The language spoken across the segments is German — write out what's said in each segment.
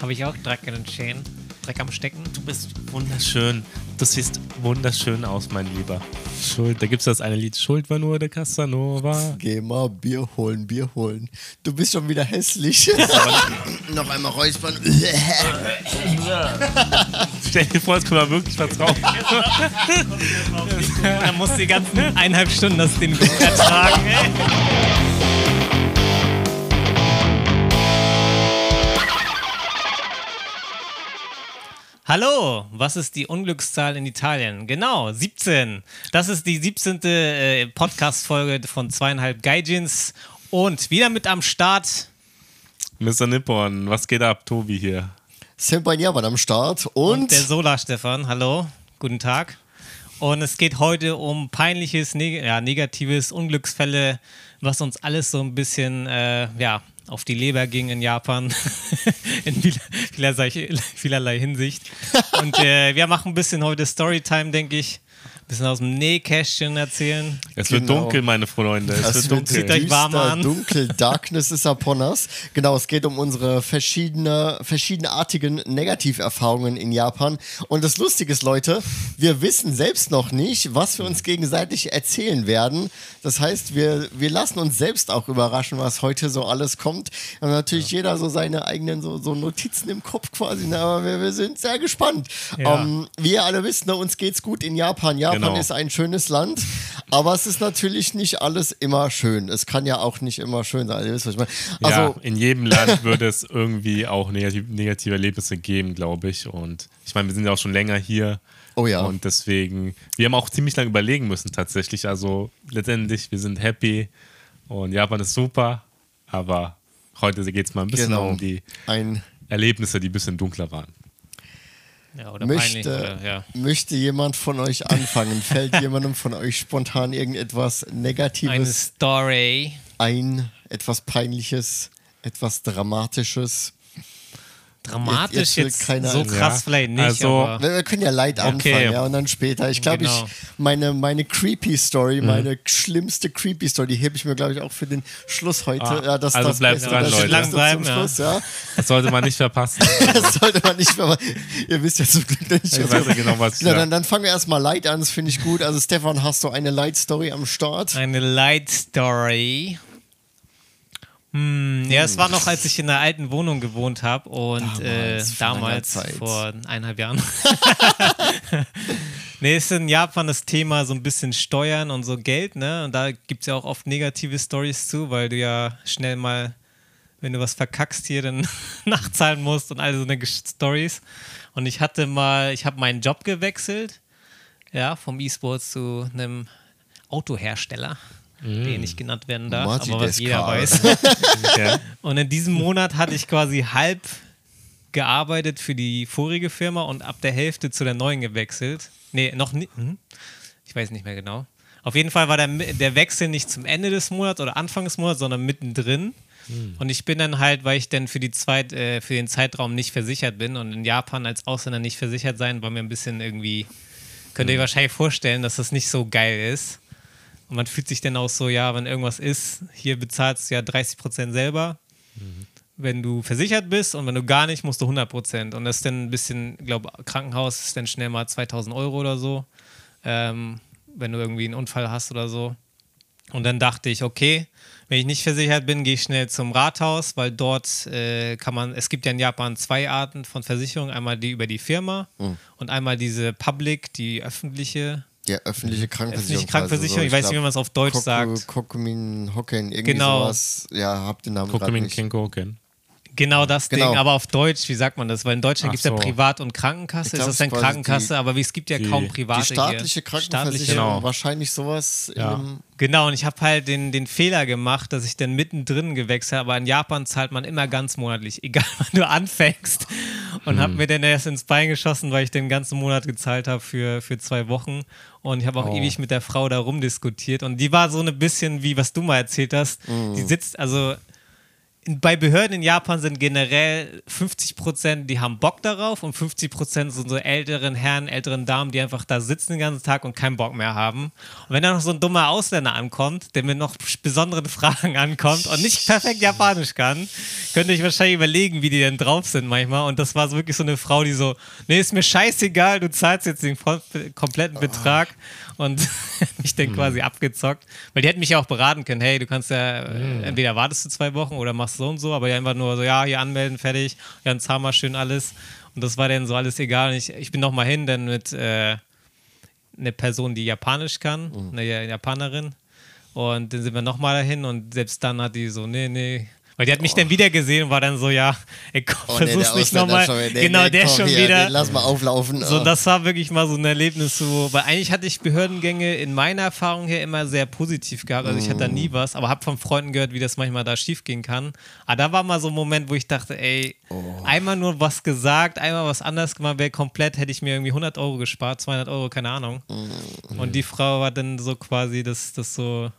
Habe ich auch Dreck in den Schäden? Dreck am Stecken? Du bist wunderschön. Du siehst wunderschön aus, mein Lieber. Schuld, da gibt es das eine Lied. Schuld war nur der Casanova. Geh mal Bier holen, Bier holen. Du bist schon wieder hässlich. Noch einmal räuspern. Stell dir vor, es kommt da wirklich was drauf. Er muss die ganzen eineinhalb Stunden das Ding ertragen, ey. Hallo, was ist die Unglückszahl in Italien? Genau, 17. Das ist die 17. Äh, Podcast-Folge von zweieinhalb Gaijins. Und wieder mit am Start Mr. Nippon, was geht ab? Tobi hier. Senpai Japan am Start und, und der Solar Stefan. Hallo, guten Tag. Und es geht heute um peinliches, neg ja, negatives, Unglücksfälle, was uns alles so ein bisschen, äh, ja, auf die Leber ging in Japan in vielerlei, vielerlei Hinsicht. Und äh, wir machen ein bisschen heute Storytime, denke ich. Bisschen aus dem Nähkästchen erzählen. Es wird Genau. dunkel, meine Freunde. Es, es wird dunkel. Zieht euch warm düster, an. dunkel, Darkness is upon us. Genau, es geht um unsere verschiedene, verschiedenartigen Negativerfahrungen in Japan. Und das Lustige ist, Leute, wir wissen selbst noch nicht, was wir uns gegenseitig erzählen werden. Das heißt, wir, wir lassen uns selbst auch überraschen, was heute so alles kommt. Und natürlich jeder so seine eigenen so, so Notizen im Kopf quasi. Aber wir, wir sind sehr gespannt. Ja. Ähm, wie ihr alle wisst, ne, uns geht's gut in Japan. Japan Genau. ist ein schönes Land, aber es ist natürlich nicht alles immer schön. Es kann ja auch nicht immer schön sein. Also, ja, in jedem Land würde es irgendwie auch negativ, negative Erlebnisse geben, glaube ich. Und ich meine, wir sind ja auch schon länger hier. Oh ja. Und deswegen, wir haben auch ziemlich lange überlegen müssen tatsächlich. Also letztendlich, wir sind happy und Japan ist super, aber heute geht es mal ein bisschen genau. um die ein Erlebnisse, die ein bisschen dunkler waren. Ja, möchte, Oder, ja. möchte jemand von euch anfangen? Fällt jemandem von euch spontan irgendetwas Eine Negatives Story. ein? Etwas Peinliches? Etwas Dramatisches? Dramatisch Jetzt- jetzt jetzt, so krass Ja. vielleicht nicht, Also- Wir wir können ja light anfangen, ja, und dann später. Ich glaube, Genau. ich meine, meine creepy Story, meine schlimmste creepy Story, die hebe ich mir, glaube ich, auch für den Schluss heute. Ah, ja, das, also das bleibt Beste, dran, das Leute. Lang bleiben, ja. Schluss, ja. Das sollte man nicht verpassen. Das sollte man nicht mehr. Ihr wisst ja zum Glück nicht. Ich weiß ja genau, was ja. dann, dann fangen wir erstmal light an, das finde ich gut. Also, Stefan, hast du eine Light Story am Start? Eine Light Story. Hm, ja, es war noch, als ich in der alten Wohnung gewohnt habe und Damals, äh, damals, vor eineinhalb Jahren. nee, ist in Japan das Thema so ein bisschen Steuern und so Geld, ne? Und da gibt es ja auch oft negative Stories zu, weil du ja schnell mal, wenn du was verkackst hier, dann nachzahlen musst und all so eine Stories. Und ich hatte mal, ich habe meinen Job gewechselt, ja, vom E-Sport zu einem Autohersteller, der nicht genannt werden darf, Marty aber was jeder weiß. Ja. Und in diesem Monat hatte ich quasi halb gearbeitet für die vorige Firma und ab der Hälfte zu der neuen gewechselt. Nee, noch nicht. Hm? Ich weiß nicht mehr genau. Auf jeden Fall war der, der Wechsel nicht zum Ende des Monats oder Anfang des Monats, sondern mittendrin. Und ich bin dann halt, weil ich dann für, die Zweit, äh, für den Zeitraum nicht versichert bin und in Japan als Ausländer nicht versichert sein, war mir ein bisschen irgendwie, könnt ihr euch wahrscheinlich vorstellen, dass das nicht so geil ist. Und man fühlt sich dann auch so, ja, wenn irgendwas ist, hier bezahlst du ja 30% selber, wenn du versichert bist und wenn du gar nicht, musst du 100%. Und das ist dann ein bisschen, ich glaube, Krankenhaus ist dann schnell mal 2000 Euro oder so, ähm, wenn du irgendwie einen Unfall hast oder so. Und dann dachte ich, okay, wenn ich nicht versichert bin, gehe ich schnell zum Rathaus, weil dort äh, kann man, es gibt ja in Japan zwei Arten von Versicherung, einmal die über die Firma und einmal diese Public, die öffentliche, Ja, öffentliche Krankenversicherung. öffentliche Krankenversicherung, ich, weiß nicht, wie man es auf Deutsch sagt. Kokumin Hocken, irgendwie Genau. sowas. Ja, habt den Namen gerade Kokumin nicht. Kenkoken. Genau das Genau. Ding, aber auf Deutsch, wie sagt man das? Weil in Deutschland gibt es ja so. Privat- und Krankenkasse. Ich Ist glaub, das es dann Krankenkasse? die- aber wie, es gibt ja die- kaum private Die staatliche. Krankenversicherung, Genau. wahrscheinlich sowas Ja. Genau, und ich habe halt den, den Fehler gemacht, dass ich dann mittendrin gewechselt habe. Aber in Japan zahlt man immer ganz monatlich, egal wann du anfängst. Und Hm. habe mir dann erst ins Bein geschossen, weil ich den ganzen Monat gezahlt habe für, für zwei Wochen. Und ich habe auch Oh. ewig mit der Frau da rumdiskutiert. Und die war so ein bisschen wie, was du mal erzählt hast. Hm. Die sitzt, also bei Behörden in Japan sind generell 50 Prozent, die haben Bock darauf und 50 Prozent sind so älteren Herren, älteren Damen, die einfach da sitzen den ganzen Tag und keinen Bock mehr haben. Und wenn da noch so ein dummer Ausländer ankommt, der mit noch besonderen Fragen ankommt und nicht perfekt Japanisch kann, könnt ihr euch wahrscheinlich überlegen, wie die denn drauf sind manchmal. Und das war so wirklich so eine Frau, die so, nee, ist mir scheißegal, du zahlst jetzt den kompletten Betrag und mich dann quasi abgezockt. Weil die hätten mich ja auch beraten können, hey, du kannst ja, äh, entweder wartest du zwei Wochen oder machst so und so, aber ja einfach nur so, ja, hier anmelden, fertig, zahl mal schön alles. Und das war dann so alles egal. Und ich, ich bin nochmal hin, dann mit äh, einer Person, die Japanisch kann, eine Japanerin. Und dann sind wir nochmal dahin und selbst dann hat die so, nee, nee, weil die hat mich dann wieder gesehen und war dann so, ja, ey, komm, Oh, nee, versuch's der nicht nochmal. Nee, Genau, nee, der komm schon hier, wieder. Den lass mal auflaufen. So, Oh. das war wirklich mal so ein Erlebnis, so, weil eigentlich hatte ich Behördengänge in meiner Erfahrung her immer sehr positiv gehabt. Also ich hatte da Mm. nie was, aber habe von Freunden gehört, wie das manchmal da schief gehen kann. Aber da war mal so ein Moment, wo ich dachte, ey, Oh. einmal nur was gesagt, einmal was anders gemacht, wäre komplett, hätte ich mir irgendwie 100 Euro gespart, 200 Euro, keine Ahnung. Mm. Und die Frau war dann so quasi das, das so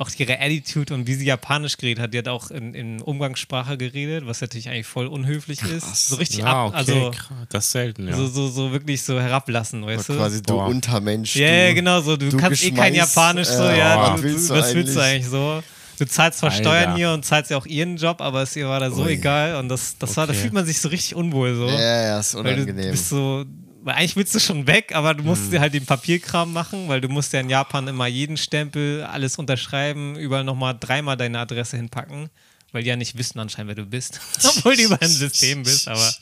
auch ihre Attitude und wie sie Japanisch geredet hat. Die hat auch in, in Umgangssprache geredet, was natürlich eigentlich voll unhöflich ist. So richtig Ja, ab, okay, also krass. das ist selten, ja. so, so, so wirklich so herablassen, weißt du? quasi du Boah. Untermensch. Ja, du, ja, genau, so. Du, du kannst eh kein Japanisch, so, äh, ja. was Du, willst du, du was willst du eigentlich? so? Du zahlst zwar Alter. Steuern hier und zahlst ja auch ihren Job, aber es ihr war da so Ui. egal und das, das war, da Okay. fühlt man sich so richtig unwohl so. Ja, ja, ist weil du unangenehm. bist so, eigentlich willst du schon weg, aber du musst dir halt den Papierkram machen, weil du musst ja in Japan immer jeden Stempel, alles unterschreiben, überall nochmal dreimal deine Adresse hinpacken, weil die ja nicht wissen anscheinend, wer du bist, obwohl du über ein System bist, aber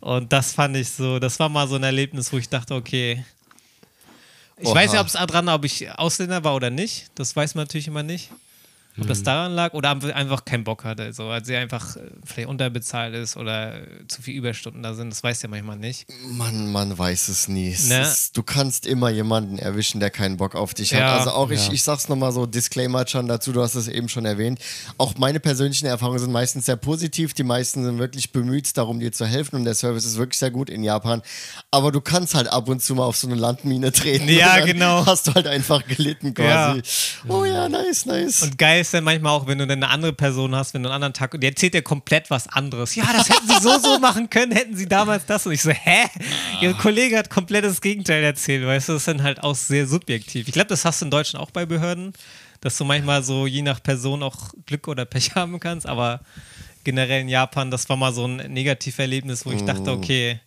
und das fand ich so, das war mal so ein Erlebnis, wo ich dachte, okay, ich Oha. weiß nicht, ob es dran, ob ich Ausländer war oder nicht. Das weiß man natürlich immer nicht. Ob Mhm. das daran lag oder er einfach keinen Bock hatte. So, als er einfach äh, vielleicht unterbezahlt ist oder zu viel Überstunden da sind. Das weiß ja manchmal nicht. Man, man weiß es nie. Es Ne? ist, du kannst immer jemanden erwischen, der keinen Bock auf dich Ja, hat. Also auch ich, ja. ich sag's nochmal so, Disclaimer schon dazu, du hast es eben schon erwähnt. Auch meine persönlichen Erfahrungen sind meistens sehr positiv. Die meisten sind wirklich bemüht, darum dir zu helfen und der Service ist wirklich sehr gut in Japan. Aber du kannst halt ab und zu mal auf so eine Landmine treten. Ja, und dann genau. Hast du halt einfach gelitten quasi. Oh ja, nice, nice. Und geil ist dann manchmal auch, wenn du dann eine andere Person hast, wenn du einen anderen Tag und die erzählt dir komplett was anderes. Ja, das hätten sie so so machen können, hätten sie damals das. Und ich so, hä? Ihr Kollege hat komplett das Gegenteil erzählt, weißt du? Das ist dann halt auch sehr subjektiv. Ich glaube, das hast du in Deutschland auch bei Behörden, dass du manchmal so je nach Person auch Glück oder Pech haben kannst, aber generell in Japan, das war mal so ein Negativerlebnis, wo ich dachte, okay.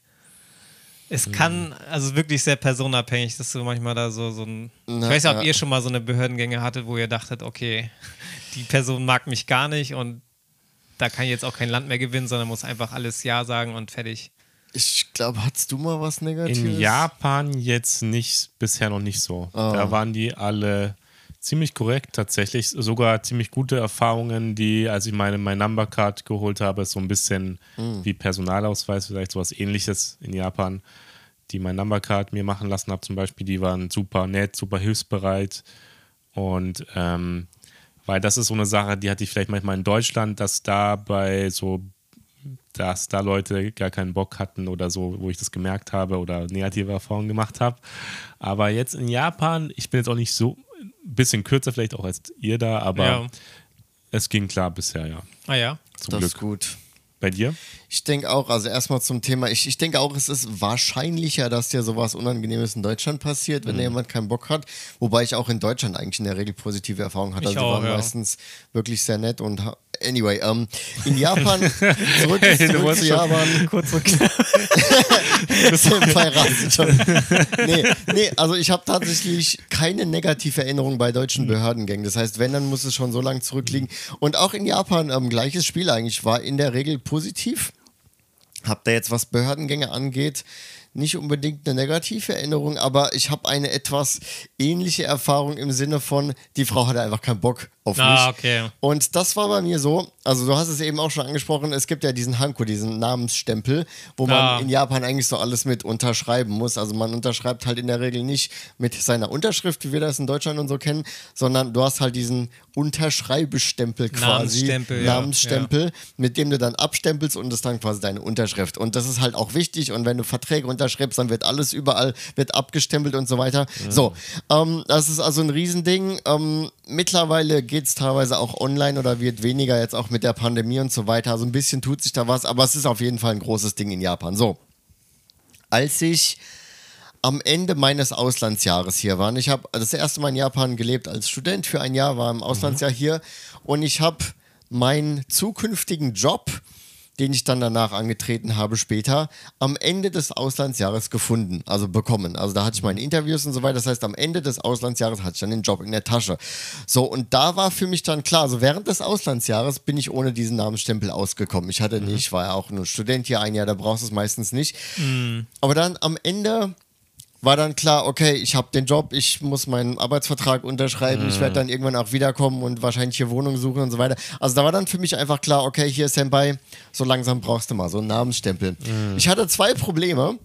Es kann, also wirklich sehr personenabhängig, dass du manchmal da so, so ein. Ich Na, weiß nicht, ob ja. ihr schon mal so eine Behördengänge hattet, wo ihr dachtet, okay, die Person mag mich gar nicht und da kann ich jetzt auch kein Land mehr gewinnen, sondern muss einfach alles Ja sagen und fertig. Ich glaube, hattest du mal was Negatives? In Japan jetzt nicht, bisher noch nicht so. Oh. Da waren die alle ziemlich korrekt tatsächlich. Sogar ziemlich gute Erfahrungen, die, als ich meine mein Number Card geholt habe, so ein bisschen Mm. wie Personalausweis, vielleicht sowas ähnliches in Japan, die mein Number Card mir machen lassen habe zum Beispiel, die waren super nett, super hilfsbereit und ähm, weil das ist so eine Sache, die hatte ich vielleicht manchmal in Deutschland, dass da bei so dass da Leute gar keinen Bock hatten oder so, wo ich das gemerkt habe oder negative Erfahrungen gemacht habe. Aber jetzt in Japan, ich bin jetzt auch nicht so bisschen kürzer vielleicht auch als ihr da, aber Ja. es ging klar bisher, ja. Ah ja. Zum das Glück. ist gut. Bei dir? Ich denke auch, also erstmal zum Thema, ich, ich denke auch, es ist wahrscheinlicher, dass dir sowas Unangenehmes in Deutschland passiert, Mhm. wenn da jemand keinen Bock hat. Wobei ich auch in Deutschland eigentlich in der Regel positive Erfahrungen hatte. Ich Also die auch, waren ja. meistens wirklich sehr nett und anyway, ähm, in Japan, zurück, Du zurück zu Japan. Kurz und knapp. Schon. Nee, nee, also ich habe tatsächlich keine negative Erinnerung bei deutschen Behördengängen. Das heißt, wenn, dann muss es schon so lange zurückliegen. Und auch in Japan, ähm, gleiches Spiel eigentlich, war in der Regel positiv. Hab da jetzt, was Behördengänge angeht, nicht unbedingt eine negative Erinnerung, aber ich habe eine etwas ähnliche Erfahrung im Sinne von, die Frau hatte einfach keinen Bock auf Ah, mich. okay. Und das war bei mir so, also du hast es eben auch schon angesprochen, es gibt ja diesen Hanko, diesen Namensstempel, wo man Ah. in Japan eigentlich so alles mit unterschreiben muss. Also man unterschreibt halt in der Regel nicht mit seiner Unterschrift, wie wir das in Deutschland und so kennen, sondern du hast halt diesen Unterschreibestempel quasi. Namensstempel, ja, Namensstempel, mit dem du dann abstempelst und das ist dann quasi deine Unterschrift. Und das ist halt auch wichtig und wenn du Verträge unterschreibst, dann wird alles überall, wird abgestempelt und so weiter. So, ähm, das ist also ein Riesending. Ähm, mittlerweile geht es teilweise auch online oder wird weniger jetzt auch mit der Pandemie und so weiter. Also ein bisschen tut sich da was, aber es ist auf jeden Fall ein großes Ding in Japan. So, als ich am Ende meines Auslandsjahres hier war. Und ich habe das erste Mal in Japan gelebt als Student für ein Jahr, war im Auslandsjahr hier und ich habe meinen zukünftigen Job, den ich dann danach angetreten habe später, am Ende des Auslandsjahres gefunden, also bekommen. Also da hatte ich meine Interviews und so weiter. Das heißt, am Ende des Auslandsjahres hatte ich dann den Job in der Tasche. So, und da war für mich dann klar, also während des Auslandsjahres bin ich ohne diesen Namensstempel ausgekommen. Ich hatte nicht, war ja auch nur Student hier ein Jahr, da brauchst du es meistens nicht. Aber dann am Ende war dann klar, okay, ich habe den Job, ich muss meinen Arbeitsvertrag unterschreiben, ich werde dann irgendwann auch wiederkommen und wahrscheinlich hier Wohnung suchen und so weiter. Also da war dann für mich einfach klar, okay, hier Senpai, so langsam brauchst du mal so einen Namensstempel. Ich hatte zwei Probleme.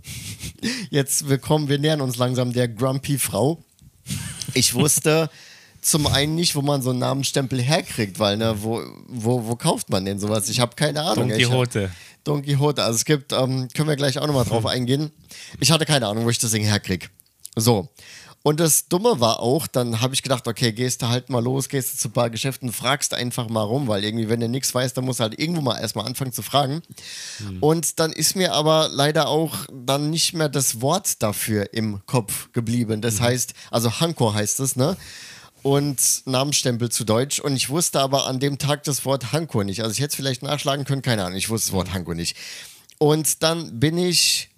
Jetzt willkommen, wir nähern uns langsam der Grumpy Frau. Ich wusste zum einen nicht, wo man so einen Namensstempel herkriegt, weil, ne, wo, wo, wo kauft man denn sowas? Ich habe keine Ahnung. Ich hab- Quixote. Don Quixote. Also es gibt, ähm, können wir gleich auch nochmal drauf eingehen. Ich hatte keine Ahnung, wo ich das Ding herkriege. So. Und das Dumme war auch, dann habe ich gedacht, okay, gehst du halt mal los, gehst du zu ein paar Geschäften, fragst einfach mal rum, weil irgendwie, wenn du nichts weißt, dann musst du halt irgendwo mal erstmal anfangen zu fragen. Und dann ist mir aber leider auch dann nicht mehr das Wort dafür im Kopf geblieben. Das heißt, also Hanko heißt es, ne? Und Namensstempel zu Deutsch. Und ich wusste aber an dem Tag das Wort Hanko nicht. Also ich hätte es vielleicht nachschlagen können, keine Ahnung. Ich wusste das Wort Hanko nicht. Und dann bin ich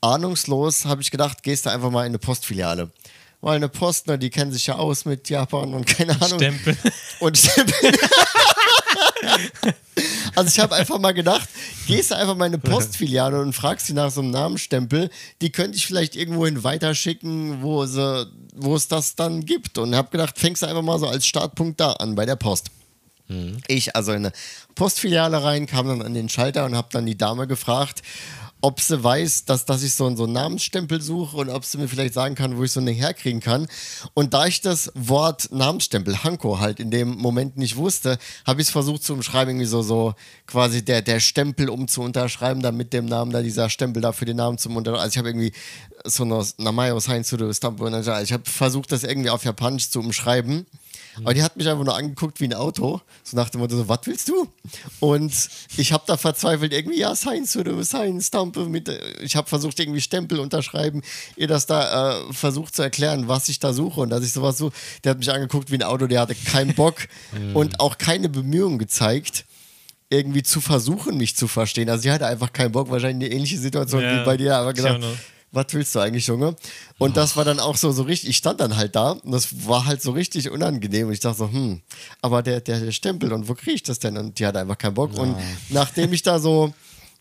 ahnungslos, habe ich gedacht, gehst du einfach mal in eine Postfiliale. Weil eine Post, ne, die kennen sich ja aus mit Japan und keine Ahnung. Stempel. Und Stempel. Also ich habe einfach mal gedacht, gehst du einfach mal in eine Postfiliale und fragst sie nach so einem Namensstempel, die könnte ich vielleicht irgendwohin weiterschicken, wo, sie, wo es das dann gibt. Und habe gedacht, fängst du einfach mal so als Startpunkt da an, bei der Post. Ich also in eine Postfiliale rein, kam dann an den Schalter und habe dann die Dame gefragt, ob sie weiß, dass, dass ich so, einen- so einen Namensstempel suche und ob sie mir vielleicht sagen kann, wo ich so einen herkriegen kann. Und da ich das Wort Namensstempel, Hanko, halt in dem Moment nicht wusste, habe ich es versucht zu umschreiben, irgendwie so, so quasi der, der Stempel, um zu unterschreiben, dann mit dem Namen da dieser Stempel da für den Namen zum Unterschreiben. Also ich habe irgendwie so eine Namayo Sein zu Stampo. Ich habe versucht, das irgendwie auf Japanisch zu umschreiben. Aber die hat mich einfach nur angeguckt wie ein Auto. So nach dem Motto, so, was willst du? Und ich habe da verzweifelt irgendwie, ja, Science oder Science Stampe mit. äh, Ich habe versucht, irgendwie Stempel unterschreiben, ihr das da äh, versucht zu erklären, was ich da suche und dass ich sowas suche. Der hat mich angeguckt wie ein Auto, der hatte keinen Bock und auch keine Bemühungen gezeigt irgendwie zu versuchen, mich zu verstehen. Also sie hatte einfach keinen Bock, wahrscheinlich eine ähnliche Situation Ja, wie bei dir, aber gesagt. Was willst du eigentlich, Junge? Und das war dann auch so, so richtig, ich stand dann halt da und das war halt so richtig unangenehm. Und ich dachte so, hm, aber der, der, der Stempel und wo kriege ich das denn? Und die hatte einfach keinen Bock. Und nachdem ich da so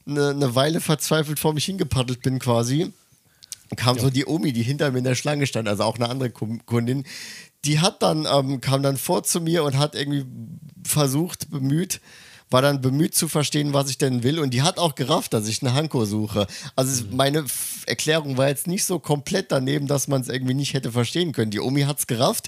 eine, eine Weile verzweifelt vor mich hingepaddelt bin quasi, kam so die Omi, die hinter mir in der Schlange stand, also auch eine andere Kundin, die hat dann, ähm, kam dann vor zu mir und hat irgendwie versucht, bemüht, war dann bemüht zu verstehen, was ich denn will. Und die hat auch gerafft, dass ich eine Hanko suche. Also es- meine Erklärung war jetzt nicht so komplett daneben, dass man es irgendwie nicht hätte verstehen können. Die Omi hat es gerafft,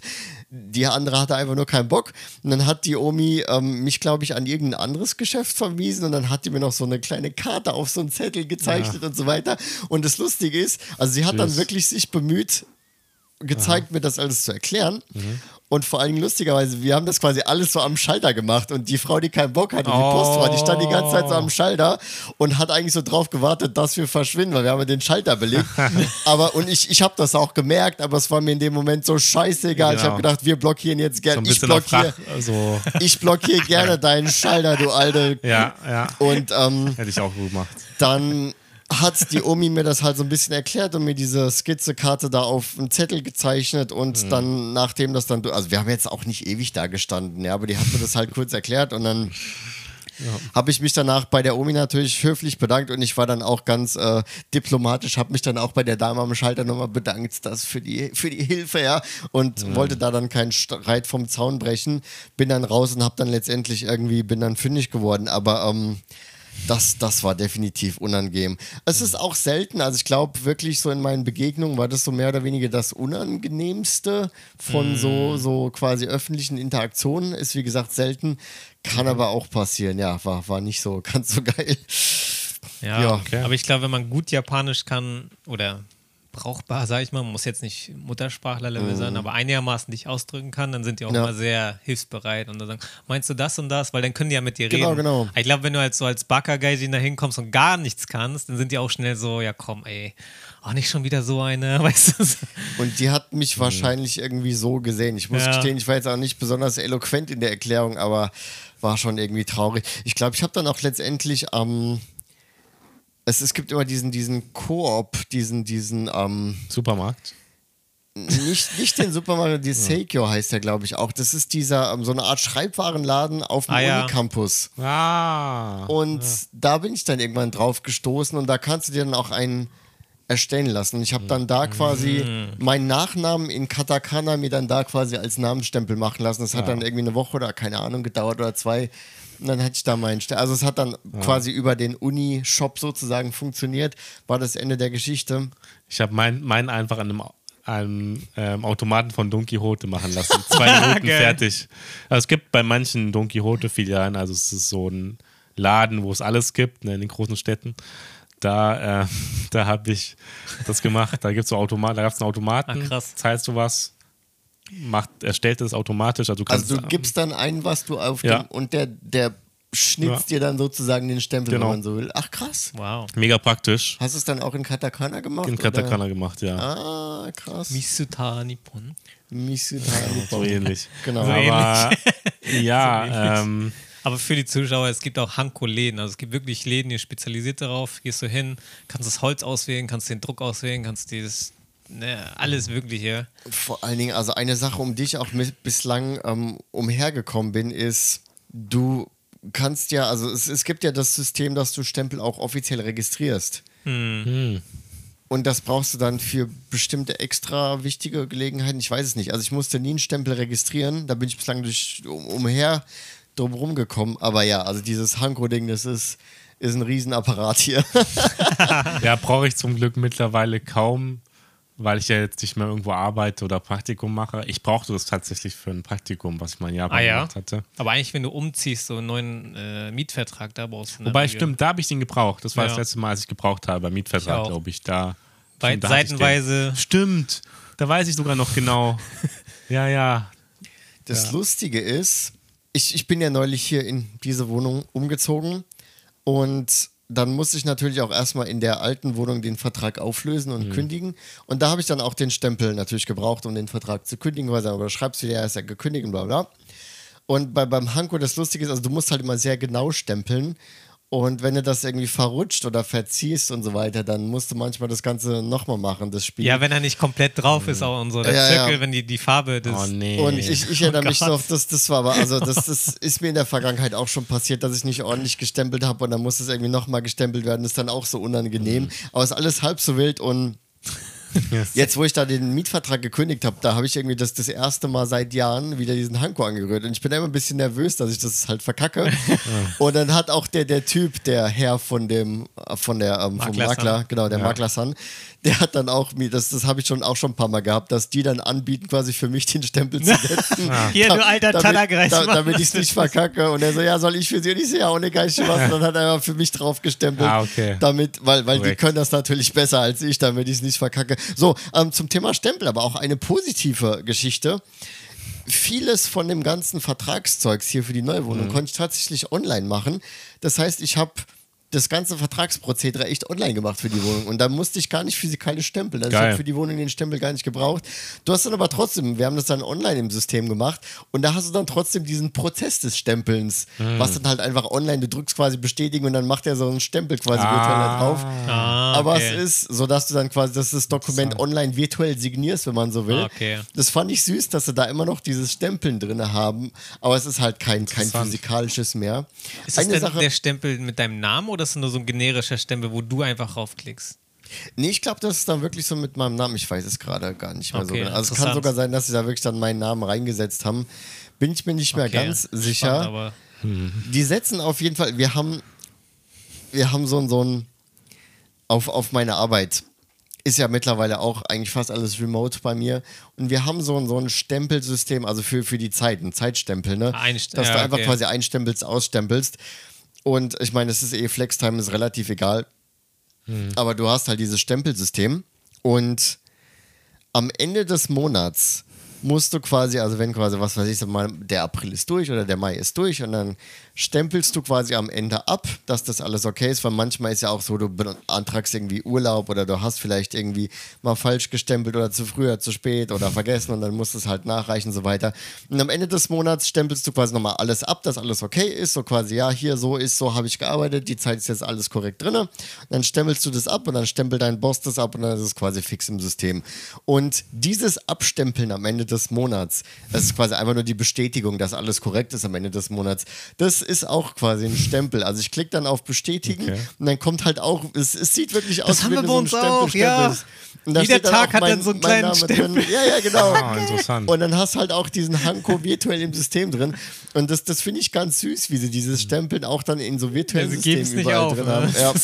die andere hatte einfach nur keinen Bock. Und dann hat die Omi ähm, mich, glaube ich, an irgendein anderes Geschäft verwiesen und dann hat die mir noch so eine kleine Karte auf so einen Zettel gezeichnet und so weiter. Und das Lustige ist, also sie hat dann Süß. wirklich sich bemüht, gezeigt, mir das alles zu erklären. Mhm. Und vor allen Dingen lustigerweise, wir haben das quasi alles so am Schalter gemacht und die Frau, die keinen Bock hatte, die Postfrau, die stand die ganze Zeit so am Schalter und hat eigentlich so drauf gewartet, dass wir verschwinden, weil wir haben ja den Schalter belegt. aber und ich, ich habe das auch gemerkt, aber es war mir in dem Moment so scheißegal. Ich Genau. habe gedacht, wir blockieren jetzt So gerne. ein ich blockiere Frach, so, ich blockiere gerne deinen Schalter, du alte. ja, ja. Und ähm, Hätte ich auch gut gemacht. dann hat die Omi mir das halt so ein bisschen erklärt und mir diese Skizzekarte da auf einen Zettel gezeichnet und dann, nachdem das dann, also wir haben jetzt auch nicht ewig da gestanden, ja, aber die hat mir das halt kurz erklärt und dann habe ich mich danach bei der Omi natürlich höflich bedankt und ich war dann auch ganz äh, diplomatisch, habe mich dann auch bei der Dame am Schalter nochmal bedankt, das für die, für die Hilfe, ja, und wollte da dann keinen Streit vom Zaun brechen, bin dann raus und habe dann letztendlich irgendwie, bin dann fündig geworden, aber ähm, das, das war definitiv unangenehm. Es ist auch selten, also ich glaube wirklich so in meinen Begegnungen war das so mehr oder weniger das Unangenehmste von so, so quasi öffentlichen Interaktionen. Ist wie gesagt selten, kann aber auch passieren. Ja, war, war nicht so ganz so geil. Ja, Ja, okay. aber ich glaube, wenn man gut Japanisch kann oder brauchbar, sag ich mal, man muss jetzt nicht Muttersprachler-Level sein, aber einigermaßen dich ausdrücken kann, dann sind die auch Mhm. Ja. immer sehr hilfsbereit und dann sagen, meinst du das und das? Weil dann können die ja mit dir Genau, reden. genau. Ich glaube, wenn du als so als Baka-Gaijin da hinkommst und gar nichts kannst, dann sind die auch schnell so, ja komm, ey, auch nicht schon wieder so eine, weißt du? Und die hat mich wahrscheinlich irgendwie so gesehen. Ich muss Ja. gestehen, ich war jetzt auch nicht besonders eloquent in der Erklärung, aber war schon irgendwie traurig. Ich glaube, ich habe dann auch letztendlich am. Es, es gibt immer diesen, diesen Koop, diesen, diesen, ähm, Supermarkt. nicht, nicht den Supermarkt, die Seikyo heißt der, glaube ich, auch. Das ist dieser, ähm, so eine Art Schreibwarenladen auf dem Ah, ja. Unicampus. Ah. Und da bin ich dann irgendwann drauf gestoßen und da kannst du dir dann auch einen erstellen lassen. Und ich habe dann da quasi meinen Nachnamen in Katakana mir dann da quasi als Namensstempel machen lassen. Das hat dann irgendwie eine Woche oder keine Ahnung gedauert oder zwei. Und dann hatte ich da meinen Stempel. Also es hat dann quasi über den Uni-Shop sozusagen funktioniert. War das Ende der Geschichte. Ich habe meinen mein einfach an einem, einem ähm, Automaten von Don Quixote machen lassen. Zwei Minuten fertig. Also es gibt bei manchen Don Quixote-Filialen, also es ist so ein Laden, wo es alles gibt, ne, in den großen Städten. Da, äh, da habe ich das gemacht. Da gibt es so Automaten, da gab es einen Automaten, Ah, krass. zahlst du was, macht, erstellt es automatisch. Also du kannst Also du gibst dann ein, was du auf Ja. dem und der, der schnitzt dir dann sozusagen den Stempel, Genau. wenn man so will. Ach krass. Wow. mega praktisch. Hast du es dann auch in Katakana gemacht? In oder? Katakana gemacht, ja. Ah, krass. Misuta Nippon. Misutani. So ähnlich. Genau. So Aber ja, So ähnlich. ähm, Aber für die Zuschauer, es gibt auch Hanko-Läden. Also es gibt wirklich Läden, die spezialisiert darauf. Gehst du hin, kannst das Holz auswählen, kannst den Druck auswählen, kannst dieses, ne, alles Mögliche. Vor allen Dingen, also eine Sache, um die ich auch mit bislang ähm, umhergekommen bin, ist, du kannst ja, also es, es gibt ja das System, dass du Stempel auch offiziell registrierst. Und das brauchst du dann für bestimmte extra wichtige Gelegenheiten. Ich weiß es nicht. Also ich musste nie einen Stempel registrieren. Da bin ich bislang durch, um, umher drumherum gekommen. Aber ja, also dieses Hanko-Ding, das ist, ist ein Riesenapparat hier. Ja, brauche ich zum Glück mittlerweile kaum, weil ich ja jetzt nicht mehr irgendwo arbeite oder Praktikum mache. Ich brauchte das tatsächlich für ein Praktikum, was ich mal in Japan Ah ja. gemacht hatte. Aber eigentlich, wenn du umziehst, so einen neuen äh, Mietvertrag, da brauchst du eine Wobei, Regel. stimmt, da habe ich den gebraucht. Das war Ja. das letzte Mal, als ich gebraucht habe, Mietvertrag, glaube ich. Da, Weit- da seitenweise. Stimmt, da weiß ich sogar noch genau. ja, ja. Das Lustige ist, ich, ich bin ja neulich hier in diese Wohnung umgezogen und dann musste ich natürlich auch erstmal in der alten Wohnung den Vertrag auflösen und kündigen. Und da habe ich dann auch den Stempel natürlich gebraucht, um den Vertrag zu kündigen, weil aber schreibst du dir, er ist ja gekündigt und bla bla. Und bei, beim Hanko, das Lustige ist, also du musst halt immer sehr genau stempeln. Und wenn du das irgendwie verrutscht oder verziehst und so weiter, dann musst du manchmal das Ganze nochmal machen, das Spiel. Ja, wenn er nicht komplett drauf ist, auch und so. Der Ja, ja. Zirkel, wenn die, die Farbe des. Oh nee. Und ich, ich erinnere mich Gott. noch, das, das war aber, also das, das ist mir in der Vergangenheit auch schon passiert, dass ich nicht ordentlich gestempelt habe und dann muss es irgendwie nochmal gestempelt werden, ist dann auch so unangenehm. Aber es ist alles halb so wild und jetzt, wo ich da den Mietvertrag gekündigt habe, da habe ich irgendwie das, das erste Mal seit Jahren wieder diesen Hanko angerührt und ich bin immer ein bisschen nervös, dass ich das halt verkacke. und dann hat auch der, der Typ, der Herr von dem, von der, ähm, vom Makler-san. Makler, genau, der Makler-San, der hat dann auch mir, das, das habe ich schon auch schon ein paar Mal gehabt, dass die dann anbieten, quasi für mich den Stempel zu setzen. Hier, du alter damit, Tannergreis, da, damit ich es nicht verkacke. Und er so, ja, soll ich für sie? Und ich so, ja, ohne Geist was. Und dann hat er für mich drauf gestempelt. Ah, okay. Damit, weil, weil die können das natürlich besser als ich, damit ich es nicht verkacke. So, ähm, zum Thema Stempel, aber auch eine positive Geschichte. Vieles von dem ganzen Vertragszeugs hier für die neue Mhm. Konnte ich tatsächlich online machen. Das heißt, ich habe das ganze Vertragsprozedere echt online gemacht für die Wohnung. Und da musste ich gar nicht physikalisch stempeln. Also ich Geil. habe für die Wohnung den Stempel gar nicht gebraucht. Du hast dann aber trotzdem, wir haben das dann online im System gemacht und da hast du dann trotzdem diesen Prozess des Stempelns, Mhm. was dann halt einfach online, du drückst quasi bestätigen und dann macht er so einen Stempel quasi Ah. virtuell drauf. Ah, Aber okay. es ist, so dass du dann quasi das, das Dokument online virtuell signierst, wenn man so will. Ah, okay. Das fand ich süß, dass sie da immer noch dieses Stempeln drin haben, aber es ist halt kein, kein physikalisches mehr. Ist das Eine denn Sache, der Stempel mit deinem Namen oder ist es nur so ein generischer Stempel, wo du einfach raufklickst? Nee, ich glaube, das ist dann wirklich so mit meinem Namen. Ich weiß es gerade gar nicht mehr so Okay, genau. Also es kann sogar sein, dass sie da wirklich dann meinen Namen reingesetzt haben. Bin ich mir nicht mehr Okay, ganz spannend, sicher. aber Die setzen auf jeden Fall, wir haben, wir haben so ein, so ein auf, auf meine Arbeit. Ist ja mittlerweile auch eigentlich fast alles remote bei mir. Und wir haben so ein, so ein Stempelsystem, also für, für die Zeit, ein Zeitstempel, ne? Einst- Dass ja, du einfach okay. quasi einstempelst, ausstempelst. Und ich meine, es ist eh, Flextime ist relativ egal. Aber du hast halt dieses Stempelsystem und am Ende des Monats musst du quasi, also wenn quasi, was weiß ich, der April ist durch oder der Mai ist durch und dann stempelst du quasi am Ende ab, dass das alles okay ist, weil manchmal ist ja auch so, du beantragst irgendwie Urlaub oder du hast vielleicht irgendwie mal falsch gestempelt oder zu früh oder zu spät oder vergessen und dann musst du es halt nachreichen und so weiter. Und am Ende des Monats stempelst du quasi nochmal alles ab, dass alles okay ist, so quasi, ja, hier so ist, so habe ich gearbeitet, die Zeit ist jetzt alles korrekt drin. Dann stempelst du das ab und dann stempelt dein Boss das ab und dann ist es quasi fix im System. Und dieses Abstempeln am Ende des Monats, das ist quasi einfach nur die Bestätigung, dass alles korrekt ist am Ende des Monats. Das ist auch quasi ein Stempel. Also ich klicke dann auf Bestätigen Okay. und dann kommt halt auch, es, es sieht wirklich aus, haben wie wenn wir bei uns so einen Stempel auch, ja. stempelst. Und da Jeder Tag hat mein- dann so einen kleinen Name Stempel. Drin. Ja, ja, genau. Ah, interessant. Und dann hast du halt auch diesen Hanko virtuell im System drin. Und das, das finde ich ganz süß, wie sie dieses Stempeln auch dann in so virtuellen Ja, Systemen überall auf, drin ne? haben. Ja.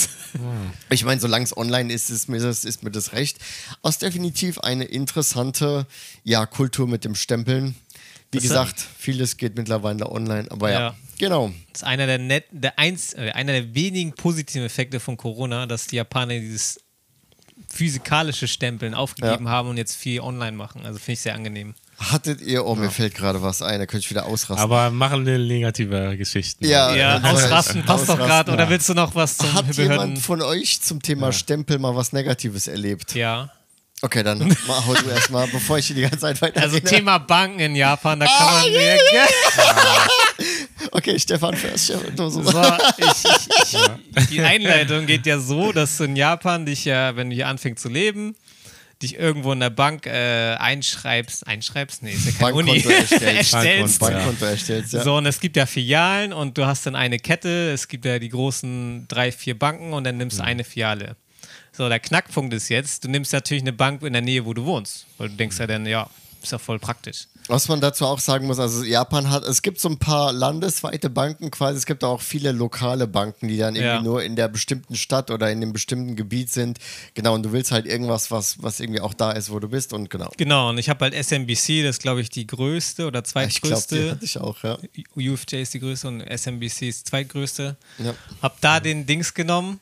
Ich meine, solange es online ist, ist mir, das, ist mir das recht. Ist definitiv eine interessante ja, Kultur mit dem Stempeln. Wie Das gesagt, vieles geht mittlerweile online, aber ja, Ja. genau. Das ist einer der, net, der, eins, äh, einer der wenigen positiven Effekte von Corona, dass die Japaner dieses physikalische Stempeln aufgegeben haben und jetzt viel online machen. Also finde ich sehr angenehm. Hattet ihr, oh, mir fällt gerade was ein, da könnte ich wieder ausrasten. Aber machen wir negative Geschichten. Ja, Ja, äh, ausrasten passt doch ausrasten, gerade. Oder ja. willst du noch was zum Hat Behörden? jemand von euch zum Thema Stempel mal was Negatives erlebt? Ja. Okay, dann mach hau du erstmal, bevor ich hier die ganze Zeit weiter. Also Thema Banken in Japan, da kann man mir. Okay, Stefan first. Stefan, du so. So, ich, ich, ich, die Einleitung geht ja so, dass du in Japan dich ja, wenn du hier anfängst zu leben, dich irgendwo in der Bank äh, einschreibst. Einschreibst? Nee, ist ja keine Uni. Bankkonto erstellst. erstellst. Bankkonto erstellst, ja. So, und es gibt ja Filialen und du hast dann eine Kette, es gibt ja die großen drei, vier Banken und dann nimmst du eine Filiale. So, der Knackpunkt ist jetzt, du nimmst natürlich eine Bank in der Nähe, wo du wohnst. Weil du denkst ja dann, ja, ist ja voll praktisch. Was man dazu auch sagen muss, also Japan hat, es gibt so ein paar landesweite Banken quasi, es gibt auch viele lokale Banken, die dann irgendwie Ja. nur in der bestimmten Stadt oder in dem bestimmten Gebiet sind. Genau, und du willst halt irgendwas, was, was irgendwie auch da ist, wo du bist und genau. Genau, und ich habe halt SMBC, das ist glaube ich die größte oder Ich glaube, die zweitgrößte. hatte ich auch, ja. UFJ ist die größte und SMBC ist die zweitgrößte. Ja. Hab da den Dings genommen,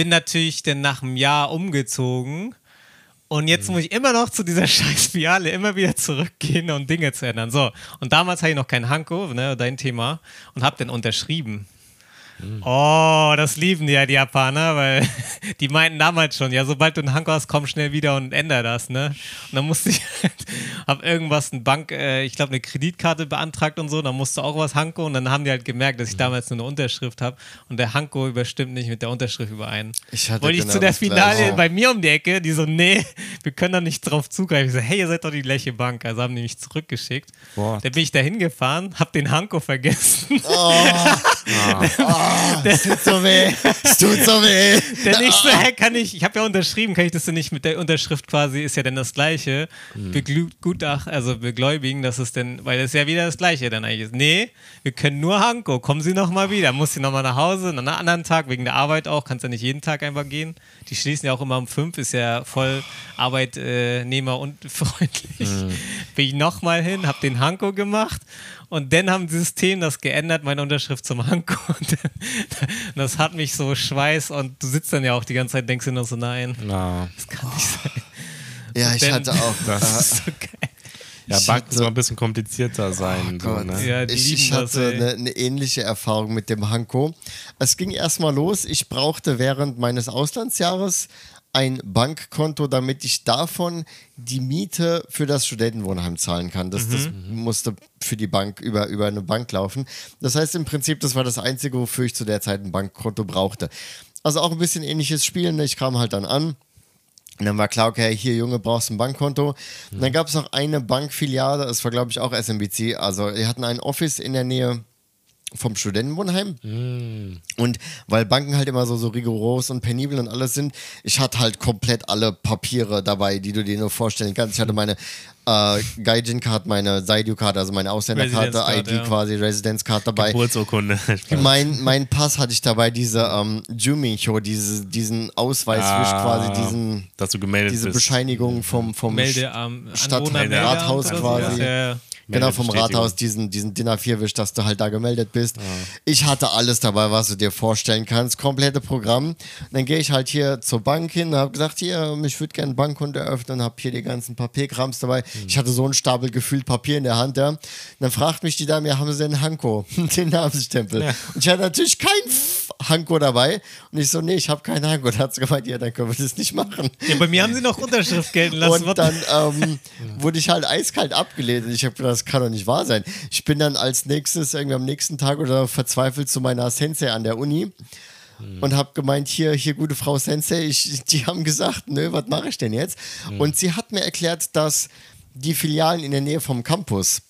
bin natürlich dann nach einem Jahr umgezogen und jetzt muss ich immer noch zu dieser scheiß Filiale immer wieder zurückgehen und Dinge zu ändern. So, und damals hatte ich noch kein Hanko, ne, dein Thema, und hab dann unterschrieben. Oh, das lieben die ja, die Japaner, weil die meinten damals schon, ja, sobald du einen Hanko hast, komm schnell wieder und änder das, ne? Und dann musste ich, halt, hab irgendwas, eine Bank, äh, ich glaube, eine Kreditkarte beantragt und so, dann musste auch was Hanko und dann haben die halt gemerkt, dass ich damals nur eine Unterschrift habe und der Hanko überstimmt nicht mit der Unterschrift überein. Ich hatte Wollte ich genau zu der Finale bei mir um die Ecke, die so, nee, wir können da nicht drauf zugreifen. Ich so, hey, ihr seid doch die gleiche Bank. Also haben die mich zurückgeschickt. What? Dann bin ich da hingefahren, hab den Hanko vergessen. Es tut so weh. Es tut so weh. Der nächste, hä, kann ich, ich habe ja unterschrieben, kann ich das denn nicht mit der Unterschrift quasi, ist ja dann das Gleiche, begutach, also begläubigen, dass es denn, weil das ist ja wieder das Gleiche dann eigentlich ist. Nee, wir können nur Hanko, kommen Sie nochmal wieder, muss Sie nochmal nach Hause, an einem anderen Tag, wegen der Arbeit auch, kannst ja nicht jeden Tag einfach gehen. Die schließen ja auch immer um fünf, ist ja voll Arbeitnehmer und freundlich. Bin ich nochmal hin, hab den Hanko gemacht und dann haben das System das geändert, meine Unterschrift zum Hanko. Und dann, das hat mich so Schweiß und du sitzt dann ja auch die ganze Zeit, denkst dir nur so, nein, Na, das kann nicht sein. Ja, ich Denn- hatte auch. Das Das ist so geil. ja, hatte- soll ein bisschen komplizierter sein. so, Gott. ne? Ja, die ich, ich hatte eine, eine ähnliche Erfahrung mit dem Hanko. Es ging erstmal los. Ich brauchte während meines Auslandsjahres ein Bankkonto, damit ich davon die Miete für das Studentenwohnheim zahlen kann. Das, das musste für die Bank über, über eine Bank laufen. Das heißt im Prinzip, das war das Einzige, wofür ich zu der Zeit ein Bankkonto brauchte. Also auch ein bisschen ähnliches Spiel. Ne? Ich kam halt dann an. Und dann war klar, okay, hier Junge, brauchst ein Bankkonto. Und dann gab es noch eine Bankfiliale, das war glaube ich auch SMBC. Also die hatten ein Office in der Nähe vom Studentenwohnheim. Und weil Banken halt immer so, so rigoros und penibel und alles sind, ich hatte halt komplett alle Papiere dabei, die du dir nur vorstellen kannst. Ich hatte meine äh, Gaijin-Card, meine Saidu-Card, also meine Ausländerkarte, ID ja. quasi, Residence-Card dabei. Geburtsurkunde. Mein, mein Pass hatte ich dabei, diese ähm, Jumincho, diese, diesen Ausweiswisch Ah, quasi, diesen, dass du gemeldet diese bist. Bescheinigung vom, vom Melde am Stadt- Anwohner- Meldeamt Rathaus oder quasi. Ja, ja. Genau, vom. Rathaus, diesen, diesen DIN A4-Wisch, dass du halt da gemeldet bist. Ich hatte alles dabei, was du dir vorstellen kannst. Komplette Programm. Dann gehe ich halt hier zur Bank hin und habe gesagt, hier, ich würde gerne ein Bankkonto eröffnen, habe hier die ganzen Papierkrams dabei. Ich hatte so einen Stapel gefühlt Papier in der Hand, ja. Und dann fragt mich die Dame, ja, haben Sie den Hanko, den Namensstempel? Und ich hatte natürlich kein Hanko dabei. Und ich so, nee, ich habe keinen Hanko. Da hat sie gemeint, ja, dann können wir das nicht machen. Ja, bei mir haben sie noch Unterschrift gelten lassen. Und dann ähm, wurde ich halt eiskalt abgelehnt. Und ich habe gedacht, das kann doch nicht wahr sein. Ich bin dann als nächstes, irgendwie am nächsten Tag oder verzweifelt zu meiner Sensei an der Uni und habe gemeint, hier, hier, gute Frau Sensei, ich, die haben gesagt, nö, was mache ich denn jetzt? Und sie hat mir erklärt, dass die Filialen in der Nähe vom Campus,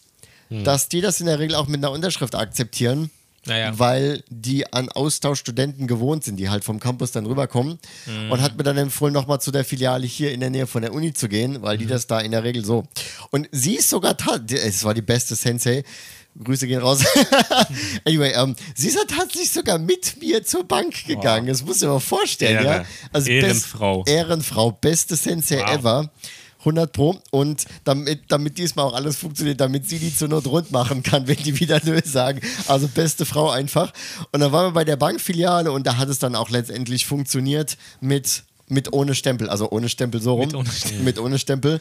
dass die das in der Regel auch mit einer Unterschrift akzeptieren. Naja. Weil die an Austauschstudenten gewohnt sind, die halt vom Campus dann rüberkommen. Und hat mir dann empfohlen, nochmal zu der Filiale hier in der Nähe von der Uni zu gehen, weil die das da in der Regel so. Und sie ist sogar, es war die beste Sensei. Grüße gehen raus. anyway, ähm, sie ist tatsächlich sogar mit mir zur Bank gegangen. Das musst du dir mal vorstellen, Ehre. ja. Also Ehrenfrau. Best, Ehrenfrau, beste Sensei Wow. ever. 100 Pro. Und damit, damit diesmal auch alles funktioniert, damit sie die zur Not rund machen kann, wenn die wieder Nö sagen. Also beste Frau einfach. Und dann waren wir bei der Bankfiliale und da hat es dann auch letztendlich funktioniert mit, mit ohne Stempel. Also ohne Stempel so rum. Mit ohne Stempel. Mit ohne Stempel.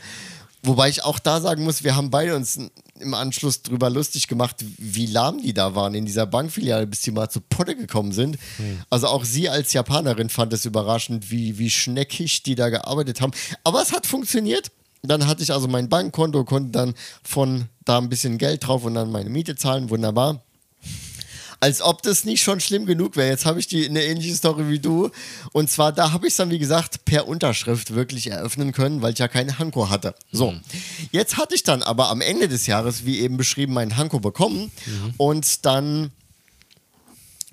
Wobei ich auch da sagen muss, wir haben beide uns im Anschluss drüber lustig gemacht, wie lahm die da waren in dieser Bankfiliale, bis die mal zu Potte gekommen sind. Also auch sie als Japanerin fand es überraschend, wie, wie schneckig die da gearbeitet haben. Aber es hat funktioniert. Dann hatte ich also mein Bankkonto, konnte dann von da ein bisschen Geld drauf und dann meine Miete zahlen. Wunderbar. Als ob das nicht schon schlimm genug wäre. Jetzt habe ich die eine ähnliche Story wie du. Und zwar, da habe ich es dann, wie gesagt, per Unterschrift wirklich eröffnen können, weil ich ja keine Hanko hatte. So. Jetzt hatte ich dann aber am Ende des Jahres, wie eben beschrieben, meinen Hanko bekommen. Und dann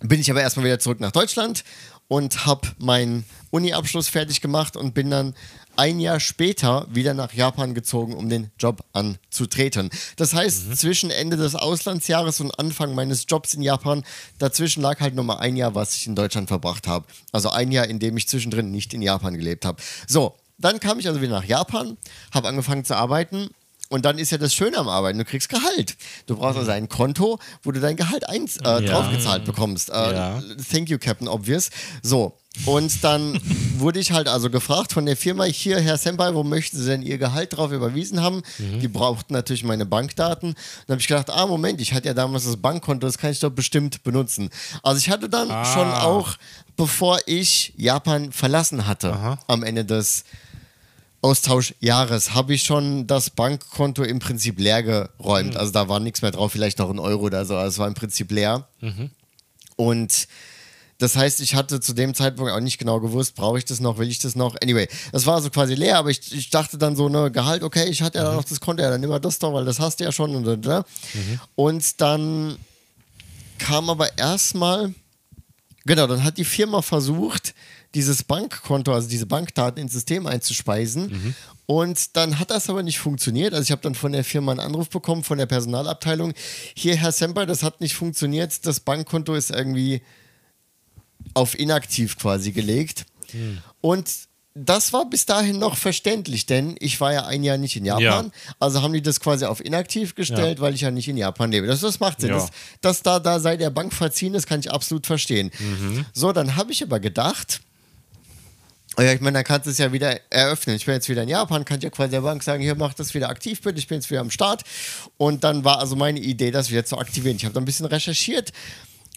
bin ich aber erstmal wieder zurück nach Deutschland und habe meinen Uni-Abschluss fertig gemacht und bin dann ein Jahr später wieder nach Japan gezogen, um den Job anzutreten. Das heißt, zwischen Ende des Auslandsjahres und Anfang meines Jobs in Japan, dazwischen lag halt nochmal ein Jahr, was ich in Deutschland verbracht habe. Also ein Jahr, in dem ich zwischendrin nicht in Japan gelebt habe. So, dann kam ich also wieder nach Japan, habe angefangen zu arbeiten und dann ist ja das Schöne am Arbeiten, du kriegst Gehalt. Du brauchst also ein Konto, wo du dein Gehalt eins, äh, draufgezahlt bekommst. Äh, Ja. Thank you, Captain Obvious. So. Und dann wurde ich halt also gefragt von der Firma, hier, Herr Senpai, wo möchten Sie denn Ihr Gehalt drauf überwiesen haben? Die brauchten natürlich meine Bankdaten. Dann habe ich gedacht, ah, Moment, ich hatte ja damals das Bankkonto, das kann ich doch bestimmt benutzen. Also ich hatte dann schon auch, bevor ich Japan verlassen hatte, am Ende des Austauschjahres habe ich schon das Bankkonto im Prinzip leer geräumt. Also da war nichts mehr drauf, vielleicht noch ein Euro oder so. Also es war im Prinzip leer. Und das heißt, ich hatte zu dem Zeitpunkt auch nicht genau gewusst, brauche ich das noch, will ich das noch? Anyway, das war so quasi leer, aber ich, ich dachte dann so, ne, Gehalt, okay, ich hatte ja noch das Konto, ja, dann nimm mal das doch, weil das hast du ja schon. Und, und, und. und dann kam aber erstmal, genau, dann hat die Firma versucht, dieses Bankkonto, also diese Bankdaten ins System einzuspeisen. Und dann hat das aber nicht funktioniert. Also ich habe dann von der Firma einen Anruf bekommen, von der Personalabteilung. Hier, Herr Semper, das hat nicht funktioniert. Das Bankkonto ist irgendwie auf inaktiv quasi gelegt. Und das war bis dahin noch verständlich, denn ich war ja ein Jahr nicht in Japan. Ja. Also haben die das quasi auf inaktiv gestellt, weil ich ja nicht in Japan lebe. Das, das macht Sinn. Ja. Das, dass da, da sei der Bank verziehen, das kann ich absolut verstehen. So, dann habe ich aber gedacht, ja, ich meine, dann kannst du es ja wieder eröffnen. Ich bin jetzt wieder in Japan, kann ich ja quasi der Bank sagen, hier, mach das wieder aktiv bitte, ich bin jetzt wieder am Start. Und dann war also meine Idee, das wieder zu aktivieren. Ich habe da ein bisschen recherchiert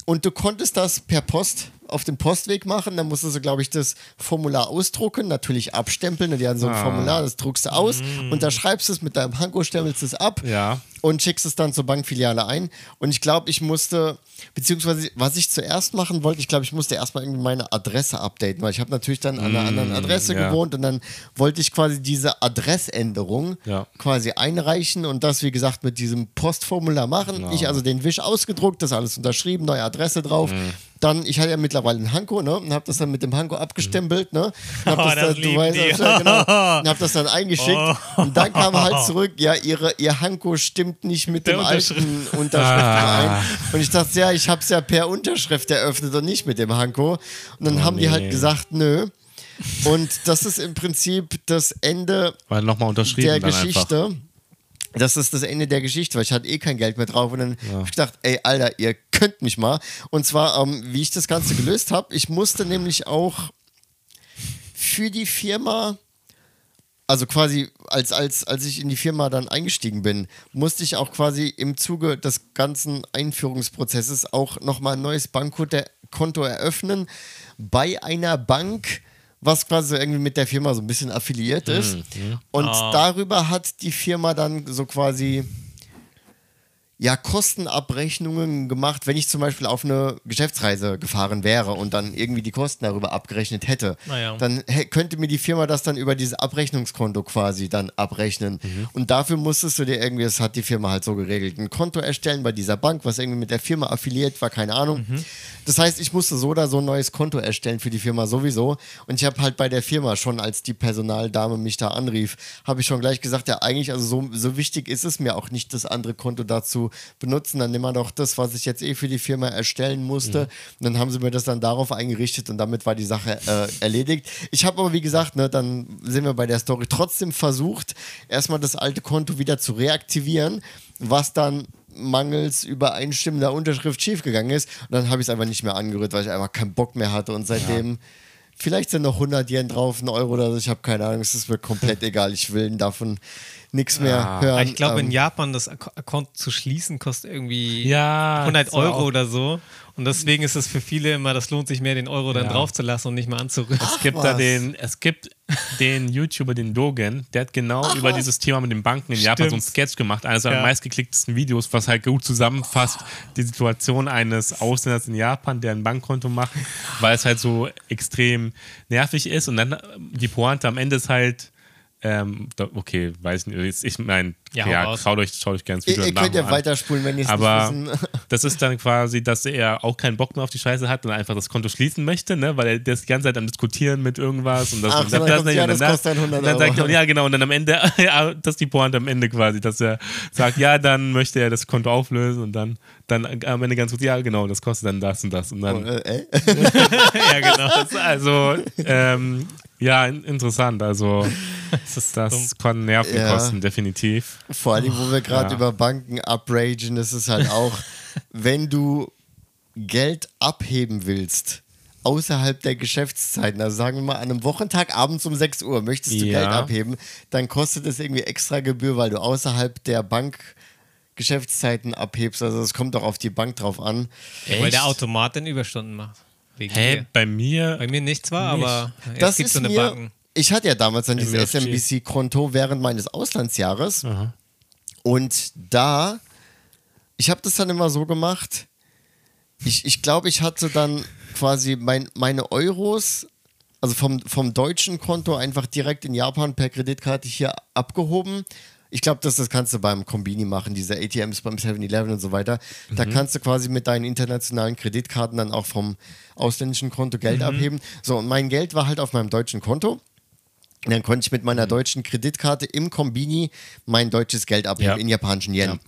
und du konntest das per Post auf dem Postweg machen. Dann musstest du, glaube ich, das Formular ausdrucken, natürlich abstempeln. Die haben so ein Ah. Formular, das druckst du aus, unterschreibst es mit deinem Hanko, stempelst es ab Ja. Und schickst es dann zur Bankfiliale ein. Und ich glaube, ich musste, beziehungsweise was ich zuerst machen wollte, ich glaube, ich musste erstmal irgendwie meine Adresse updaten, weil ich habe natürlich dann an einer anderen Adresse ja. gewohnt und dann wollte ich quasi diese Adressänderung Ja. quasi einreichen und das, wie gesagt, mit diesem Postformular machen. Ich also den Wisch ausgedruckt, das alles unterschrieben, neue Adresse drauf. Mhm. Dann, ich hatte ja mittlerweile einen Hanko, ne? Und habe das dann mit dem Hanko abgestempelt, ne? Und hab Oh, das dann, du weißt, ja, genau. Und hab das dann eingeschickt. Oh. Und dann kam halt zurück, ja, ihre, ihr Hanko stimmt nicht mit Der dem Unterschrift. alten Unterschriftverein. Und ich dachte, ja, ich habe es ja per Unterschrift eröffnet und nicht mit dem Hanko. Und dann haben die nee. halt gesagt, nö. Und das ist im Prinzip das Ende Weil nochmal unterschrieben der dann Geschichte. das ist das Ende der Geschichte, weil ich hatte eh kein Geld mehr drauf. Und dann habe ich gedacht, ey, Alter, ihr könnt mich mal. Und zwar, ähm, wie ich das Ganze gelöst habe, ich musste nämlich auch für die Firma, also quasi als, als, als ich in die Firma dann eingestiegen bin, musste ich auch quasi im Zuge des ganzen Einführungsprozesses auch nochmal ein neues Bankkonto eröffnen bei einer Bank, was quasi irgendwie mit der Firma so ein bisschen affiliiert ist. Und darüber hat die Firma dann so quasi ja, Kostenabrechnungen gemacht, wenn ich zum Beispiel auf eine Geschäftsreise gefahren wäre und dann irgendwie die Kosten darüber abgerechnet hätte. Naja. Dann könnte mir die Firma das dann über dieses Abrechnungskonto quasi dann abrechnen. Und dafür musstest du dir irgendwie, das hat die Firma halt so geregelt, ein Konto erstellen bei dieser Bank, was irgendwie mit der Firma affiliiert war, keine Ahnung. Das heißt, ich musste so oder so ein neues Konto erstellen für die Firma sowieso. Und ich habe halt bei der Firma schon, als die Personaldame mich da anrief, habe ich schon gleich gesagt, ja, eigentlich, also so, so wichtig ist es mir auch nicht, das andere Konto dazu benutzen. Dann nimm mal doch das, was ich jetzt eh für die Firma erstellen musste. Und dann haben sie mir das dann darauf eingerichtet und damit war die Sache äh, erledigt. Ich habe aber, wie gesagt, ne, dann sind wir bei der Story trotzdem versucht, erstmal das alte Konto wieder zu reaktivieren, was dann mangels übereinstimmender Unterschrift schiefgegangen ist. Und dann habe ich es einfach nicht mehr angerührt, weil ich einfach keinen Bock mehr hatte. Und seitdem, vielleicht sind noch 100 Yen drauf, ein Euro oder so, ich habe keine Ahnung, es ist mir komplett egal. Ich will davon nichts mehr hören. Ich glaube, in Ähm, Japan das Account zu schließen kostet irgendwie Ja, 100 das war Euro oder so. Und deswegen ist es für viele immer, das lohnt sich mehr, den Euro dann Ja. draufzulassen und nicht mehr anzurühren. Es gibt da was. den, es gibt den YouTuber, den Dogen, der hat genau über dieses Thema mit den Banken in Japan so einen Stimmt. Sketch gemacht. Eines seiner Ja. meistgeklicktesten Videos, was halt gut zusammenfasst die Situation eines Ausländers in Japan, der ein Bankkonto macht, weil es halt so extrem nervig ist. Und dann äh, die Pointe am Ende ist halt, ähm, okay, weiß ich nicht, ich meine, Ja, ja, schaut euch, schaut euch gerne das ihr, Video ihr könnt ja an. weiterspulen, wenn ihr es Aber nicht wissen. das ist dann quasi, dass er auch keinen Bock mehr auf die Scheiße hat und einfach das Konto schließen möchte, ne? weil er das die ganze Zeit am Diskutieren mit irgendwas und das, Ach und so, dann kommt, nicht ja, und das kostet 100 und dann sagt er, Euro. ja genau, und dann am Ende, ja, das ist die Pointe am Ende quasi, dass er sagt, ja, dann möchte er das Konto auflösen und dann, dann am Ende ganz gut, ja genau, das kostet dann das und das und dann, Äh, äh? ja, genau. das, also, ähm, ja, in- interessant, also Das, das kann Nerven Ja. kosten, definitiv. Vor allem, wo wir gerade Ja. über Banken upragen, ist es halt auch, wenn du Geld abheben willst, außerhalb der Geschäftszeiten, also sagen wir mal an einem Wochentag abends um 6 Uhr möchtest du Ja. Geld abheben, dann kostet es irgendwie extra Gebühr, weil du außerhalb der Bank Geschäftszeiten abhebst. Also es kommt doch auf die Bank drauf an. weil der Automat dann Überstunden macht. Wegen Hä, dir. bei mir, Bei mir nicht zwar, Nicht. aber Das es gibt ist so eine mir, Banken. ich hatte ja damals dann dieses. SMBC-Konto während meines Auslandsjahres. Und da, ich habe das dann immer so gemacht, ich, ich glaube, ich hatte dann quasi mein, meine Euros, also vom, vom deutschen Konto einfach direkt in Japan per Kreditkarte hier abgehoben. Ich glaube, das, das kannst du beim Kombini machen, diese ATMs beim 7-Eleven und so weiter. Da kannst du quasi mit deinen internationalen Kreditkarten dann auch vom ausländischen Konto Geld abheben. So, und mein Geld war halt auf meinem deutschen Konto. Und dann konnte ich mit meiner deutschen Kreditkarte im Kombini mein deutsches Geld abheben Ja. in japanischen Yen.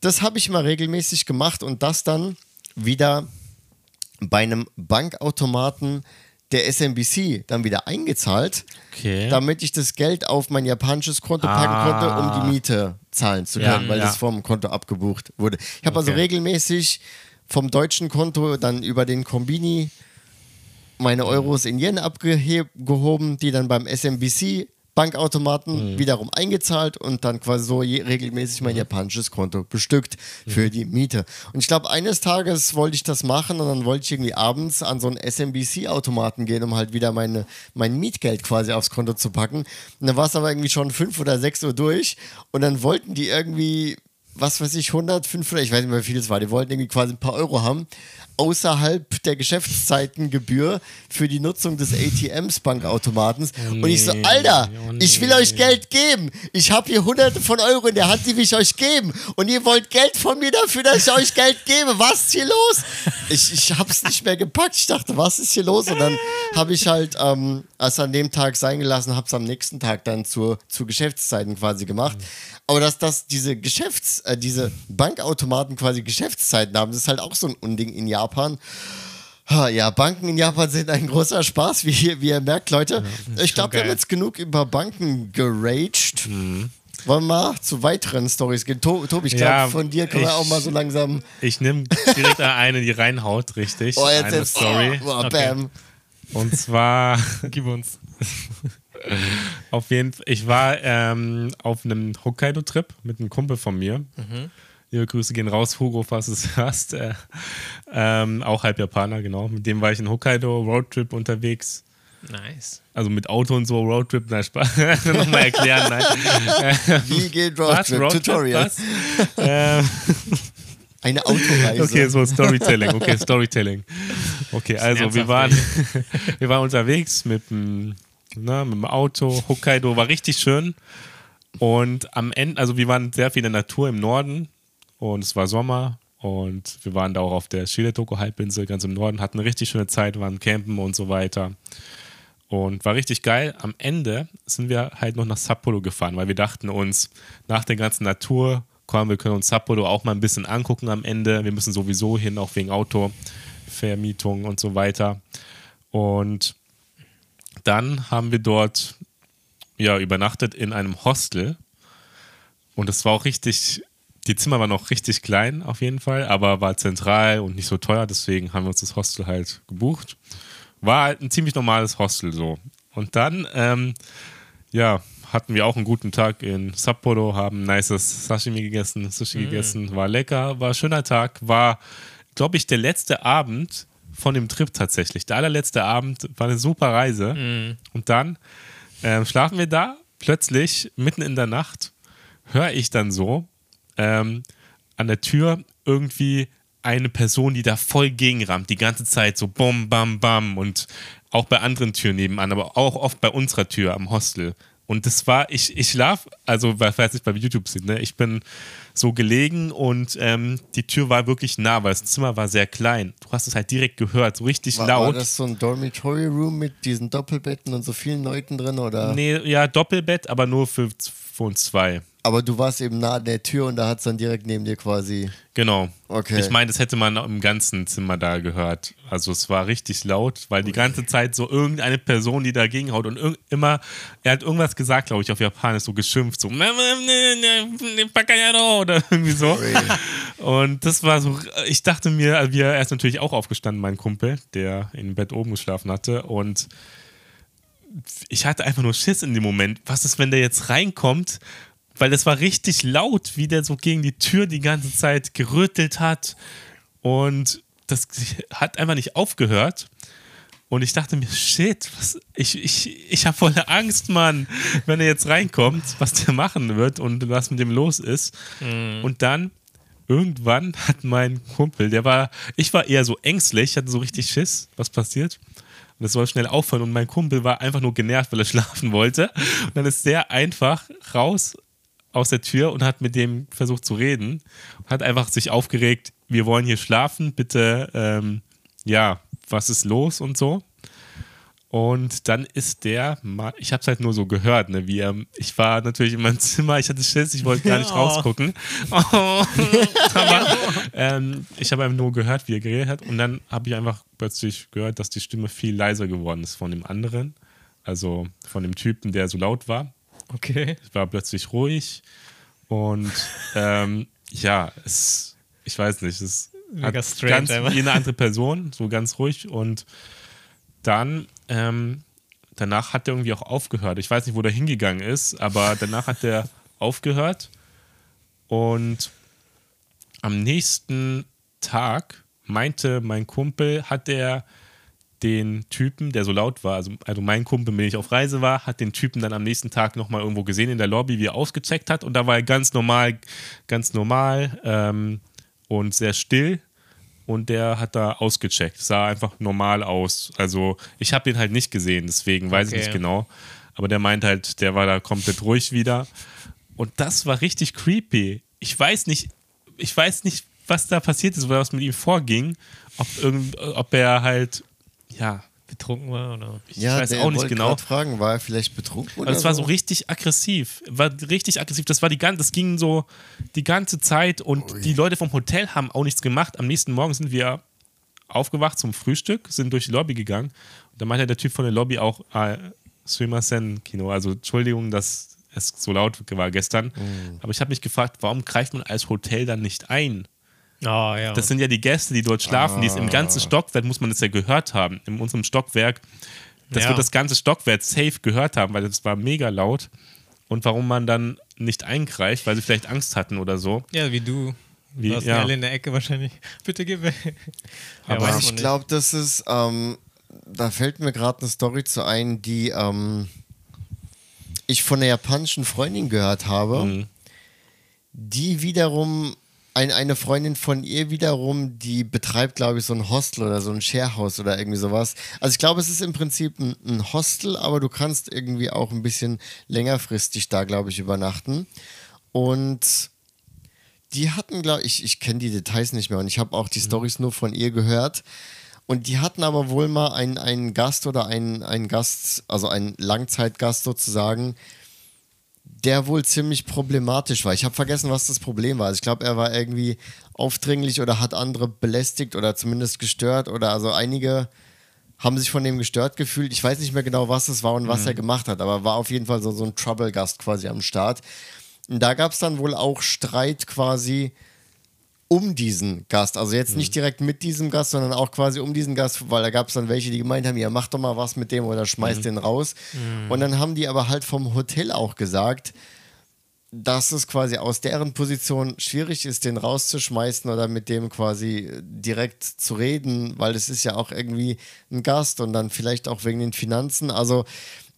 Das habe ich mal regelmäßig gemacht und das dann wieder bei einem Bankautomaten der SMBC dann wieder eingezahlt, Okay. damit ich das Geld auf mein japanisches Konto packen Ah. konnte, um die Miete zahlen zu Ja, können, weil ja. das vom Konto abgebucht wurde. Ich habe also Okay. regelmäßig vom deutschen Konto dann über den Kombini meine Euros in Yen abgehoben, die dann beim SMBC Bankautomaten Mhm. wiederum eingezahlt und dann quasi so je, regelmäßig mein japanisches Konto bestückt für Mhm. die Miete. Und ich glaube, eines Tages wollte ich das machen und dann wollte ich irgendwie abends an so einen SMBC-Automaten gehen, um halt wieder meine, mein Mietgeld quasi aufs Konto zu packen. Und dann war es aber irgendwie schon 5 oder 6 Uhr durch und dann wollten die irgendwie was weiß ich, 100, 500, ich weiß nicht mehr, wie viel es war. Die wollten irgendwie quasi ein paar Euro haben, außerhalb der Geschäftszeitengebühr für die Nutzung des ATMs Bankautomatens. Und ich so, nee, Alter, oh ich will nee. euch Geld geben. Ich habe hier hunderte von Euro in der Hand, die will ich euch geben. Und ihr wollt Geld von mir dafür, dass ich euch Geld gebe. Was ist hier los? Ich, ich habe es nicht mehr gepackt. Ich dachte, was ist hier los? Und dann habe ich halt ähm, es an dem Tag sein gelassen, habe es am nächsten Tag dann zur, zu Geschäftszeiten quasi gemacht. Aber dass das diese Geschäfts-, äh, diese Bankautomaten quasi Geschäftszeiten haben, das ist halt auch so ein Unding in Japan. Ja, Banken in Japan sind ein großer Spaß, wie, ihr- wie ihr merkt, Leute. ich glaube, wir haben jetzt genug über Banken geraged. Wollen wir mal zu weiteren Stories gehen? To Tobi, ich glaube, Ja, von dir können wir auch mal so langsam. Ich nehme direkt eine, die reinhaut, richtig. Oh, jetzt eine jetzt. Story. Oh, Okay. bam. Und zwar Gib uns. auf jeden Fall, ich war ähm, auf einem Hokkaido-Trip mit einem Kumpel von mir. Liebe Grüße gehen raus, Hugo, falls du es hörst. Äh, ähm, auch halb Japaner, genau. Mit dem war ich in Hokkaido, Roadtrip unterwegs. Nice. Also mit Auto und so, Roadtrip, nein, Spaß. Nochmal erklären, nein. Wie geht? Roadtrip? Roadtrip, Tutorial. was? ähm, Eine Autoreise. Okay, so Storytelling. Okay, Storytelling. Okay, also wir waren, wir waren unterwegs mit dem, na, mit dem Auto. Hokkaido war richtig schön. Und am Ende, also wir waren sehr viel in der Natur im Norden und es war Sommer und wir waren da auch auf der Shiretoko-Halbinsel ganz im Norden, hatten eine richtig schöne Zeit, waren campen und so weiter. Und war richtig geil. Am Ende sind wir halt noch nach Sapporo gefahren, weil wir dachten uns, nach der ganzen Natur, komm, wir können uns Sapporo auch mal ein bisschen angucken am Ende. Wir müssen sowieso hin, auch wegen Autovermietung und so weiter. Und dann haben wir dort ja, übernachtet in einem Hostel. Und es war auch richtig, die Zimmer waren auch richtig klein auf jeden Fall, aber war zentral und nicht so teuer. Deswegen haben wir uns das Hostel halt gebucht. War halt ein ziemlich normales Hostel so. Und dann, ähm, ja, hatten wir auch einen guten Tag in Sapporo, haben nices Sashimi gegessen, Sushi gegessen, war lecker, war ein schöner Tag, war, glaube ich, der letzte Abend von dem Trip tatsächlich. Der allerletzte Abend war eine super Reise. Und dann ähm, schlafen wir da, plötzlich, mitten in der Nacht, höre ich dann so ähm, an der Tür irgendwie eine Person, die da voll gegenrammt, die ganze Zeit so bom, bam, bam und auch bei anderen Türen nebenan, aber auch oft bei unserer Tür am Hostel. Und das war, ich, ich schlaf, also falls ich bei YouTube sind, ne, ich bin so gelegen und ähm, die Tür war wirklich nah, weil das Zimmer war sehr klein. Du hast es halt direkt gehört, so richtig War, war laut. das so ein Dormitory Room mit diesen Doppelbetten und so vielen Leuten drin? Oder? Nee, ja, Doppelbett, aber nur für, für uns zwei. Aber du warst eben nah an der Tür und da hat es dann direkt neben dir quasi. Genau. Okay. Ich meine, das hätte man im ganzen Zimmer da gehört. Also es war richtig laut, weil die ganze Zeit so irgendeine Person, die dagegen haut und immer, er hat irgendwas gesagt, glaube ich, auf Japanisch, so geschimpft, so oder irgendwie so. Und das war so, ich dachte mir, also wir, er ist natürlich auch aufgestanden, mein Kumpel, der im Bett oben geschlafen hatte und ich hatte einfach nur Schiss in dem Moment. Was ist, wenn der jetzt reinkommt? Weil es war richtig laut, wie der so gegen die Tür die ganze Zeit gerüttelt hat. Und das hat einfach nicht aufgehört. Und ich dachte mir, shit, was, ich, ich, ich habe voll Angst, Mann, wenn er jetzt reinkommt, was der machen wird und was mit dem los ist. Und dann irgendwann hat mein Kumpel, der war, ich war eher so ängstlich, hatte so richtig Schiss, was passiert. Und das soll schnell aufhören. Und mein Kumpel war einfach nur genervt, weil er schlafen wollte. Und dann ist der einfach raus aus der Tür und hat mit dem versucht zu reden. Hat einfach sich aufgeregt, wir wollen hier schlafen, bitte, ähm, ja, was ist los und so. Und dann ist der, mal, ich habe es halt nur so gehört, ne, wie er, ich war natürlich in meinem Zimmer, ich hatte Schiss, ich wollte gar nicht Oh. rausgucken. Oh. Aber ähm, ich habe einfach nur gehört, wie er geredet hat. Und dann habe ich einfach plötzlich gehört, dass die Stimme viel leiser geworden ist von dem anderen. Also von dem Typen, der so laut war. Okay. Es war plötzlich ruhig. Und ähm, ja, es, ich weiß nicht, es Mega hat ganz wie eine andere Person, so ganz ruhig. Und dann, ähm, danach hat er irgendwie auch aufgehört. Ich weiß nicht, wo der hingegangen ist, aber danach hat er aufgehört. Und am nächsten Tag meinte mein Kumpel, hat er den Typen, der so laut war, also, also mein Kumpel, mit dem ich auf Reise war, hat den Typen dann am nächsten Tag nochmal irgendwo gesehen in der Lobby, wie er ausgecheckt hat. Und da war er ganz normal, ganz normal ähm, und sehr still. Und der hat da ausgecheckt. Sah einfach normal aus. Also ich habe den halt nicht gesehen, deswegen weiß ich Okay. nicht genau. Aber der meint halt, der war da komplett ruhig wieder. Und das war richtig creepy. Ich weiß nicht, ich weiß nicht, was da passiert ist oder was mit ihm vorging. Ob, irgend, ob er halt, ja, Betrunken war oder? ich Ja, weiß auch nicht genau. fragen, war er vielleicht betrunken oder Also es war so richtig aggressiv. War richtig aggressiv. Das war die ganze, das ging so die ganze Zeit und die Leute vom Hotel haben auch nichts gemacht. Am nächsten Morgen sind wir aufgewacht zum Frühstück, sind durch die Lobby gegangen. Und da meinte der Typ von der Lobby auch, ah, Sumimasen Kino, also Entschuldigung, dass es so laut war gestern. Mhm. Aber ich habe mich gefragt, warum greift man als Hotel dann nicht ein? Oh, ja. Das sind ja die Gäste, die dort schlafen. Die ist Ah. Im ganzen Stockwerk muss man das ja gehört haben. In unserem Stockwerk. Das Ja. wird das ganze Stockwerk safe gehört haben, weil das war mega laut. Und warum man dann nicht eingreift, weil sie vielleicht Angst hatten oder so. ja, wie du. Wie- du hast ja. alle in der Ecke wahrscheinlich. Bitte geh weg. Ja, Aber man ich glaube, das ist, ähm, da fällt mir gerade eine Story zu ein, die ähm, ich von einer japanischen Freundin gehört habe, Mhm. die wiederum, ein, eine Freundin von ihr wiederum, die betreibt, glaube ich, so ein Hostel oder so ein Sharehouse oder irgendwie sowas. Also ich glaube, es ist im Prinzip ein, ein Hostel, aber du kannst irgendwie auch ein bisschen längerfristig da, glaube ich, übernachten. Und die hatten, glaube ich, ich kenne die Details nicht mehr und ich habe auch die Stories nur von ihr gehört. Und die hatten aber wohl mal einen, einen Gast oder einen, einen Gast, also einen Langzeitgast sozusagen, der wohl ziemlich problematisch war. Ich habe vergessen, was das Problem war. Also ich glaube, er war irgendwie aufdringlich oder hat andere belästigt oder zumindest gestört oder also einige haben sich von dem gestört gefühlt. Ich weiß nicht mehr genau, was es war und was er gemacht hat, aber war auf jeden Fall so, so ein Trouble-Gast quasi am Start. Und da gab es dann wohl auch Streit quasi um diesen Gast. Also jetzt nicht direkt mit diesem Gast, sondern auch quasi um diesen Gast, weil da gab es dann welche, die gemeint haben, ja, mach doch mal was mit dem oder schmeiß den raus. Und dann haben die aber halt vom Hotel auch gesagt, dass es quasi aus deren Position schwierig ist, den rauszuschmeißen oder mit dem quasi direkt zu reden, weil es ist ja auch irgendwie ein Gast und dann vielleicht auch wegen den Finanzen. Also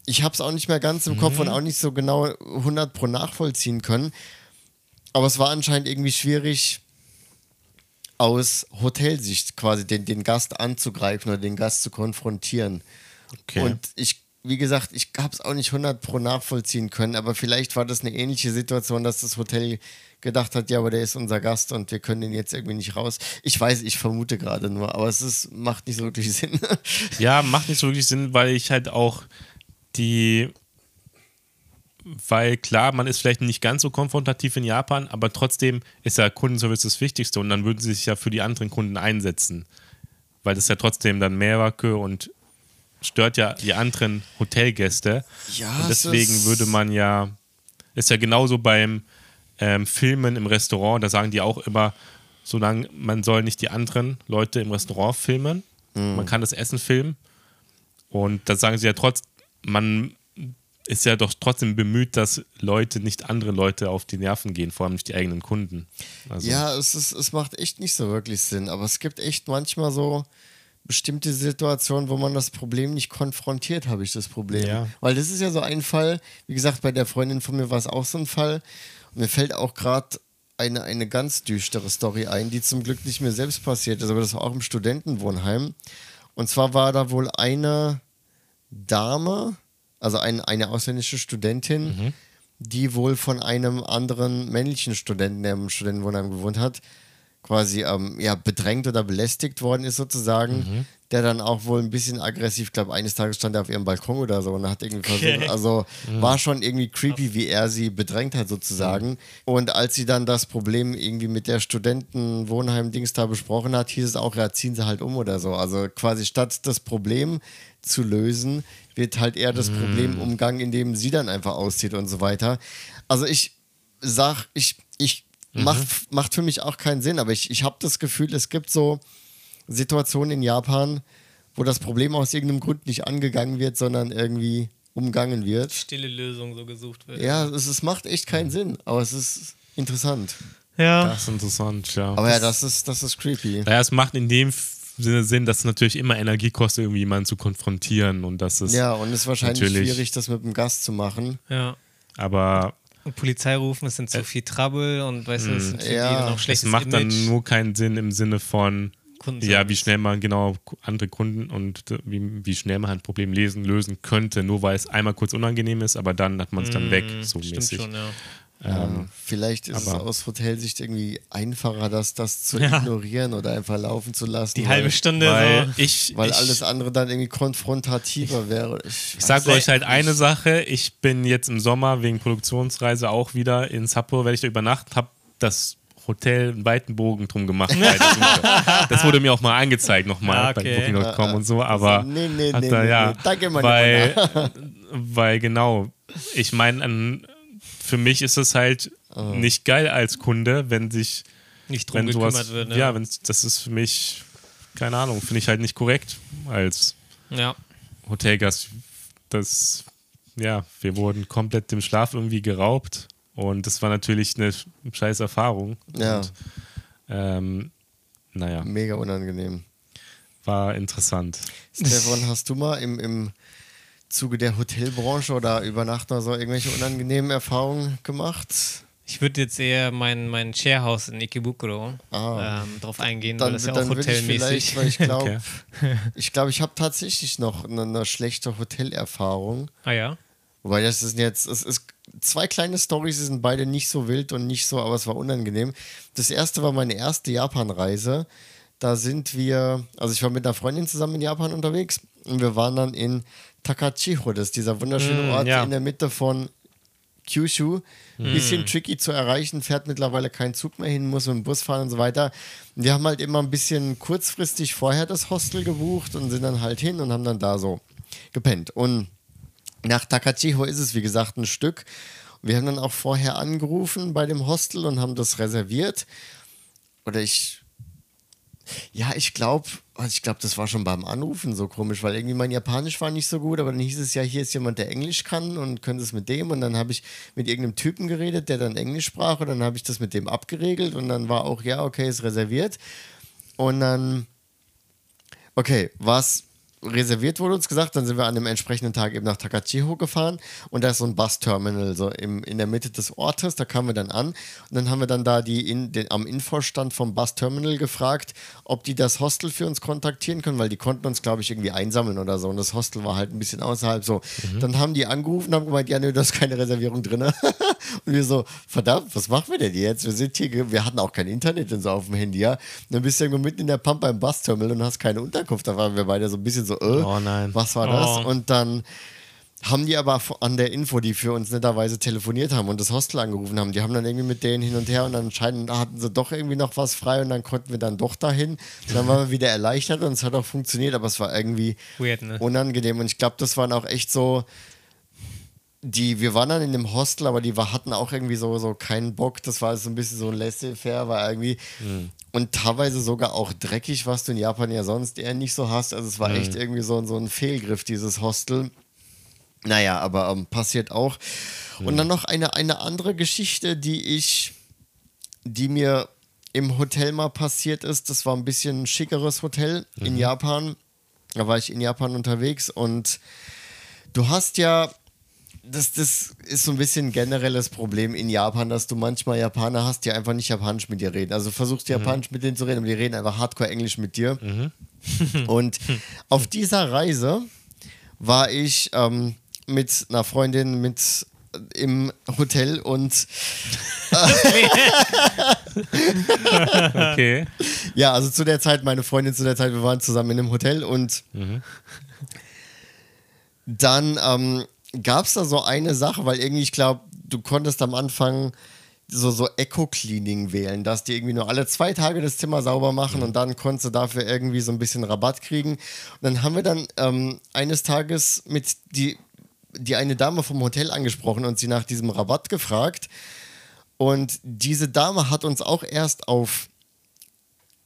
ich habe es auch nicht mehr ganz im Kopf und auch nicht so genau 100 pro nachvollziehen können. Aber es war anscheinend irgendwie schwierig, aus Hotelsicht quasi den, den Gast anzugreifen oder den Gast zu konfrontieren. Okay. Und ich, wie gesagt, ich habe es auch nicht 100 pro nachvollziehen können, aber vielleicht war das eine ähnliche Situation, dass das Hotel gedacht hat, ja, aber der ist unser Gast und wir können den jetzt irgendwie nicht raus. Ich weiß, ich vermute gerade nur, aber es ist, macht nicht so wirklich Sinn. Ja, macht nicht so wirklich Sinn, weil ich halt auch die. Weil klar, man ist vielleicht nicht ganz so konfrontativ in Japan, aber trotzdem ist ja Kundenservice das Wichtigste und dann würden sie sich ja für die anderen Kunden einsetzen. Weil das ja trotzdem dann Mehrwacke und stört ja die anderen Hotelgäste. Ja, und es deswegen würde man ja. Ist ja genauso beim ähm, Filmen im Restaurant, da sagen die auch immer, solange man soll nicht die anderen Leute im Restaurant filmen. Mhm. Man kann das Essen filmen. Und da sagen sie ja trotz, man ist ja doch trotzdem bemüht, dass Leute nicht andere Leute auf die Nerven gehen, vor allem nicht die eigenen Kunden. Also, Ja, es, ist, es macht echt nicht so wirklich Sinn, aber es gibt echt manchmal so bestimmte Situationen, wo man das Problem nicht konfrontiert, habe ich das Problem. Ja. Weil das ist ja so ein Fall, wie gesagt, bei der Freundin von mir war es auch so ein Fall. Und mir fällt auch gerade eine, eine ganz düstere Story ein, die zum Glück nicht mir selbst passiert ist, aber das war auch im Studentenwohnheim. Und zwar war da wohl eine Dame, also ein, eine ausländische Studentin, die wohl von einem anderen männlichen Studenten, der im Studentenwohnheim gewohnt hat, quasi ähm, ja, bedrängt oder belästigt worden ist sozusagen, der dann auch wohl ein bisschen aggressiv, ich glaube, eines Tages stand er auf ihrem Balkon oder so und hat irgendwie versucht, Okay. also war schon irgendwie creepy, wie er sie bedrängt hat sozusagen. Und als sie dann das Problem irgendwie mit der Studentenwohnheim-Dings da besprochen hat, hieß es auch, ja, ziehen sie halt um oder so. Also quasi statt das Problem zu lösen, wird halt eher das Problem umgangen, indem sie dann einfach auszieht und so weiter. Also ich sag, ich, ich macht, macht für mich auch keinen Sinn, aber ich, ich habe das Gefühl, es gibt so Situationen in Japan, wo das Problem aus irgendeinem Grund nicht angegangen wird, sondern irgendwie umgangen wird. Stille Lösung so gesucht wird. Ja, es, es macht echt keinen Sinn, aber es ist interessant. Ja. Das ist interessant, ja. Aber ja, das ist, das ist creepy. naja, es macht in dem Sinn, dass es natürlich immer Energie kostet, irgendwie jemanden zu konfrontieren und das ist. Ja, und es ist wahrscheinlich Natürlich. schwierig, das mit dem Gast zu machen. ja. Aber Und Polizei rufen, es sind zu viel Trouble und weißt du, es sind für Ja. die dann auch es schlechtes macht Image. dann nur keinen Sinn im Sinne von, ja, wie schnell man genau andere Kunden und äh, wie, wie schnell man ein Problem lesen, lösen könnte, nur weil es einmal kurz unangenehm ist, aber dann hat man es dann weg, so Stimmt mäßig. schon, ja. Ja, vielleicht ist es aus Hotelsicht irgendwie einfacher, das, das zu Ja. ignorieren oder einfach laufen zu lassen. Die weil, halbe Stunde Weil so. ich, Weil ich, alles andere dann irgendwie konfrontativer wäre. Ich, Ich sage euch halt eine Sache, ich bin jetzt im Sommer wegen Produktionsreise auch wieder in Sapporo, werde ich da übernachten, habe das Hotel einen weiten Bogen drum gemacht. das wurde mir auch mal angezeigt nochmal Ah, bei okay. Booking.com und so, aber nee, nee, nee, da, nee, ja, nee. Da gehen wir nicht weil, weil genau, ich meine, an für mich ist es halt nicht geil als Kunde, wenn sich Nicht drum wenn gekümmert sowas, wird. Ne? ja, wenn das ist für mich keine Ahnung, finde ich halt nicht korrekt als ja. Hotelgast. Das ja, wir wurden komplett dem Schlaf irgendwie geraubt und das war natürlich eine scheiß Erfahrung. Ja. Und, ähm, naja, Mega unangenehm. war interessant. Stefan, hast du mal im, im Zuge der Hotelbranche oder Übernachten oder so irgendwelche unangenehmen Erfahrungen gemacht? Ich würde jetzt eher mein, mein Sharehouse in Ikebukuro Ah. ähm, drauf eingehen, Dann, weil das ja auch ich hotelmäßig. weil ich glaube, Okay. ich glaube, ich habe tatsächlich noch eine, eine schlechte Hotelerfahrung. ah ja. Wobei das ist jetzt, es ist zwei kleine Storys, die sind beide nicht so wild und nicht so, aber es war unangenehm. Das erste war meine erste Japan-Reise. Da sind wir, also ich war mit einer Freundin zusammen in Japan unterwegs und wir waren dann in Takachiho, das ist dieser wunderschöne Mm, Ort ja. in der Mitte von Kyushu. Bisschen tricky zu erreichen, fährt mittlerweile kein Zug mehr hin, muss mit dem Bus fahren und so weiter. Wir haben halt immer ein bisschen kurzfristig vorher das Hostel gebucht und sind dann halt hin und haben dann da so gepennt. Und nach Takachiho ist es, wie gesagt, ein Stück. Wir haben dann auch vorher angerufen bei dem Hostel und haben das reserviert. Oder ich. Ja, ich glaube, ich glaube, das war schon beim Anrufen so komisch, weil irgendwie mein Japanisch war nicht so gut, aber dann hieß es ja, hier ist jemand, der Englisch kann und könnte es mit dem. Und dann habe ich mit irgendeinem Typen geredet, der dann Englisch sprach und dann habe ich das mit dem abgeregelt und dann war auch, ja, okay, ist reserviert. Und dann Okay, was reserviert wurde uns gesagt, dann sind wir an dem entsprechenden Tag eben nach Takachiho gefahren und da ist so ein Busterminal so im, in der Mitte des Ortes, da kamen wir dann an und dann haben wir dann da die in, den, am Infostand vom Busterminal gefragt, ob die das Hostel für uns kontaktieren können, weil die konnten uns glaube ich irgendwie einsammeln oder so und das Hostel war halt ein bisschen außerhalb so. Dann haben die angerufen und haben gemeint, ja nö, da ist keine Reservierung drin. und wir so, verdammt, was machen wir denn jetzt? Wir sind hier, wir hatten auch kein Internet und so auf dem Handy, ja. Und dann bist du irgendwo mitten in der Pampa im Busterminal und hast keine Unterkunft. Da waren wir beide so ein bisschen so, äh, Oh nein. was war das? Oh. Und dann haben die aber an der Info, die für uns netterweise telefoniert haben und das Hostel angerufen haben, die haben dann irgendwie mit denen hin und her und dann anscheinend hatten sie doch irgendwie noch was frei und dann konnten wir dann doch dahin. Und dann waren wir wieder erleichtert und es hat auch funktioniert, aber es war irgendwie Weird, ne? unangenehm und ich glaube, das waren auch echt so die, wir waren dann in dem Hostel, aber die hatten auch irgendwie so, so keinen Bock. Das war so ein bisschen so ein laissez-faire, war irgendwie. Und teilweise sogar auch dreckig, was du in Japan ja sonst eher nicht so hast. Also es war echt irgendwie so, so ein Fehlgriff, dieses Hostel. Naja, aber ähm, passiert auch. Und dann noch eine, eine andere Geschichte, die ich, die mir im Hotel mal passiert ist. Das war ein bisschen ein schickeres Hotel in Japan. Da war ich in Japan unterwegs und du hast ja das, das ist so ein bisschen ein generelles Problem in Japan, dass du manchmal Japaner hast, die einfach nicht Japanisch mit dir reden. Also du versuchst Japanisch mit denen zu reden, aber die reden einfach hardcore Englisch mit dir. Und auf dieser Reise war ich ähm, mit einer Freundin mit im Hotel und Okay. ja, also zu der Zeit, meine Freundin zu der Zeit, wir waren zusammen in einem Hotel und dann ähm, gab es da so eine Sache, weil irgendwie, ich glaube, du konntest am Anfang so, so Eco-Cleaning wählen, dass die irgendwie nur alle zwei Tage das Zimmer sauber machen und dann konntest du dafür irgendwie so ein bisschen Rabatt kriegen. Und dann haben wir dann ähm, eines Tages mit die, die eine Dame vom Hotel angesprochen und sie nach diesem Rabatt gefragt. Und diese Dame hat uns auch erst auf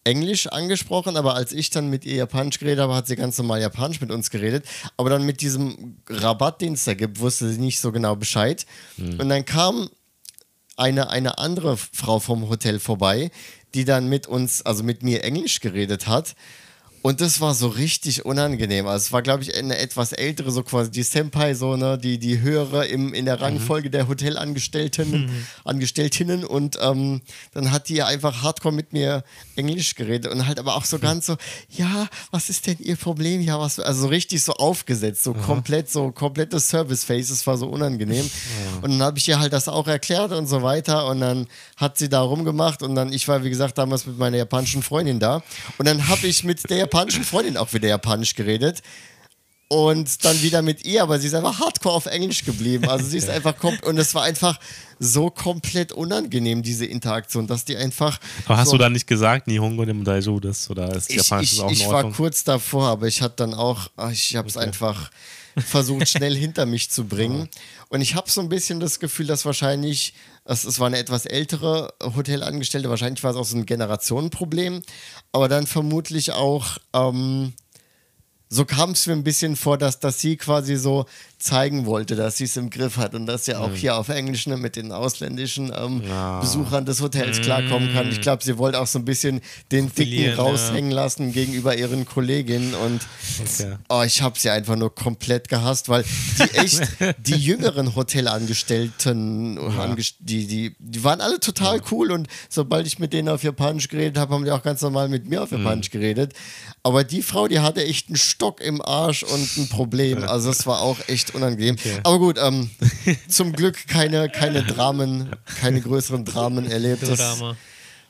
Englisch angesprochen, aber als ich dann mit ihr Japanisch geredet habe, hat sie ganz normal Japanisch mit uns geredet. Aber dann mit diesem Rabatt, den es da gibt, wusste sie nicht so genau Bescheid. Und dann kam eine, eine andere Frau vom Hotel vorbei, die dann mit uns, also mit mir Englisch geredet hat. Und das war so richtig unangenehm. Also es war, glaube ich, eine etwas ältere, so quasi die Senpai, so, ne, die, die höhere im, in der Rangfolge der Hotelangestellten, Angestelltinnen. Und ähm, dann hat die ja einfach hardcore mit mir Englisch geredet und halt aber auch so ganz so, ja, was ist denn ihr Problem? Ja, was, also so richtig so aufgesetzt, so komplett, so komplettes Service-Face, es war so unangenehm. Und dann habe ich ihr halt das auch erklärt und so weiter. Und dann hat sie da rumgemacht und dann, ich war, wie gesagt, damals mit meiner japanischen Freundin da. Und dann habe ich mit der japanischen Freundin auch wieder japanisch geredet. Und dann wieder mit ihr, aber sie ist einfach hardcore auf Englisch geblieben. Also sie ist einfach und es war einfach so komplett unangenehm, diese Interaktion, dass die einfach. Aber hast so du dann nicht gesagt, Nihongo dem Daiju das oder ist ich, Japanisch ich, auch in ich war kurz davor, aber ich hatte dann auch, ach, ich habe es einfach, versucht, schnell hinter mich zu bringen. Und ich habe so ein bisschen das Gefühl, dass wahrscheinlich, es, es war eine etwas ältere Hotelangestellte, wahrscheinlich war es auch so ein Generationenproblem, aber dann vermutlich auch. Ähm, so kam es mir ein bisschen vor, dass, dass sie quasi so zeigen wollte, dass sie es im Griff hat und dass sie auch hier auf Englisch ne, mit den ausländischen ähm, Besuchern des Hotels klarkommen kann. Ich glaube, sie wollte auch so ein bisschen den Dicken raushängen lassen gegenüber ihren Kolleginnen und Okay. oh, ich habe sie einfach nur komplett gehasst, weil die echt, die jüngeren Hotelangestellten, angest- die, die, die waren alle total cool und sobald ich mit denen auf Japanisch geredet habe, haben die auch ganz normal mit mir auf Japanisch geredet. Aber die Frau, die hatte echt einen Stock im Arsch und ein Problem. Also es war auch echt unangenehm. Aber gut, ähm, zum Glück keine, keine Dramen, keine größeren Dramen erlebt. Das Drama.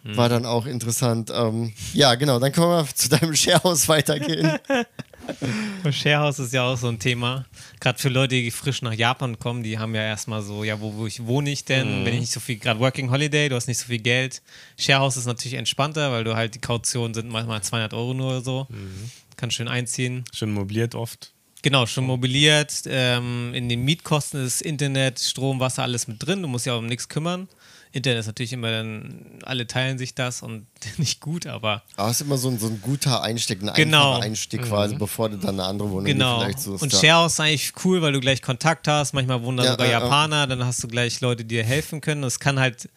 war dann auch interessant. Ähm, ja, genau, dann können wir zu deinem Sharehouse weitergehen. Sharehouse ist ja auch so ein Thema. Gerade für Leute, die frisch nach Japan kommen, die haben ja erstmal so, ja, wo, wo ich wohne ich denn? Wenn ich nicht so viel, gerade Working Holiday, du hast nicht so viel Geld. Sharehouse ist natürlich entspannter, weil du halt die Kautionen sind manchmal 200 Euro nur oder so. Kannst schön einziehen. Schon mobiliert oft. Genau, schon mobiliert. Ähm, in den Mietkosten ist Internet, Strom, Wasser, alles mit drin. Du musst ja um nichts kümmern. Internet ist natürlich immer dann, alle teilen sich das und nicht gut, aber Aber es ist immer so ein, so ein guter Einstieg, ein Genau. einfacher Einstieg quasi, bevor du dann eine andere Wohnung Genau. vielleicht suchst. Und. Sharehouse ist eigentlich cool, weil du gleich Kontakt hast. Manchmal wohnen da Ja, sogar ja, ja. Japaner, dann hast du gleich Leute, die dir helfen können. Das kann halt,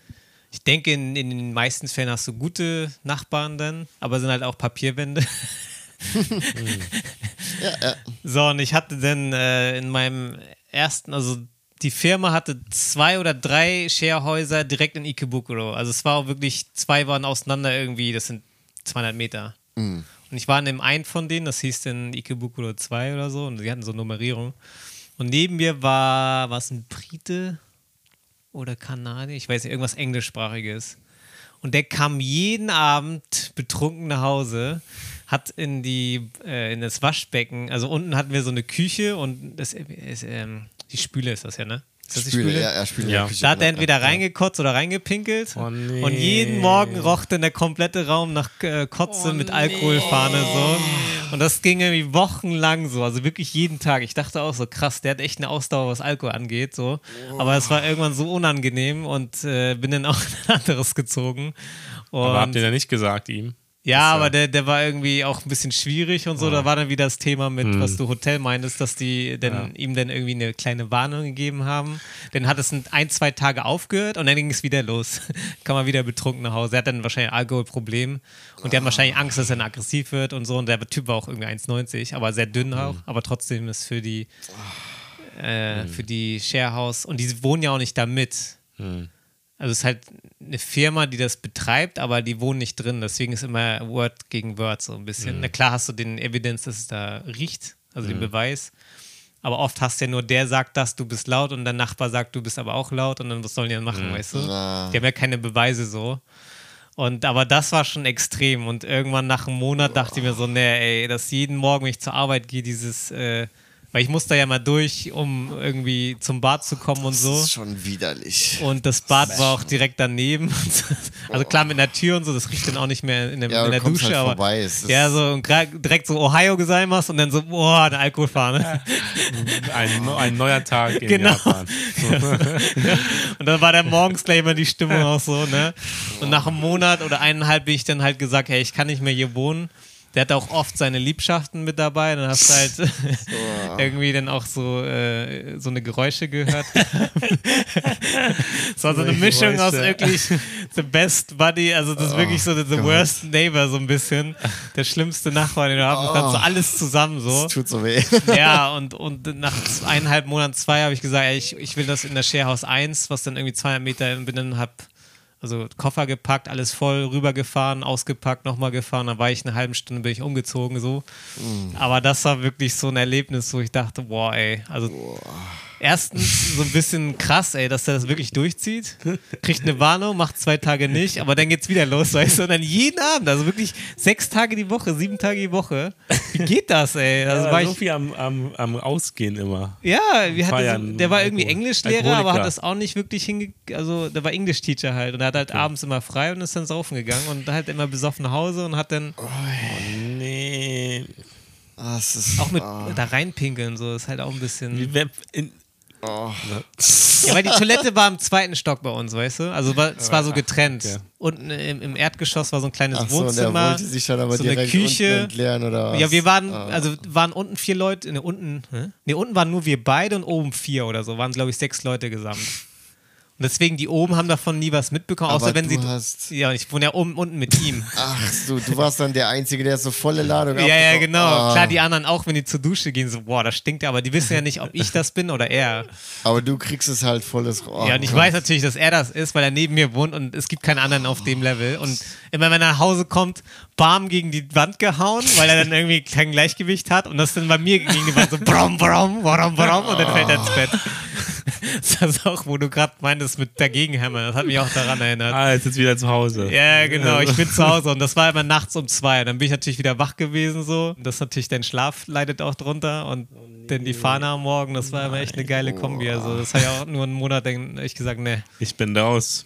ich denke, in, in den meisten Fällen hast du gute Nachbarn dann, aber sind halt auch Papierwände. So, und ich hatte dann äh, in meinem ersten, also die Firma hatte zwei oder drei Sharehäuser direkt in Ikebukuro. Also es war auch wirklich, zwei waren auseinander irgendwie, das sind 200 Meter. Und ich war in dem einen von denen, das hieß dann Ikebukuro 2 oder so, und die hatten so Nummerierung. Und neben mir war, was ein Brite oder Kanadier, ich weiß nicht, irgendwas Englischsprachiges. Und der kam jeden Abend betrunken nach Hause, hat in die äh, in das Waschbecken, also unten hatten wir so eine Küche und das ist, ähm, die Spüle ist das ja, ne? Ist das die Spüle, Spüle? ja, ja, Spüle. Ja. Da hat er ja, entweder ja. reingekotzt oder reingepinkelt. Oh nee. Und jeden Morgen roch dann der komplette Raum nach äh, Kotze mit Alkoholfahne so. Und das ging irgendwie wochenlang so, also wirklich jeden Tag. Ich dachte auch so, krass, der hat echt eine Ausdauer, was Alkohol angeht, so. Aber es war irgendwann so unangenehm und äh, bin dann auch in ein anderes gezogen. Und Aber habt ihr da nicht gesagt ihm? Ja, Dass, aber der, der war irgendwie auch ein bisschen schwierig und so. Da war dann wieder das Thema mit, was du Hotel meintest, dass die dann, ihm dann irgendwie eine kleine Warnung gegeben haben. Dann hat es ein, zwei Tage aufgehört und dann ging es wieder los. Kam er wieder betrunken nach Hause. Er hat dann wahrscheinlich ein Alkoholproblem und die haben wahrscheinlich Angst, dass er dann aggressiv wird und so. Und der Typ war auch irgendwie 1,90, aber sehr dünn auch. Aber trotzdem ist für die, äh, für die Sharehouse und die wohnen ja auch nicht da mit. Also es ist halt eine Firma, die das betreibt, aber die wohnen nicht drin. Deswegen ist immer Word gegen Word so ein bisschen. Na klar hast du den Evidenz, dass es da riecht, also den Beweis. Aber oft hast du ja nur, der sagt das, du bist laut und der Nachbar sagt, du bist aber auch laut und dann was sollen die dann machen, weißt du? Na. Die haben ja keine Beweise so. Und aber das war schon extrem. Und irgendwann nach einem Monat dachte ich mir so, nee, ey, dass jeden Morgen, wenn ich zur Arbeit gehe, dieses, äh, weil ich muss da ja mal durch, um irgendwie zum Bad zu kommen und so. Das ist schon widerlich. Und das Bad war auch direkt daneben. Also klar mit einer Tür und so, das riecht dann auch nicht mehr in der, Ja, in der Dusche. halt aber vorbei. Ja, so und direkt so Ohio Gesaimas und dann so, boah, eine Alkoholfahne. Ein, ein neuer Tag in Genau. Japan. Und dann war dann morgens gleich immer die Stimmung auch so, ne? Und nach einem Monat oder eineinhalb bin ich dann halt gesagt, hey, ich kann nicht mehr hier wohnen. Der hat auch oft seine Liebschaften mit dabei. Dann hast du halt irgendwie dann auch so, äh, so eine Geräusche gehört. Es war so eine Mischung aus wirklich The Best Buddy, also das ist wirklich so the, the worst neighbor so ein bisschen. Der schlimmste Nachbar, den du haben kannst. So alles zusammen so. Das tut so weh. Ja, und, und nach eineinhalb Monaten, zwei, habe ich gesagt, ey, ich, ich will das in der Sharehouse 1, was dann irgendwie 200 Meter bin, dann hab also Koffer gepackt, alles voll, rübergefahren, ausgepackt, nochmal gefahren, dann war ich eine halbe Stunde, bin ich umgezogen, so. Aber das war wirklich so ein Erlebnis, wo ich dachte, boah, ey, also erstens so ein bisschen krass, ey, dass er das wirklich durchzieht, kriegt eine Warnung, macht zwei Tage nicht, aber dann geht's wieder los, weißt du, und dann jeden Abend, also wirklich sechs Tage die Woche, sieben Tage die Woche. Wie geht das, ey? Also Ja, war so ich, viel am, am, am Ausgehen immer. ja, wir hatten so, der war irgendwie Englischlehrer, aber Alkoholiker. hat das auch nicht wirklich hinge... Also, der war English-Teacher halt und er hat halt abends immer frei und ist dann saufen gegangen und halt immer besoffen nach Hause und hat dann... Nee. Ah, es ist, Auch mit ah, da reinpinkeln, so ist halt auch ein bisschen. Wer- in- oh. Ja, weil die Toilette war im zweiten Stock bei uns, weißt du? Also war, es war so getrennt. okay. Unten im, im Erdgeschoss war so ein kleines Ach so, und Wohnzimmer. wollte sich dann aber so eine Küche. entleeren oder was? Ja, wir waren, Ah. also waren unten vier Leute, ne, unten, ne, unten waren nur wir beide und oben vier oder so, waren glaube ich sechs Leute gesamt. Und deswegen, die oben haben davon nie was mitbekommen, Aber außer wenn du sie. hast- Ja, ich wohne ja oben unten mit ihm. Ach so, du warst dann der Einzige, der so volle Ladung ja, ja, abbekommen- genau. Ah. Klar, die anderen auch, wenn die zur Dusche gehen, so, boah, das stinkt ja, aber die wissen ja nicht, ob ich das bin oder er. Aber du kriegst es halt volles oh ja, und ich Gott. weiß natürlich, dass er das ist, weil er neben mir wohnt und es gibt keinen anderen auf dem Level. Und immer wenn er nach Hause kommt, bam gegen die Wand gehauen, weil er dann irgendwie kein Gleichgewicht hat und das dann bei mir gegen die Wand so brom, brom, brom, brom und dann fällt er ins Bett. Das ist auch, wo du gerade meintest mit dagegenhämmern. Das hat mich auch daran erinnert. Ah, jetzt ist wieder zu Hause. Ja, genau. Ich bin zu Hause und das war immer nachts um zwei. Dann bin ich natürlich wieder wach gewesen so. Das ist natürlich dein Schlaf leidet auch drunter und dann die Fahne am Morgen. Das war immer echt eine geile Kombi. Also das hat ja auch nur einen Monat dann echt gesagt, ne. Ich bin raus,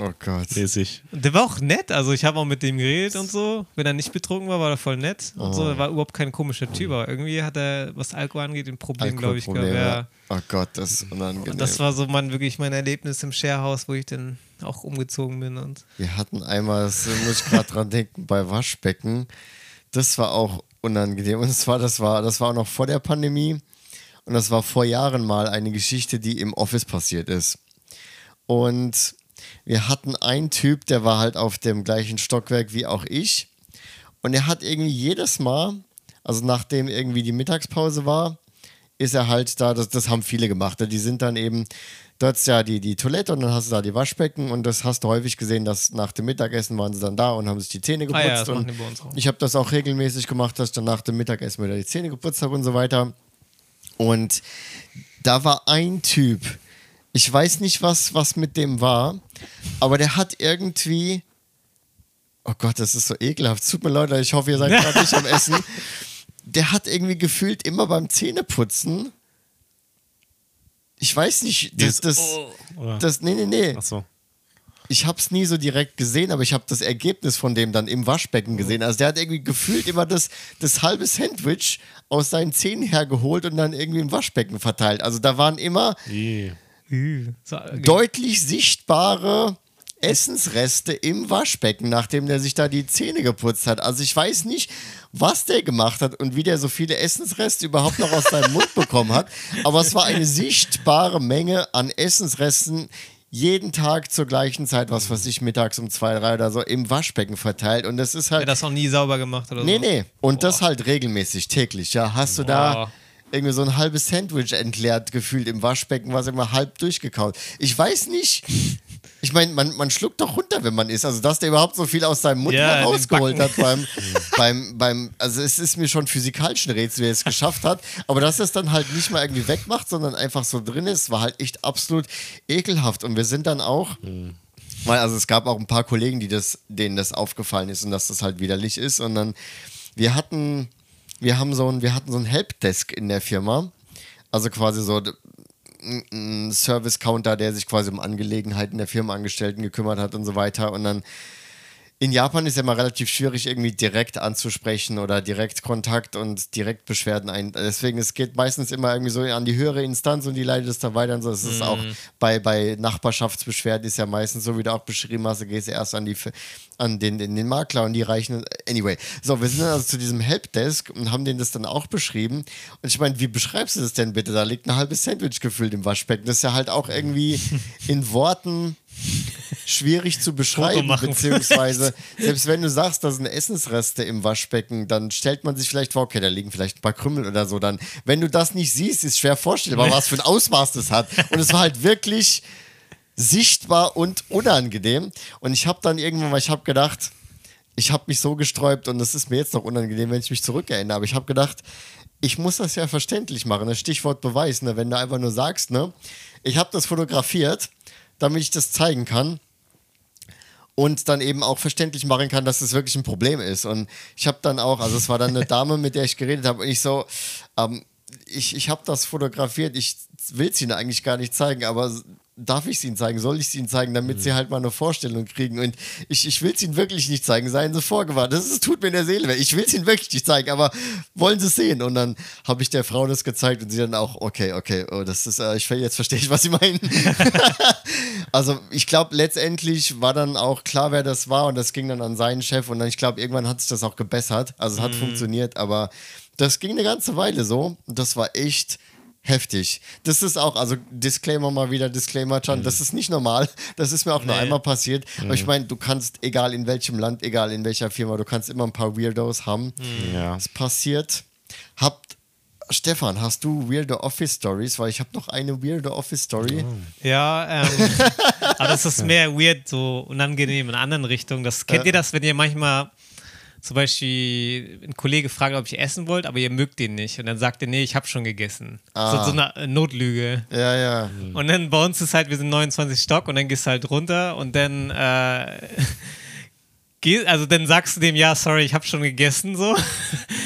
Oh Gott. mäßig. Der war auch nett. Also ich habe auch mit dem geredet und so. Wenn er nicht betrunken war, war er voll nett und so. Er war überhaupt kein komischer Typ. Aber irgendwie hat er, was Alkohol angeht, ein Problem, glaube ich, gehabt. Alkoholprobleme, Ja. Oh Gott, das ist unangenehm. Und das war so mein, wirklich mein Erlebnis im Sharehouse, wo ich dann auch umgezogen bin und Wir hatten einmal, das muss ich gerade dran denken, bei Waschbecken. Das war auch unangenehm. Und zwar, das war, das war auch noch vor der Pandemie. Und das war vor Jahren mal eine Geschichte, die im Office passiert ist. Und wir hatten einen Typ, der war halt auf dem gleichen Stockwerk wie auch ich. Und er hat irgendwie jedes Mal, also nachdem irgendwie die Mittagspause war, ist er halt da, das, das haben viele gemacht. Die sind dann eben, dort ist ja die, die Toilette und dann hast du da die Waschbecken und das hast du häufig gesehen, dass nach dem Mittagessen waren sie dann da und haben sich die Zähne geputzt. Ah ja, das und bei uns auch. ich habe das auch regelmäßig gemacht, dass ich dann nach dem Mittagessen wieder die Zähne geputzt habe und so weiter. Und da war ein Typ, ich weiß nicht, was, was mit dem war, aber der hat irgendwie. Oh Gott, das ist so ekelhaft. Tut mir leid, ich hoffe, ihr seid gerade nicht am Essen. Der hat irgendwie gefühlt immer beim Zähneputzen. Ich weiß nicht, das, Dieses das, Oder? das, nee, nee, nee. Achso. Ich habe es nie so direkt gesehen, aber ich habe das Ergebnis von dem dann im Waschbecken gesehen. Also der hat irgendwie gefühlt immer das, das halbe Sandwich aus seinen Zähnen hergeholt und dann irgendwie im Waschbecken verteilt. Also da waren immer Je. So, deutlich sichtbare Essensreste im Waschbecken, nachdem der sich da die Zähne geputzt hat. Also ich weiß nicht, was der gemacht hat und wie der so viele Essensreste überhaupt noch aus seinem Mund bekommen hat. Aber es war eine sichtbare Menge an Essensresten jeden Tag zur gleichen Zeit, was weiß ich, mittags um zwei, drei oder so, im Waschbecken verteilt. Und das ist er halt. das auch nie sauber gemacht oder Nee, so. nee. Und das halt regelmäßig, täglich. Ja, hast du da Boah. Irgendwie so ein halbes Sandwich entleert gefühlt im Waschbecken, was immer halb durchgekaut. Ich weiß nicht. Ich meine, man, man schluckt doch runter, wenn man isst. Also, dass der überhaupt so viel aus seinem Mund Ja, rausgeholt hat beim, beim, beim, also es ist mir schon physikalisch ein Rätsel, wer es geschafft hat. Aber dass er es dann halt nicht mal irgendwie wegmacht, sondern einfach so drin ist, war halt echt absolut ekelhaft. Und wir sind dann auch, weil also es gab auch ein paar Kollegen, die das, denen das aufgefallen ist und dass das halt widerlich ist. Und dann, wir hatten, wir haben so ein, wir hatten so ein Helpdesk in der Firma. Also quasi so ein- Service-Counter, der sich quasi um Angelegenheiten der Firmenangestellten gekümmert hat und so weiter. Und dann in Japan ist ja immer relativ schwierig, irgendwie direkt anzusprechen oder direkt Kontakt und direkt Beschwerden ein. Deswegen, es geht meistens immer irgendwie so an die höhere Instanz und die leitet es dann weiter. Und so. Es ist auch bei, bei Nachbarschaftsbeschwerden ist ja meistens so, wie du auch beschrieben hast, du gehst erst an, die, an den, den, den Makler und die reichen. Anyway, so, wir sind dann also zu diesem Helpdesk und haben denen das dann auch beschrieben. Und ich meine, wie beschreibst du das denn bitte? Da liegt ein halbes Sandwich gefüllt im Waschbecken. Das ist ja halt auch irgendwie in Worten schwierig zu beschreiben, beziehungsweise selbst wenn du sagst, da sind Essensreste im Waschbecken, dann stellt man sich vielleicht vor, okay, da liegen vielleicht ein paar Krümel oder so. Dann, wenn du das nicht siehst, ist schwer vorstellbar, was für ein Ausmaß das hat. Und es war halt wirklich sichtbar und unangenehm. Und ich habe dann irgendwann mal, ich habe gedacht, ich habe mich so gesträubt und es ist mir jetzt noch unangenehm, wenn ich mich zurückerinnere. Aber ich habe gedacht, ich muss das ja verständlich machen. Das Stichwort Beweis, ne? wenn du einfach nur sagst, ne, ich habe das fotografiert, damit ich das zeigen kann und dann eben auch verständlich machen kann, dass es wirklich ein Problem ist. Und ich habe dann auch, also es war dann eine Dame, mit der ich geredet habe, und ich so, ähm, ich, ich habe das fotografiert, ich will es Ihnen eigentlich gar nicht zeigen, aber darf ich es ihnen zeigen? Soll ich es ihnen zeigen, damit sie halt mal eine Vorstellung kriegen? Und ich, ich will es ihnen wirklich nicht zeigen, seien sie vorgewarnt. Das ist, tut mir in der Seele weh. Ich will es ihnen wirklich nicht zeigen, aber wollen sie es sehen? Und dann habe ich der Frau das gezeigt und sie dann auch, okay, okay, oh, das ist, äh, ich jetzt verstehe ich, was sie meinen. also ich glaube, letztendlich war dann auch klar, wer das war und das ging dann an seinen Chef und dann, ich glaube, irgendwann hat sich das auch gebessert. Also es hat funktioniert, aber das ging eine ganze Weile so. Und das war echt heftig. Das ist auch, also Disclaimer mal wieder, Disclaimer, Chan, das ist nicht normal. Das ist mir auch nur einmal passiert. Aber ich meine, du kannst, egal in welchem Land, egal in welcher Firma, du kannst immer ein paar Weirdos haben. Ja. Es passiert. Habt, Stefan, hast du weirde Office Stories? Weil ich habe noch eine weirde Office Story. Ja, ähm, aber das ist mehr weird, so unangenehm in anderen Richtung. Das kennt ihr das, wenn ihr manchmal zum Beispiel ein Kollege fragt, ob ich essen wollt, aber ihr mögt den nicht. Und dann sagt ihr, nee, ich habe schon gegessen. Ah. So, so eine Notlüge. Ja, ja. Und dann bei uns ist halt, wir sind 29 Stock und dann gehst du halt runter und dann äh, also dann sagst du dem, ja, sorry, ich habe schon gegessen, so.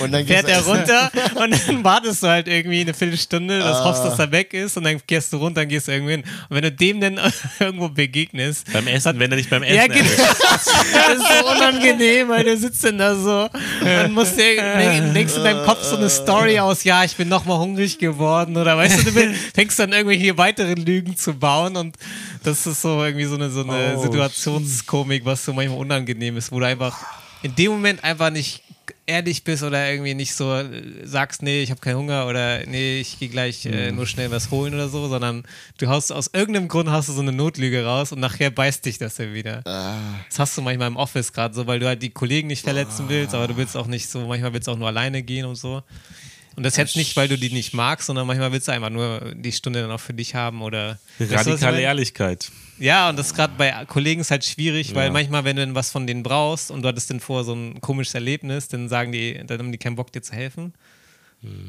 Und dann Fährt er du- runter und dann wartest du halt irgendwie eine Viertelstunde, das Ah. hoffst, dass er weg ist und dann gehst du runter, dann gehst du irgendwo hin. Und wenn du dem dann irgendwo begegnest, Beim Essen, wenn er dich beim Essen ja, genau. Das ist so unangenehm, weil du sitzt dann da so und musst dir, denk- denkst in deinem Kopf so eine Story aus, ja, ich bin nochmal hungrig geworden oder weißt du, du fängst dann irgendwelche weiteren Lügen zu bauen und das ist so irgendwie so eine, so eine Oh, Situationskomik, was so manchmal unangenehm ist, wo du einfach in dem Moment einfach nicht ehrlich bist oder irgendwie nicht so äh, sagst, nee, ich habe keinen Hunger oder nee, ich gehe gleich äh, Mhm. nur schnell was holen oder so, sondern du haust aus irgendeinem Grund hast du so eine Notlüge raus und nachher beißt dich das ja wieder. Ah. Das hast du manchmal im Office gerade so, weil du halt die Kollegen nicht verletzen willst, aber du willst auch nicht so, manchmal willst du auch nur alleine gehen und so. Und das jetzt nicht, weil du die nicht magst, sondern manchmal willst du einfach nur die Stunde dann auch für dich haben oder. Weißt du, Radikale? Ehrlichkeit. Ja, und das gerade bei Kollegen ist halt schwierig, weil Ja. manchmal, wenn du dann was von denen brauchst und du hattest dann vorher so ein komisches Erlebnis, dann sagen die, dann haben die keinen Bock, dir zu helfen.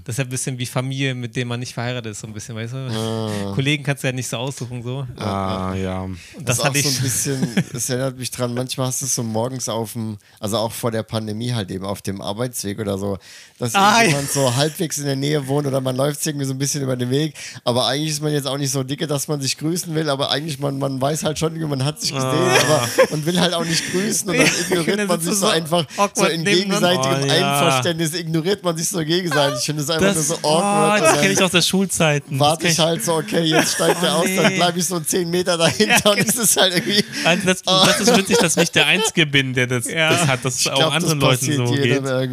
Das ist ja ein bisschen wie Familie, mit dem man nicht verheiratet ist, so ein bisschen, weißt du? Kollegen kannst du ja nicht so aussuchen, so. Ah, ja. Und Das, das, hatte ich. so ein bisschen, es erinnert mich dran, manchmal hast du es so morgens auf dem, also auch vor der Pandemie halt eben auf dem Arbeitsweg oder so, dass Ah, jemand so halbwegs in der Nähe wohnt oder man läuft irgendwie so ein bisschen über den Weg, aber eigentlich ist man jetzt auch nicht so dicke, dass man sich grüßen will, aber eigentlich man, man weiß halt schon, man hat sich gesehen, aber und will halt auch nicht grüßen und dann Ja, ignoriert man sich so so einfach so in gegenseitigem Oh, ja. Einverständnis ignoriert man sich so gegenseitig. Ich finde es einfach Das, nur so oh, awkward. das und kenne dann- ich aus der Schulzeiten. warte das ich halt so, okay, jetzt steigt Oh, aus, dann nee. bleibe ich so 10 Meter dahinter und es ist halt irgendwie. Also das, das ist witzig, dass ich der Einzige bin, der das, Ja. das hat, dass es auch glaub, anderen das Leuten so geht.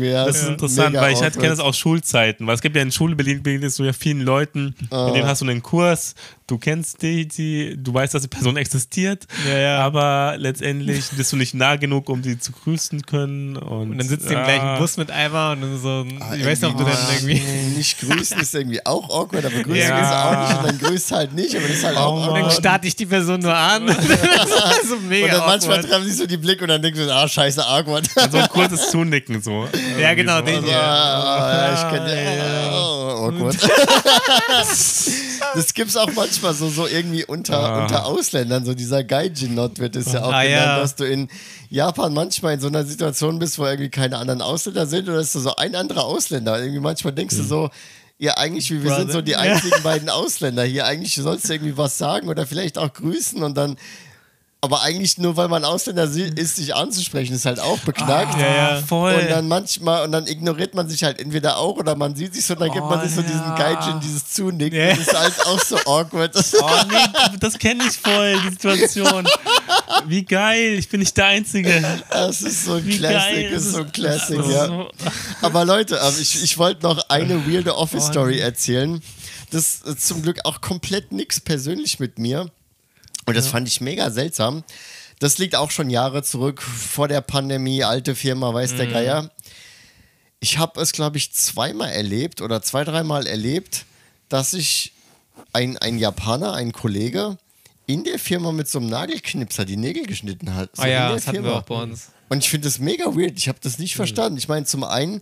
ja. Das ist Ja. interessant, weil ich halt kenne das aus Schulzeiten, weil es gibt ja in Schule begegnest du ja vielen Leuten, Ah. mit denen hast du einen Kurs, du kennst die, die, du weißt, dass die Person existiert, Ja, ja. aber letztendlich bist du nicht nah genug, um sie zu grüßen können. Und, Und dann sitzt du im ja. gleichen Bus mit einmal und dann so, Ah, ich weiß nicht, ob du dann irgendwie-. Nicht grüßen ist irgendwie auch awkward, aber grüßen Ja. ist auch nicht und dann grüßt halt nicht, aber das ist halt auch Oh, Und dann awkward. starte ich die Person nur an. das ist so mega Und dann manchmal awkward. treffen sich so die Blicke und dann denkst du, ah, scheiße, awkward. so ein kurzes Zunicken so. Ja, genau, den Also, hier. ah, ja, ich kenne oh, awkward. Das gibt's auch manchmal so, so irgendwie unter, Ah. unter Ausländern, so dieser Gaijin-Not wird es ja auch Ah, genannt, ja. dass du in Japan manchmal in so einer Situation bist, wo irgendwie keine anderen Ausländer sind oder ist du so ein anderer Ausländer. Irgendwie manchmal denkst Hm. du so, ja, eigentlich, wir sind so die einzigen beiden Ausländer hier. Eigentlich sollst du irgendwie was sagen oder vielleicht auch grüßen und dann. Aber eigentlich nur, weil man Ausländer si- ist, sich anzusprechen, ist halt auch beknackt. Ja, ja. Ah, voll. Und dann manchmal, und dann ignoriert man sich halt entweder auch oder man sieht sich so, dann gibt man Oh, sich so diesen ja. Gaijin, dieses Zunicken. Ja. Das ist halt auch so awkward. Oh nee, das kenne ich voll, die Situation. Wie geil, ich bin nicht der Einzige. Das ist so ein Wie Classic, das ist so ein Classic, ist ja. so- Aber Leute, also ich, ich wollte noch eine weirde Oh, Office-Story erzählen. Das ist zum Glück auch komplett nichts persönlich mit mir. Und das fand ich mega seltsam. Das liegt auch schon Jahre zurück, vor der Pandemie, alte Firma, weiß Mhm. der Geier. Ich habe es, glaube ich, zweimal erlebt oder zwei, dreimal erlebt, dass ich ein, ein Japaner, ein Kollege, in der Firma mit so einem Nagelknipser die Nägel geschnitten hat. So Ah in ja, der das hatten wir auch bei uns. und ich finde das mega weird. Ich habe das nicht Mhm. verstanden. Ich meine, zum einen,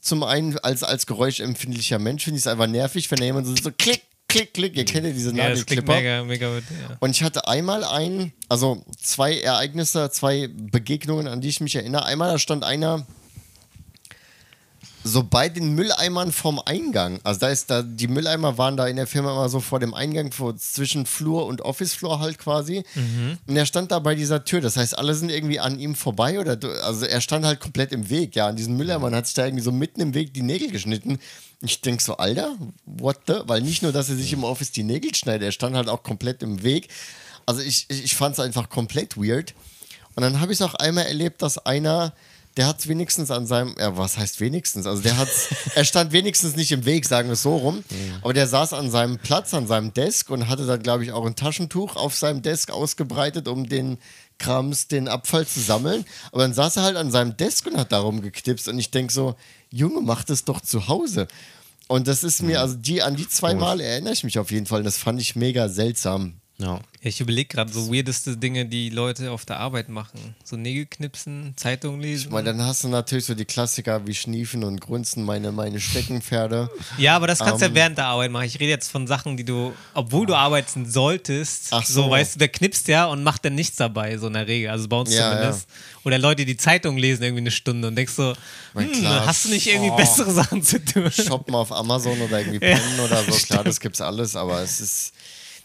zum einen als, als geräuschempfindlicher Mensch finde ich es einfach nervig, wenn da jemand so, so klick, klick, klick. Ihr kennt ja diese Ja, Nagelklipper. mega, mega gut. Ja. Und ich hatte einmal ein, also zwei Ereignisse, zwei Begegnungen, an die ich mich erinnere. Einmal, da stand einer so bei den Mülleimern vom Eingang. Also da ist da, die Mülleimer waren da in der Firma immer so vor dem Eingang, vor, zwischen Flur und Office-Floor halt quasi. Und er stand da bei dieser Tür. Das heißt, alle sind irgendwie an ihm vorbei oder also er stand halt komplett im Weg, ja. An diesen Mülleimern hat sich da irgendwie so mitten im Weg die Nägel geschnitten. Ich denke so, Alter, what the? Weil nicht nur, dass er sich im Office die Nägel schneidet, er stand halt auch komplett im Weg. Also ich, ich, ich fand es einfach komplett weird. Und dann habe ich es auch einmal erlebt, dass einer, der hat es wenigstens an seinem, ja, was heißt wenigstens? Also der hat er stand wenigstens nicht im Weg, sagen wir es so rum. Aber der saß an seinem Platz, an seinem Desk und hatte dann, glaube ich, auch ein Taschentuch auf seinem Desk ausgebreitet, um den Krams, den Abfall zu sammeln. Aber dann saß er halt an seinem Desk und hat darum geknipst. Und ich denke so, Junge, mach das doch zu Hause. Und das ist mir, also die, an die zwei Mal erinnere ich mich auf jeden Fall. Und das fand ich mega seltsam. Ja. Ja, ich überlege gerade so weirdeste Dinge, die Leute auf der Arbeit machen. So Nägel knipsen, Zeitung lesen. Ich meine, dann hast du natürlich so die Klassiker wie Schniefen und Grunzen, meine, meine Steckenpferde. Ja, aber das kannst du Ähm, ja während der Arbeit machen. Ich rede jetzt von Sachen, die du, obwohl du arbeiten solltest, Ach so. so. weißt du, der knipst ja und macht dann nichts dabei, so in der Regel. Also bei uns Ja, zumindest. Oder Leute, die Zeitung lesen irgendwie eine Stunde und denkst so, hm, hast du nicht irgendwie oh. bessere Sachen zu tun? Shoppen auf Amazon oder irgendwie pennen oder so. Klar, das gibt's alles, aber es ist.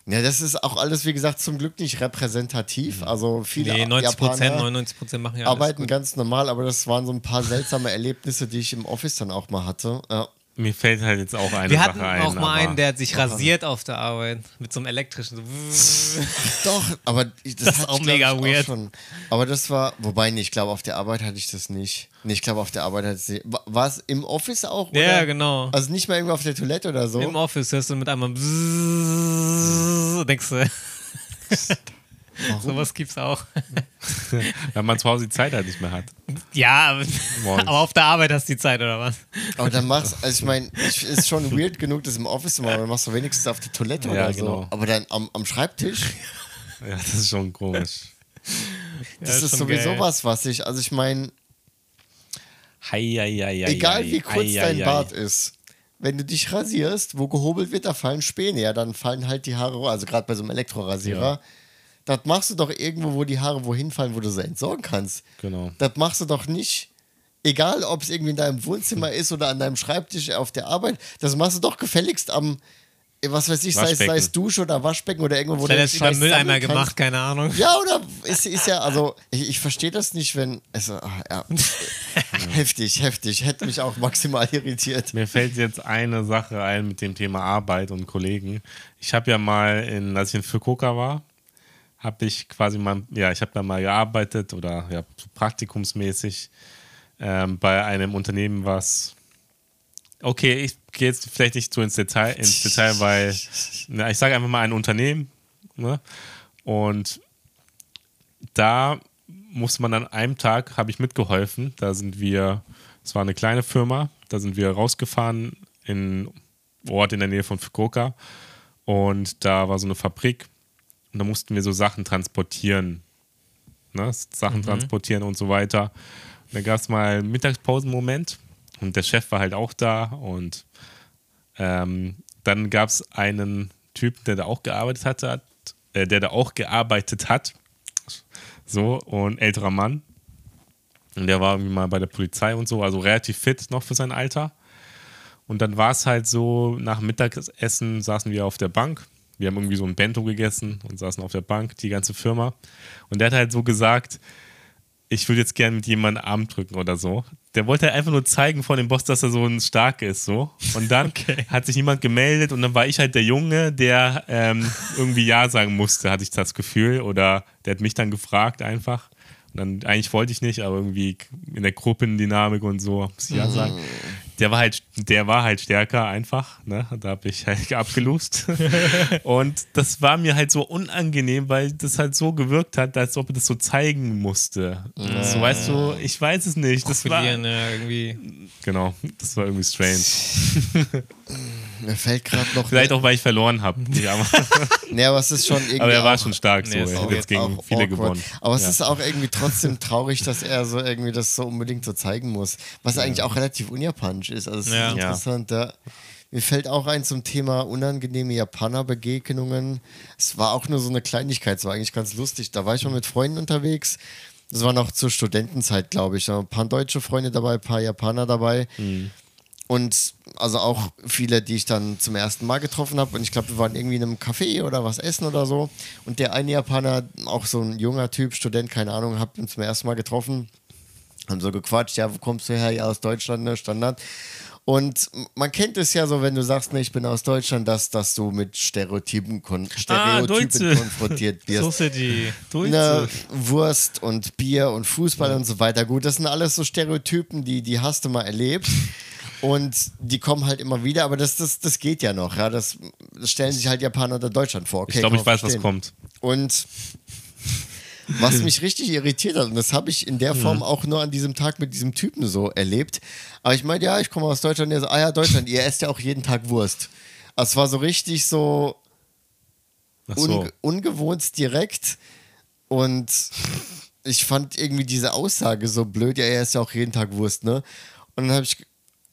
Ja, das ist auch alles, wie gesagt, zum Glück nicht repräsentativ. Also viele Nee, 90 Prozent, Japaner 99 Prozent machen ja arbeiten ganz normal, aber das waren so ein paar seltsame Erlebnisse, die ich im Office dann auch mal hatte. Ja. Mir fällt halt jetzt auch eine Wir Sache hatten ein. auch mal einen, der hat sich rasiert auf der Arbeit mit so einem elektrischen. So Doch, aber ich- das, Das ist auch mega weird. schon. Aber das war, wobei, nee, ich glaube, auf der Arbeit hatte ich das nicht. Nee, ich glaube, auf der Arbeit hatte ich das Wa- War es im Office auch? Ja, oder? genau. Also nicht mal irgendwo auf der Toilette oder so? Im Office hörst du mit einmal denkst du. Sowas gibt's auch. Wenn man zu Hause die Zeit halt nicht mehr hat. Ja, aber, Morgens. aber auf der Arbeit hast du die Zeit, oder was? Aber dann machst also ich meine, es ist schon weird genug, das im Office zu machen, dann machst du wenigstens auf der Toilette Ja, oder so. genau. Aber dann am, am Schreibtisch, Ja, das ist schon komisch. das ist ist schon sowieso geil. was, was ich, also ich meine, Hei, hei, hei, hei, egal hei, wie kurz hei, dein hei, Bart ist, wenn du dich rasierst, wo gehobelt wird, da fallen Späne, ja, dann fallen halt die Haare, also gerade bei so einem Elektrorasierer, Ja. Das machst du doch irgendwo, wo die Haare wohin fallen, wo du sie entsorgen kannst. Genau. Das machst du doch nicht. Egal, ob es irgendwie in deinem Wohnzimmer ist oder an deinem Schreibtisch auf der Arbeit, das machst du doch gefälligst am, was weiß ich, sei es, sei es. Dusche oder Waschbecken oder irgendwo, wo du über Scheiß Mülleimer gemacht, keine Ahnung. Ja, oder ist, ist ja, also ich, ich verstehe das nicht, wenn. Also, ah, ja. heftig, heftig. Hätte mich auch maximal irritiert. Mir fällt jetzt eine Sache ein mit dem Thema Arbeit und Kollegen. Ich habe ja mal, in, als ich in Fukuoka war, habe ich quasi mal, ja, ich habe da mal gearbeitet oder ja, praktikumsmäßig ähm, bei einem Unternehmen, was okay, ich gehe jetzt vielleicht nicht so ins Detail, ins Detail weil na, ich sage einfach mal ein Unternehmen ne? und da musste man an einem Tag, habe ich mitgeholfen, da sind wir, es war eine kleine Firma, da sind wir rausgefahren in Ort in der Nähe von Fukuoka und da war so eine Fabrik und da mussten wir so Sachen transportieren, ne? Sachen transportieren und so weiter. Und da gab es mal einen Mittagspausenmoment und der Chef war halt auch da und ähm, dann gab es einen Typen, der da auch gearbeitet hatte, hat, äh, der da auch gearbeitet hat, so und älterer Mann. Und der war irgendwie mal bei der Polizei und so, also relativ fit noch für sein Alter. Und dann war es halt so, nach Mittagessen saßen wir auf der Bank. Wir haben irgendwie so ein Bento gegessen und saßen auf der Bank, die ganze Firma. Und der hat halt so gesagt, ich würde jetzt gerne mit jemandem Arm drücken oder so. Der wollte halt einfach nur zeigen vor dem Boss, dass er so ein Stark ist, so. Und dann hat sich niemand gemeldet und dann war ich halt der Junge, der ähm, irgendwie Ja sagen musste, hatte ich das Gefühl. Oder der hat mich dann gefragt einfach. Und dann, eigentlich wollte ich nicht, aber irgendwie in der Gruppendynamik und so, muss ich ja sagen. Der war halt, der war halt stärker einfach, ne? Da habe ich halt abgelust. und das war mir halt so unangenehm, weil das halt so gewirkt hat, als ob er das so zeigen musste. So weißt du, ich weiß es nicht. Das war, irgendwie. genau, das war irgendwie strange. Mir fällt gerade noch. Vielleicht auch, weil ich verloren habe. Ja, aber, Nee, aber es ist schon irgendwie. aber er war auch- schon stark so. Nee, er hat jetzt gegen viele awkward. gewonnen. Aber es Ja. ist auch irgendwie trotzdem traurig, dass er so irgendwie das so unbedingt so zeigen muss. Was eigentlich auch relativ unjapanisch ist. Also es ist Ja. interessant. Ja. Mir fällt auch ein zum Thema unangenehme Japaner-Begegnungen. Es war auch nur so eine Kleinigkeit, es war eigentlich ganz lustig. Da war ich mal mit Freunden unterwegs. Das war noch zur Studentenzeit, glaube ich. Da waren ein paar deutsche Freunde dabei, ein paar Japaner dabei. Und also auch viele, die ich dann zum ersten Mal getroffen habe. Und ich glaube, wir waren irgendwie in einem Café oder was essen oder so. Und der eine Japaner, auch so ein junger Typ, Student, keine Ahnung, hab ihn zum ersten Mal getroffen. Haben so gequatscht, ja, wo kommst du her? Ja, aus Deutschland, ne, Standard. Und man kennt es ja so, wenn du sagst, ne, ich bin aus Deutschland, dass, dass du mit Stereotypen, kon Stereotypen Deutsche. konfrontiert wirst. So die. Ne, Wurst und Bier und Fußball und so weiter. Gut, das sind alles so Stereotypen, die, die hast du mal erlebt. Und die kommen halt immer wieder, aber das, das, das geht ja noch. Ja? Das, das stellen sich halt Japaner oder Deutschland vor. Okay, ich glaube, ich weiß, was verstehen. kommt. Und was mich richtig irritiert hat, und das habe ich in der Form Mhm. auch nur an diesem Tag mit diesem Typen so erlebt. Aber ich meinte, ja, ich komme aus Deutschland. Er so, ah ja, Deutschland, ihr esst ja auch jeden Tag Wurst. Es war so richtig so so. unge ungewohnt direkt. Und ich fand irgendwie diese Aussage so blöd. Ja, er isst ja auch jeden Tag Wurst, ne? Und dann habe ich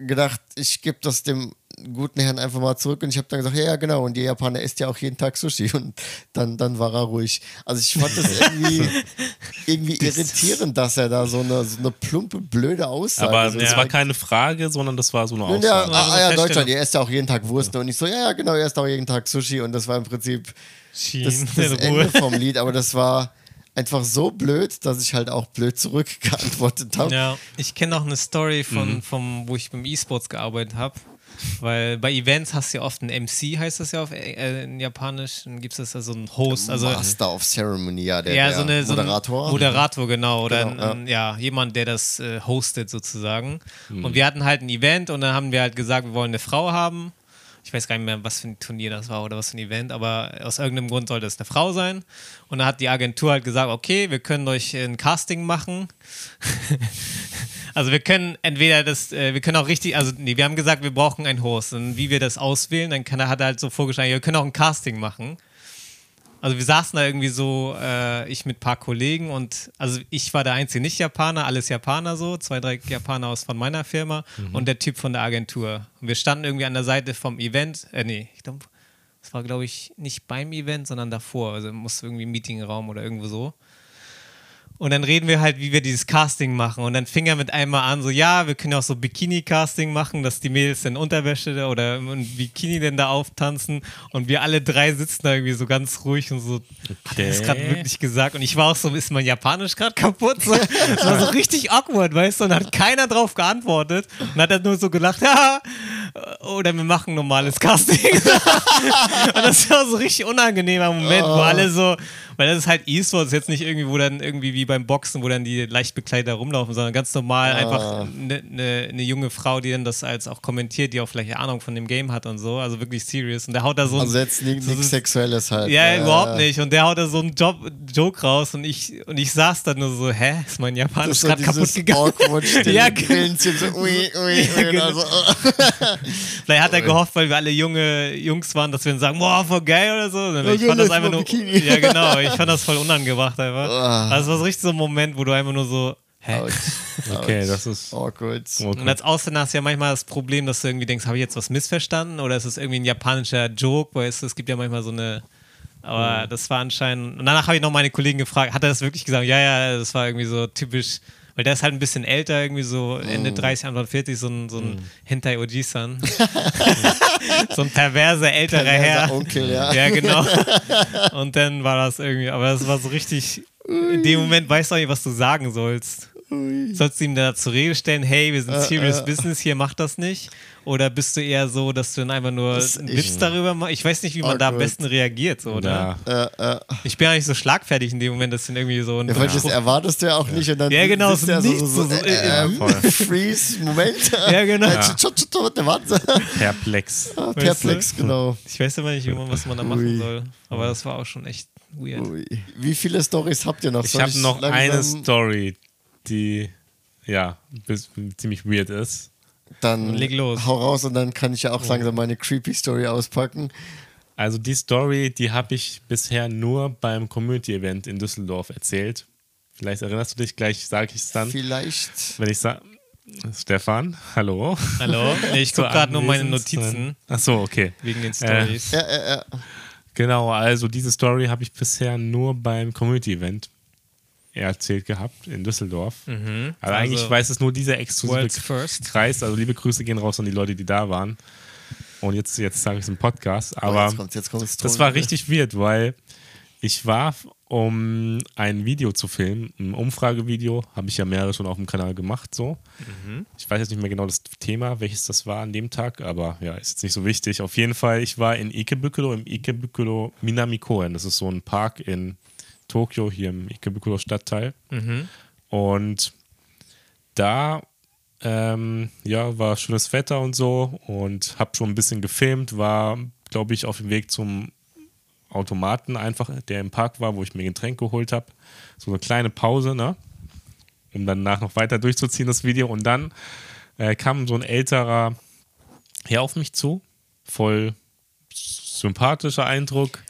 gedacht, ich gebe das dem guten Herrn einfach mal zurück. Und ich habe dann gesagt, ja, ja, genau. Und die Japaner isst ja auch jeden Tag Sushi. Und dann, dann war er ruhig. Also ich fand das irgendwie, irgendwie irritierend, dass er da so eine, so eine plumpe, blöde Aussage Aber so das Ja. war keine Frage, sondern das war so eine und ja, Aussage. Also ah, ja. Deutschland, ihr esst ja auch jeden Tag Wurst. Und ich so, ja, ja, genau, ihr esst auch jeden Tag Sushi. Und das war im Prinzip Schien das, das. Ende vom Lied. Aber das war einfach so blöd, dass ich halt auch blöd zurückgeantwortet habe. Ja, ich kenne noch eine Story von, Mhm. vom, wo ich beim E-Sports gearbeitet habe. Weil bei Events hast du ja oft einen MC, heißt das ja auf äh, in Japanisch. Dann gibt es da so einen Host. Also, Master of Ceremony, ja, der, ja, der so eine so ein Moderator. Moderator, genau. Oder Genau, ein, ein, ja. jemand, der das äh, hostet sozusagen. Mhm. Und wir hatten halt ein Event und dann haben wir halt gesagt, wir wollen eine Frau haben. Ich weiß gar nicht mehr, was für ein Turnier das war oder was für ein Event, aber aus irgendeinem Grund sollte es eine Frau sein. Und dann hat die Agentur halt gesagt, okay, wir können euch ein Casting machen. also wir können entweder das, äh, wir können auch richtig, also nee, wir haben gesagt, wir brauchen einen Host. Und wie wir das auswählen, dann kann hat er halt so vorgeschlagen, wir können auch ein Casting machen. Also wir saßen da irgendwie so, äh, ich mit ein paar Kollegen und also ich war der einzige Nicht-Japaner, alles Japaner so, zwei, drei Japaner aus von meiner Firma und der Typ von der Agentur. Und wir standen irgendwie an der Seite vom Event, äh nee, ich glaube, es war glaube ich nicht beim Event, sondern davor, also muss irgendwie ein Meetingraum oder irgendwo so. Und dann reden wir halt, wie wir dieses Casting machen. Und dann fing er mit einmal an, so, ja, wir können ja auch so Bikini-Casting machen, dass die Mädels in Unterwäsche oder im Bikini denn da auftanzen. Und wir alle drei sitzen da irgendwie so ganz ruhig und so, hat er das gerade wirklich gesagt? Und ich war auch so, ist mein Japanisch gerade kaputt? So, das war so richtig awkward, weißt du? Und hat keiner drauf geantwortet. Und hat er nur so gelacht, ja, oder wir machen ein normales Casting. und das war so richtig unangenehmer Moment, wo alle so, weil das ist halt E-Sports, jetzt nicht irgendwie, wo dann irgendwie wie beim Boxen, wo dann die leicht bekleidet rumlaufen, sondern ganz normal einfach eine ne, ne junge Frau, die dann das als auch kommentiert, die auch vielleicht Ahnung von dem Game hat und so, also wirklich serious. Und der haut da so ein, also jetzt nichts so- Sexuelles halt. ja, ne? überhaupt nicht. Und der haut da so einen Job, Joke raus und ich, und ich saß da nur so, hä, ist mein Japanisch gerade kaputt gegangen? Ja, genau. Grillenzchen, so ui, ui, ui. genau. äh. Vielleicht hat er gehofft, weil wir alle junge Jungs waren, dass wir dann sagen, boah, voll geil oder so. Ich Ja, fand das einfach nur. Bikini. Ja, genau. Ich fand das voll unangebracht einfach. Ah. Also es war so richtig so ein Moment, wo du einfach nur so, hä? Ouch, Okay, ouch. das ist. awkward. Und als Ausländer hast du ja manchmal das Problem, dass du irgendwie denkst, habe ich jetzt was missverstanden oder ist es irgendwie ein japanischer Joke? Weißt du, es gibt ja manchmal so eine. Aber das war anscheinend. Und danach habe ich noch meine Kollegen gefragt, hat er das wirklich gesagt? Ja, ja, das war irgendwie so typisch. Weil der ist halt ein bisschen älter, irgendwie so Ende 30, Anfang 40, so ein, so ein Hentai Oji-san. so ein perverser älterer Perverser Herr. Onkel, ja. Ja, genau. Und dann war das irgendwie, aber das war so richtig. In dem Moment weißt du auch nicht, was du sagen sollst. Sollst du ihm da zur Rede stellen, hey, wir sind Äh, Serious äh. Business, hier mach das nicht? Oder bist du eher so, dass du dann einfach nur einen ist Witz darüber machst? Ich weiß nicht, wie man da am Awkward. besten reagiert, so, oder? Ja. Äh, äh. Ich bin ja nicht so schlagfertig in dem Moment, dass dann irgendwie so ein Ja, weil das erwartest du ja auch nicht. Und dann Ja, genau, sitzt er so so, so, so- äh, äh. Freeze, Moment. Ja, genau. Äh. Perplex. Ah? Perplex, genau. Ich weiß immer nicht, was man da machen soll. Aber das war auch schon echt weird. Wie viele Stories habt ihr noch? Ich habe noch eine Story, die ja bis, ziemlich weird ist. Dann Leg los. hau raus und dann kann ich ja auch langsam meine creepy Story auspacken. Also die Story, die habe ich bisher nur beim Community-Event in Düsseldorf erzählt. Vielleicht erinnerst du dich, gleich sage ich es dann. Vielleicht. Wenn ich sage, Stefan, hallo. Hallo? Nee, ich gucke gerade nur meine Notizen Ach so, okay. wegen den Stories. Ja, ja, ja. Genau, also diese Story habe ich bisher nur beim Community-Event erzählt gehabt in Düsseldorf. Mhm. Aber Also eigentlich weiß es nur dieser exklusive. Kreis. Also liebe Grüße gehen raus an die Leute, die da waren. Und jetzt, jetzt sage ich es im Podcast. Oh, Aber jetzt kommt's, jetzt kommt's das war richtig weird, weil ich war, um ein Video zu filmen, ein Umfragevideo, habe ich ja mehrere schon auf dem Kanal gemacht, so. Ich weiß jetzt nicht mehr genau das Thema, welches das war an dem Tag, aber ja, ist jetzt nicht so wichtig. Auf jeden Fall, ich war in Ikebukuro, im Ikebukuro Minamikoen. Das ist so ein Park in Tokio, hier im Ikebukuro Stadtteil. Und da ähm, ja, war schönes Wetter und so und habe schon ein bisschen gefilmt, war, glaube ich, auf dem Weg zum Automaten einfach, der im Park war, wo ich mir ein Getränk geholt habe. So eine kleine Pause, ne? Um danach noch weiter durchzuziehen, das Video. Und dann äh, kam so ein älterer Herr auf mich zu. Voll sympathischer Eindruck.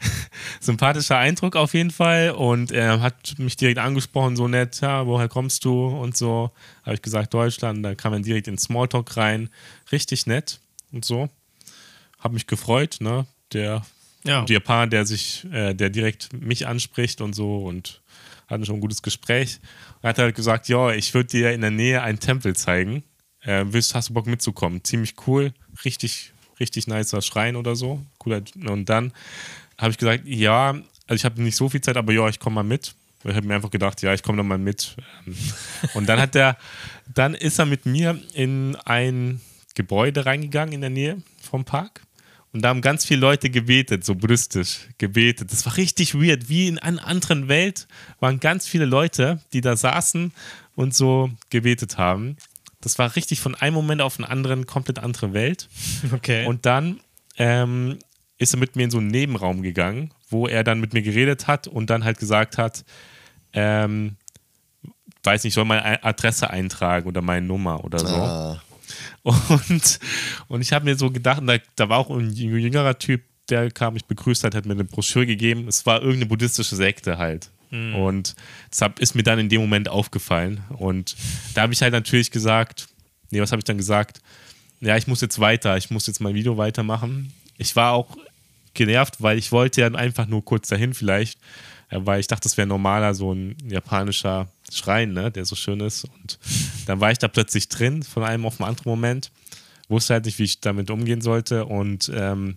sympathischer Eindruck auf jeden Fall. Und er hat mich direkt angesprochen, so nett, ja, woher kommst du und so. Habe ich gesagt, Deutschland. Dann kam er direkt in Smalltalk rein. Richtig nett und so. Habe mich gefreut, ne? Der Ja. der Japaner, der sich, äh, der direkt mich anspricht und so und hatten schon ein gutes Gespräch. Und hat halt gesagt, ja, ich würde dir in der Nähe einen Tempel zeigen. Äh, willst, hast du Bock mitzukommen? Ziemlich cool, richtig, richtig nicer Schrein oder so. Cooler. Und dann habe ich gesagt, ja, also ich habe nicht so viel Zeit, aber ja, ich komme mal mit. Ich habe mir einfach gedacht, ja, ich komme dann mal mit. Ähm, Und dann hat er, dann ist er mit mir in ein Gebäude reingegangen in der Nähe vom Park. Und da haben ganz viele Leute gebetet, so buddhistisch gebetet. Das war richtig weird. Wie in einer anderen Welt waren ganz viele Leute, die da saßen und so gebetet haben. Das war richtig von einem Moment auf den anderen komplett andere Welt. Okay. Und dann ähm, ist er mit mir in so einen Nebenraum gegangen, wo er dann mit mir geredet hat und dann halt gesagt hat, ähm, weiß nicht, soll meine Adresse eintragen oder meine Nummer oder so. Ah, Und, und ich habe mir so gedacht, da, da war auch ein jüngerer Typ, der kam, mich begrüßt hat, hat mir eine Broschüre gegeben. Es war irgendeine buddhistische Sekte halt. Und deshalb ist mir dann in dem Moment aufgefallen. Und da habe ich halt natürlich gesagt, nee, was habe ich dann gesagt? Ja, ich muss jetzt weiter, ich muss jetzt mein Video weitermachen. Ich war auch genervt, weil ich wollte ja einfach nur kurz dahin vielleicht, äh, weil ich dachte, das wäre normaler, so ein japanischer Schrein, ne, der so schön ist. Und dann war ich da plötzlich drin, von einem auf den anderen Moment, wusste halt nicht, wie ich damit umgehen sollte und ähm,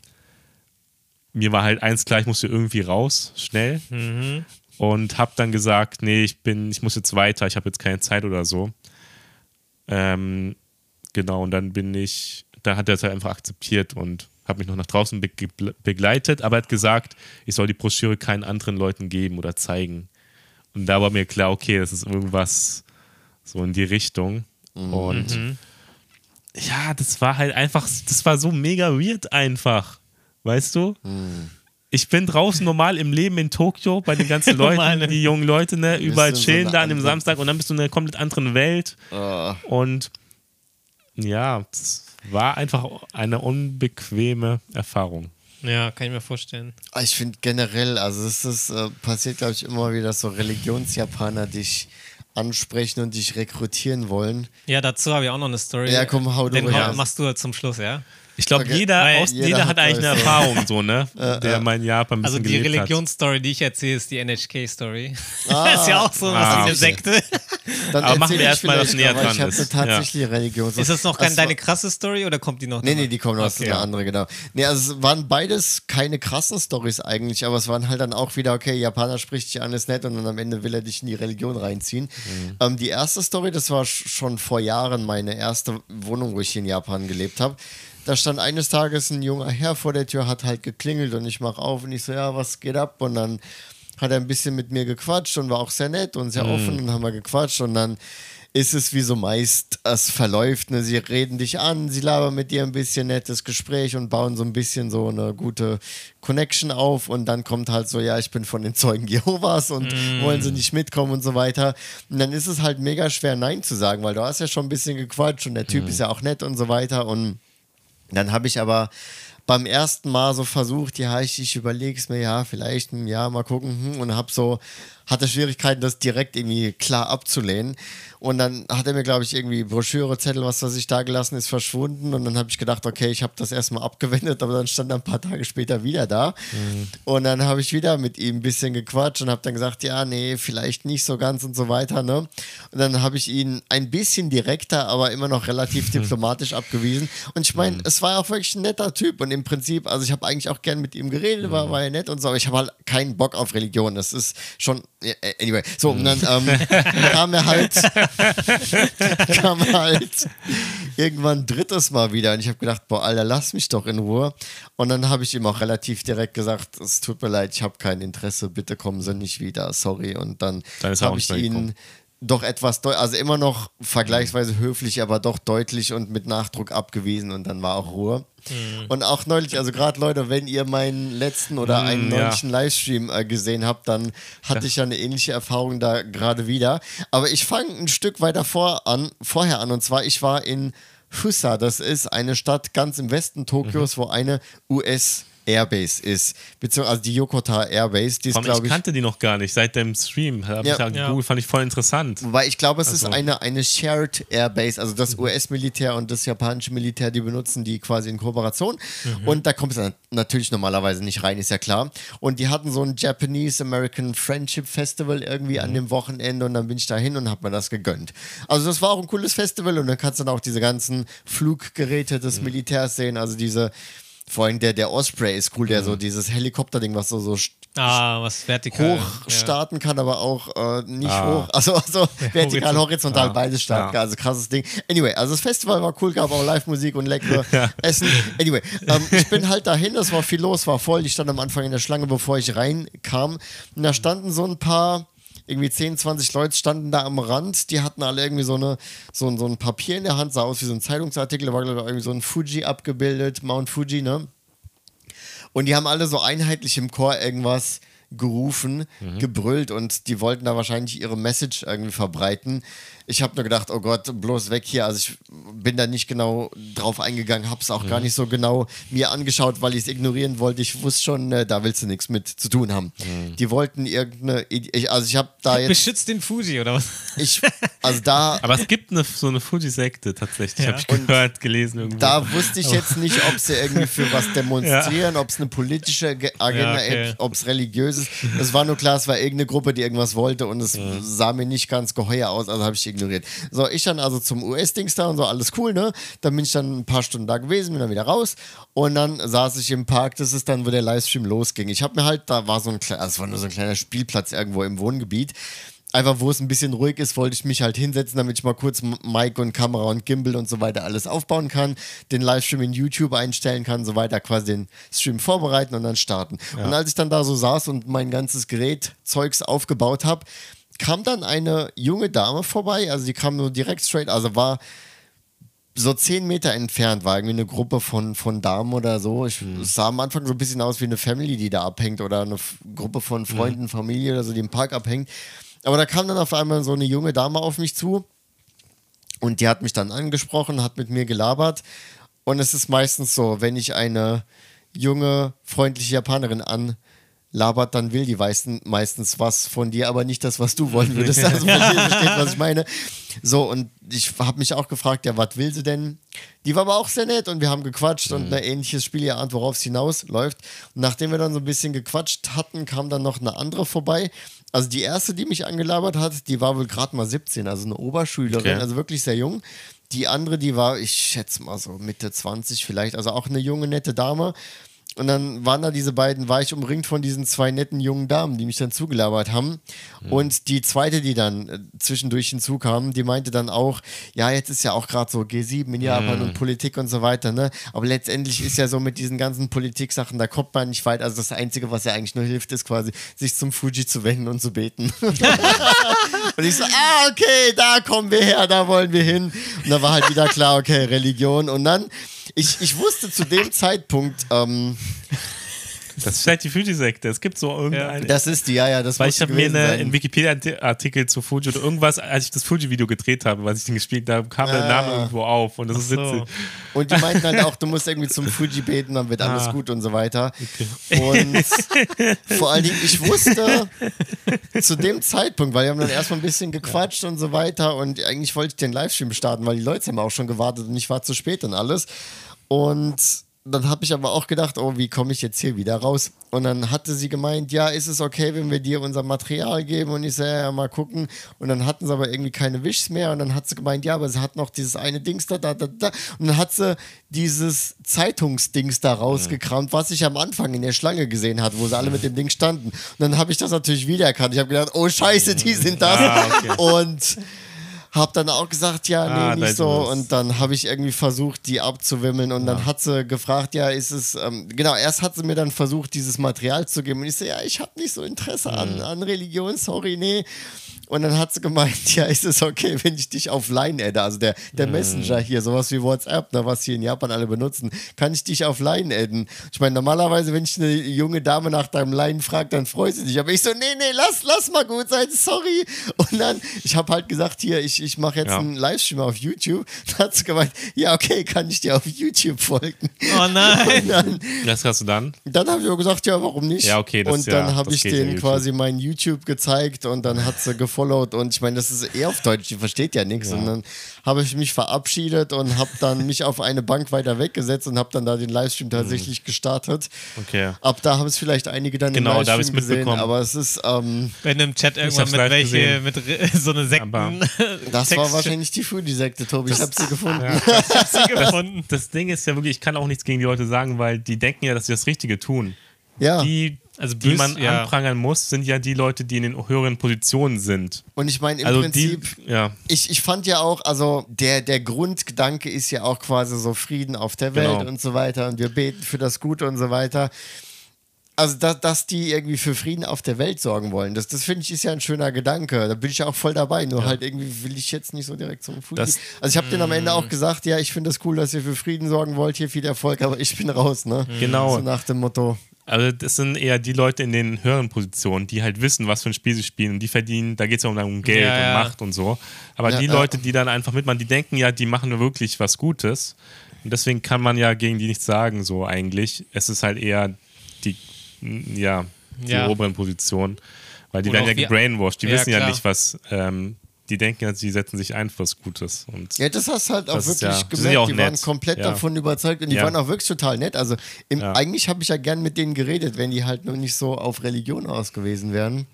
mir war halt eins klar, ich musste irgendwie raus, schnell. Und habe dann gesagt, nee, ich bin, ich muss jetzt weiter, ich habe jetzt keine Zeit oder so. Ähm, genau, und dann bin ich, da hat er es halt einfach akzeptiert und hat mich noch nach draußen be begleitet, aber hat gesagt, ich soll die Broschüre keinen anderen Leuten geben oder zeigen. Und da war mir klar, okay, das ist irgendwas so in die Richtung. Und ja, das war halt einfach, das war so mega weird einfach. Weißt du? Ich bin draußen normal im Leben in Tokio bei den ganzen Leuten, die jungen Leute, ne, überall in so chillen einer da an dem Samstag und dann bist du in einer komplett anderen Welt. ah. Und ja, es war einfach eine unbequeme Erfahrung. ja, kann ich mir vorstellen. Ich finde generell, also es ist, äh, passiert, glaube ich, immer wieder, dass so Religionsjapaner dich ansprechen und dich rekrutieren wollen. Ja, dazu habe ich auch noch eine Story. Ja, komm, hau du Den raus. mast du zum Schluss, ja? Ich glaube, Okay. jeder, jeder jeder, hat eigentlich eine alles. Erfahrung, so, ne? Der mal in Japan ein Also bisschen die gelebt hat. Religionsstory, die ich erzähle, ist die NHK-Story. Ah, ist ja auch so Ah, eine okay. Sekte. Dann Aber machen wir ich erst mal, was näher noch, dran Ich habe ist. eine tatsächliche Religion. Ist das noch Das war- deine krasse Story oder kommt die noch? Nee, nee, die kommen aus Okay. einer andere, genau. Nee, also es waren beides keine krassen Stories eigentlich, aber es waren halt dann auch wieder, okay, Japaner spricht dich an, ist nett und dann am Ende will er dich in die Religion reinziehen. Mhm. Ähm, die erste Story, das war sch- schon vor Jahren meine erste Wohnung, wo ich hier in Japan gelebt habe. Da stand eines Tages ein junger Herr vor der Tür, hat halt geklingelt und ich mach auf und ich so, ja, was geht ab? Und dann hat er ein bisschen mit mir gequatscht und war auch sehr nett und sehr offen und haben wir gequatscht und dann ist es wie so meist, es verläuft, ne? sie reden dich an, sie labern mit dir ein bisschen nettes Gespräch und bauen so ein bisschen so eine gute Connection auf und dann kommt halt so, ja, ich bin von den Zeugen Jehovas und wollen sie nicht mitkommen und so weiter. Und dann ist es halt mega schwer, Nein zu sagen, weil du hast ja schon ein bisschen gequatscht und der Typ ist ja auch nett und so weiter und dann habe ich aber beim ersten Mal so versucht, ja, ich, ich überlege es mir, ja, vielleicht ein Jahr mal gucken, hm, und habe so hatte Schwierigkeiten, das direkt irgendwie klar abzulehnen. Und dann hat er mir, glaube ich, irgendwie Broschüre, Zettel, was weiß ich, da gelassen, ist verschwunden. Und dann habe ich gedacht, okay, ich habe das erstmal abgewendet, aber dann stand er ein paar Tage später wieder da. Mhm. Und dann habe ich wieder mit ihm ein bisschen gequatscht und habe dann gesagt, ja, nee, vielleicht nicht so ganz und so weiter. Ne? Und dann habe ich ihn ein bisschen direkter, aber immer noch relativ diplomatisch abgewiesen. Und ich meine, mhm. es war auch wirklich ein netter Typ. Und im Prinzip, also ich habe eigentlich auch gern mit ihm geredet, war, mhm. war ja nett und so, aber ich habe halt keinen Bock auf Religion. Das ist schon, anyway. So, und dann ähm, kam er halt kam halt irgendwann drittes Mal wieder und ich habe gedacht, boah, Alter, lass mich doch in Ruhe. Und dann habe ich ihm auch relativ direkt gesagt, es tut mir leid, ich habe kein Interesse, bitte kommen Sie nicht wieder, sorry. Und dann, dann habe ich ihn doch etwas, also immer noch vergleichsweise höflich, aber doch deutlich und mit Nachdruck abgewiesen und dann war auch Ruhe. Mhm. Und auch neulich, also gerade Leute, wenn ihr meinen letzten oder mhm, einen neunten ja. Livestream äh, gesehen habt, dann hatte ja. ich ja eine ähnliche Erfahrung da gerade wieder. Aber ich fange ein Stück weiter vor an, vorher an und zwar, ich war in Fusa, das ist eine Stadt ganz im Westen Tokios, mhm. wo eine US- Airbase ist, beziehungsweise also die Yokota Airbase, die ist, glaube ich. kannte die noch gar nicht seit dem Stream. Hab ja. ich ja. Google, fand ich voll interessant. Weil ich glaube, es also. ist eine, eine Shared Airbase, also das mhm. US-Militär und das japanische Militär, die benutzen die quasi in Kooperation. Mhm. Und da kommt es natürlich normalerweise nicht rein, ist ja klar. Und die hatten so ein Japanese American Friendship Festival irgendwie mhm. an dem Wochenende und dann bin ich da hin und habe mir das gegönnt. Also das war auch ein cooles Festival und dann kannst du dann auch diese ganzen Fluggeräte des mhm. Militärs sehen, also diese vor allem der, der Osprey ist cool, der mhm. so dieses Helikopterding, was so, so ah, was vertikal, hoch ja. starten kann, aber auch äh, nicht ah. hoch. Also, also vertikal, horizontal, ja. beides starten ja. Also krasses Ding. Anyway, also das Festival war cool, gab auch Live-Musik und leckere Essen. Anyway, ähm, ich bin halt dahin, es war viel los, war voll. Ich stand am Anfang in der Schlange, bevor ich reinkam. Und da standen so ein paar irgendwie 10, 20 Leute standen da am Rand, die hatten alle irgendwie so, eine, so, so ein Papier in der Hand, sah aus wie so ein Zeitungsartikel, da war glaube ich irgendwie so ein Fuji abgebildet, Mount Fuji, ne? Und die haben alle so einheitlich im Chor irgendwas gerufen, mhm. gebrüllt und die wollten da wahrscheinlich ihre Message irgendwie verbreiten ich habe nur gedacht, oh Gott, bloß weg hier. Also ich bin da nicht genau drauf eingegangen, habe es auch mhm. gar nicht so genau mir angeschaut, weil ich es ignorieren wollte. Ich wusste schon, äh, da willst du nichts mit zu tun haben. Mhm. Die wollten irgendeine, ich, also ich habe da jetzt... Beschützt den Fuji oder was? Ich, also da... Aber es gibt eine, so eine Fuji-Sekte tatsächlich, ja. habe ich gehört, gelesen irgendwo. Da wusste ich jetzt nicht, ob sie irgendwie für was demonstrieren, ja. ob es eine politische Agenda ja, okay. ob es religiös ist. Es war nur klar, es war irgendeine Gruppe, die irgendwas wollte und es sah mir nicht ganz geheuer aus, also habe ich ignoriert. So, ich dann also zum US-Dings da und so, alles cool, ne? Dann bin ich dann ein paar Stunden da gewesen, bin dann wieder raus und dann saß ich im Park, das ist dann, wo der Livestream losging. Ich habe mir halt, da war so ein kleiner, also es war nur so ein kleiner Spielplatz irgendwo im Wohngebiet einfach wo es ein bisschen ruhig ist, wollte ich mich halt hinsetzen, damit ich mal kurz Mic und Kamera und Gimbal und so weiter alles aufbauen kann, den Livestream in YouTube einstellen kann, so weiter, quasi den Stream vorbereiten und dann starten. Ja. Und als ich dann da so saß und mein ganzes Gerät Zeugs aufgebaut habe, kam dann eine junge Dame vorbei, also die kam nur direkt straight, also war so zehn Meter entfernt, war irgendwie eine Gruppe von, von Damen oder so. Ich, mhm. Sah am Anfang so ein bisschen aus wie eine Family, die da abhängt oder eine Gruppe von mhm. Freunden, mhm. Familie oder so, die im Park abhängt. Aber da kam dann auf einmal so eine junge Dame auf mich zu und die hat mich dann angesprochen, hat mit mir gelabert. Und es ist meistens so, wenn ich eine junge, freundliche Japanerin an labert, dann will die meisten, meistens was von dir, aber nicht das, was du wollen würdest. Also versteht, was ich meine. So, und ich habe mich auch gefragt, ja, was will sie denn? Die war aber auch sehr nett und wir haben gequatscht mhm. und ein ähnliches Spiel erahnt, worauf es hinausläuft. Und nachdem wir dann so ein bisschen gequatscht hatten, kam dann noch eine andere vorbei. Also die erste, die mich angelabert hat, die war wohl gerade mal 17, also eine Oberschülerin, okay. also wirklich sehr jung. Die andere, die war, ich schätze mal so Mitte 20 vielleicht, also auch eine junge, nette Dame. Und dann waren da diese beiden, war ich umringt von diesen zwei netten jungen Damen, die mich dann zugelabert haben. Mhm. Und die zweite, die dann äh, zwischendurch hinzukam, die meinte dann auch, ja, jetzt ist ja auch gerade so G7 in Japan mhm. und Politik und so weiter, ne? Aber letztendlich ist ja so mit diesen ganzen Politik-Sachen, da kommt man nicht weit. Also das Einzige, was ja eigentlich nur hilft, ist quasi, sich zum Fuji zu wenden und zu beten. und ich so, ah, okay, da kommen wir her, da wollen wir hin. Und da war halt wieder klar, okay, Religion. Und dann ich, ich wusste zu dem Zeitpunkt, ähm, Das ist vielleicht die Fuji-Sekte. Es gibt so irgendeine. Das ist die, ja, ja, das Weil ich habe mir eine, sein. einen Wikipedia-Artikel zu Fuji oder irgendwas, als ich das Fuji-Video gedreht habe, was ich den gespielt habe, kam der Ah. Name irgendwo auf und das ist so. witzig. Und die meinten halt auch, du musst irgendwie zum Fuji beten, dann wird alles Ah. gut und so weiter. Und vor allen Dingen, ich wusste zu dem Zeitpunkt, weil wir haben dann erstmal ein bisschen gequatscht und so weiter und eigentlich wollte ich den Livestream starten, weil die Leute haben auch schon gewartet und ich war zu spät und alles. Und dann habe ich aber auch gedacht, oh, wie komme ich jetzt hier wieder raus? Und dann hatte sie gemeint, ja, ist es okay, wenn wir dir unser Material geben? Und ich so, ja, ja, mal gucken. Und dann hatten sie aber irgendwie keine Wischs mehr. Und dann hat sie gemeint, ja, aber sie hat noch dieses eine Dings da, da, da, da. Und dann hat sie dieses Zeitungsdings da rausgekramt, was ich am Anfang in der Schlange gesehen hatte, wo sie alle mit dem Ding standen. Und dann habe ich das natürlich wiedererkannt. Ich habe gedacht, oh Scheiße, die sind das. Ah, okay. Und hab dann auch gesagt, ja, nee, Ah, nicht so. Und dann habe ich irgendwie versucht, die abzuwimmeln. Und dann hat sie gefragt, ja, ist es, ähm, genau, erst hat sie mir dann versucht, dieses Material zu geben. Und ich so, ja, ich habe nicht so Interesse an, Mhm. an Religion, sorry, nee. Und dann hat sie gemeint, ja, ist es okay, wenn ich dich auf Line adde, also der, der Mhm. Messenger hier, sowas wie WhatsApp, ne, was hier in Japan alle benutzen, kann ich dich auf Line adden? Ich meine, normalerweise, wenn ich eine junge Dame nach deinem Line frage, dann freut sie sich. Aber ich so, nee, nee, lass, lass mal gut sein, sorry. Und dann, ich habe halt gesagt, hier, ich, ich mache jetzt Ja. einen Livestream auf YouTube. Dann hat sie gemeint, ja, okay, kann ich dir auf YouTube folgen? Oh nein. Dann, Was hast du dann? dann habe ich auch gesagt, ja, warum nicht? Ja, okay, das Und ist ja- dann habe das ich denen quasi mein YouTube gezeigt und dann hat sie gefollowt und ich meine, das ist eh auf Deutsch, die versteht ja nichts. Und dann habe ich mich verabschiedet und habe dann mich auf eine Bank weiter weggesetzt und habe dann da den Livestream tatsächlich gestartet. Okay. Ab da haben es vielleicht einige dann Genau, im da Livestream ich's gesehen, mitbekommen. aber es ist, ähm, Wenn im Chat irgendwann mit welche, gesehen. mit so eine Sekten. Aber das war wahrscheinlich die Fuji-Sekte, Tobi, ich habe sie gefunden. sie gefunden. Das Ding ist ja wirklich, ich kann auch nichts gegen die Leute sagen, weil die denken ja, dass sie das Richtige tun. Ja, Die, Also die bös- man ja. anprangern muss, sind ja die Leute, die in den höheren Positionen sind. und ich meine, im Also Prinzip... die, ja, Ich, ich fand ja auch, also der, der Grundgedanke ist ja auch quasi so Frieden auf der Welt Genau. und so weiter und wir beten für das Gute und so weiter. Also, dass, dass die irgendwie für Frieden auf der Welt sorgen wollen, das, das finde ich ist ja ein schöner Gedanke. Da bin ich ja auch voll dabei. Nur halt irgendwie will ich jetzt nicht so direkt zum. Das- also, ich habe denen am Ende auch gesagt, ja, ich finde es das cool, dass ihr für Frieden sorgen wollt, hier viel Erfolg, aber ich bin raus, ne? Genau. So nach dem Motto. Also das sind eher die Leute in den höheren Positionen, die halt wissen, was für ein Spiel sie spielen und die verdienen, da geht es ja um, Geld Ja, ja. und Macht und so. Aber Ja, die ja. Leute, die dann einfach mitmachen, die denken ja, die machen wirklich was Gutes. Und deswegen kann man ja gegen die nichts sagen, so eigentlich. Es ist halt eher die, ja, die Ja. oberen Positionen. Weil die Oder werden ja gebrainwashed. Die Ja, wissen ja klar. nicht, was, ähm, die denken ja, sie setzen sich ein für was Gutes. Und Ja, das hast halt auch wirklich ja- gemerkt. auch die waren komplett Ja. davon überzeugt und die Ja. waren auch wirklich total nett. Also im, Ja. eigentlich habe ich ja gern mit denen geredet, wenn die halt nur nicht so auf Religion aus gewesen wären.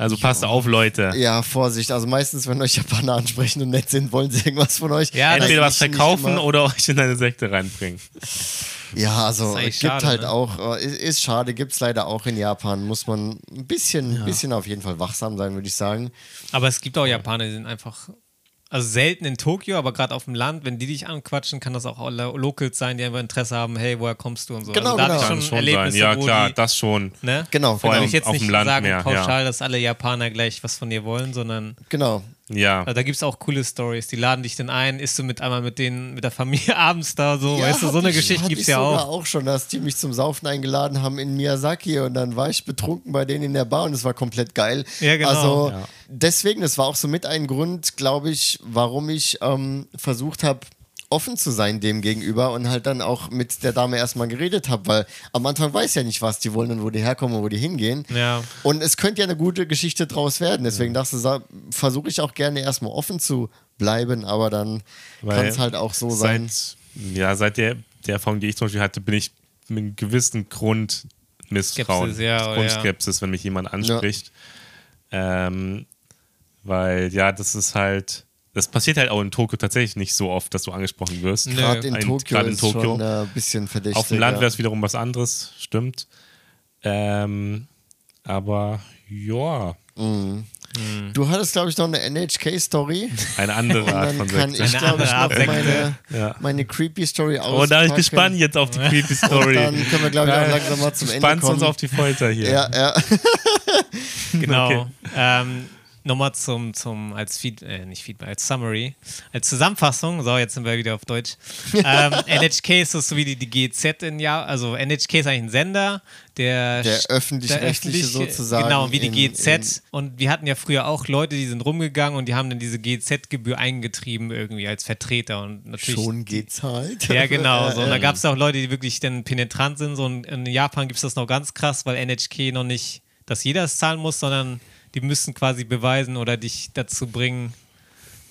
Also passt auf, Leute. Ja, Vorsicht. Also meistens, wenn euch Japaner ansprechen und nett sind, wollen sie irgendwas von euch. Ja, Entweder was verkaufen oder euch in eine Sekte reinbringen. Ja, also es gibt schade, halt ne? auch, äh, ist, ist schade, gibt es leider auch in Japan. Muss man ein bisschen, bisschen auf jeden Fall wachsam sein, würde ich sagen. Aber es gibt auch Japaner, die sind einfach, also selten in Tokio, aber gerade auf dem Land, wenn die dich anquatschen, kann das auch alle Locals sein, die einfach Interesse haben, hey, woher kommst du und so. Genau, also da genau. hatte ich Kann schon schon Erlebnisse, sein. Ja, wo klar, die, das schon. ne? Genau, Vor allem ich jetzt auf nicht dem Land sagen mehr, pauschal, dass alle Japaner gleich was von dir wollen, sondern Genau. Ja. also da gibt es auch coole Stories. Die laden dich dann ein, isst du mit einmal mit denen, mit der Familie abends da so, Ja, weißt du, so eine ich- Geschichte gibt es ich ja auch. auch schon, dass die mich zum Saufen eingeladen haben in Miyazaki und dann war ich betrunken bei denen in der Bar und es war komplett geil. Ja, genau. Also Ja. deswegen, das war auch so mit ein Grund, glaube ich, warum ich ähm, versucht habe, offen zu sein dem gegenüber und halt dann auch mit der Dame erstmal geredet habe, weil am Anfang weiß ja nicht, was die wollen und wo die herkommen und wo die hingehen. Ja. Und es könnte ja eine gute Geschichte draus werden. Deswegen dachte ich, versuche ich auch gerne erstmal offen zu bleiben, aber dann kann es halt auch so sein. seit, ja, seit der, der Erfahrung, die ich zum Beispiel hatte, bin ich mit einem gewissen Grund Misstrauen, Skepsis, ja, oh, Grundskepsis, wenn mich jemand anspricht. Ähm, weil, ja, das ist halt, das passiert halt auch in Tokio tatsächlich nicht so oft, dass du angesprochen wirst. Nö. Gerade in Ein- Tokio gerade in ist Tokio. schon ein bisschen verdächtig. Auf dem Land wäre es wiederum was anderes, stimmt. Ähm, aber ja, Du hattest, glaube ich, noch eine NHK-Story. eine andere Und Art dann von kann Sekte. ich, glaube ich, noch meine, Ja. meine Creepy-Story aus. Oh, da bin ich gespannt jetzt auf die creepy Story. Dann können wir, glaube ich, auch langsam mal zum Ende Spannst kommen. uns auf die Folter hier. Ja, ja. Genau. Okay. Ähm, nochmal zum, zum, als Feed, äh, nicht Feedback, als Summary, als Zusammenfassung, so, jetzt sind wir wieder auf Deutsch. ähm, NHK ist so wie die, die GZ in Jahr, also NHK ist eigentlich ein Sender, der, Der öffentlich-rechtliche sozusagen Genau, wie die in- GZ. in- und wir hatten ja früher auch Leute, die sind rumgegangen und die haben dann diese GZ-Gebühr eingetrieben irgendwie als Vertreter und natürlich. Schon gezahlt. Ja, genau. So. Und da gab es auch Leute, die wirklich dann penetrant sind. So und in Japan gibt es das noch ganz krass, weil NHK noch nicht, dass jeder es zahlen muss, sondern die müssen quasi beweisen oder dich dazu bringen.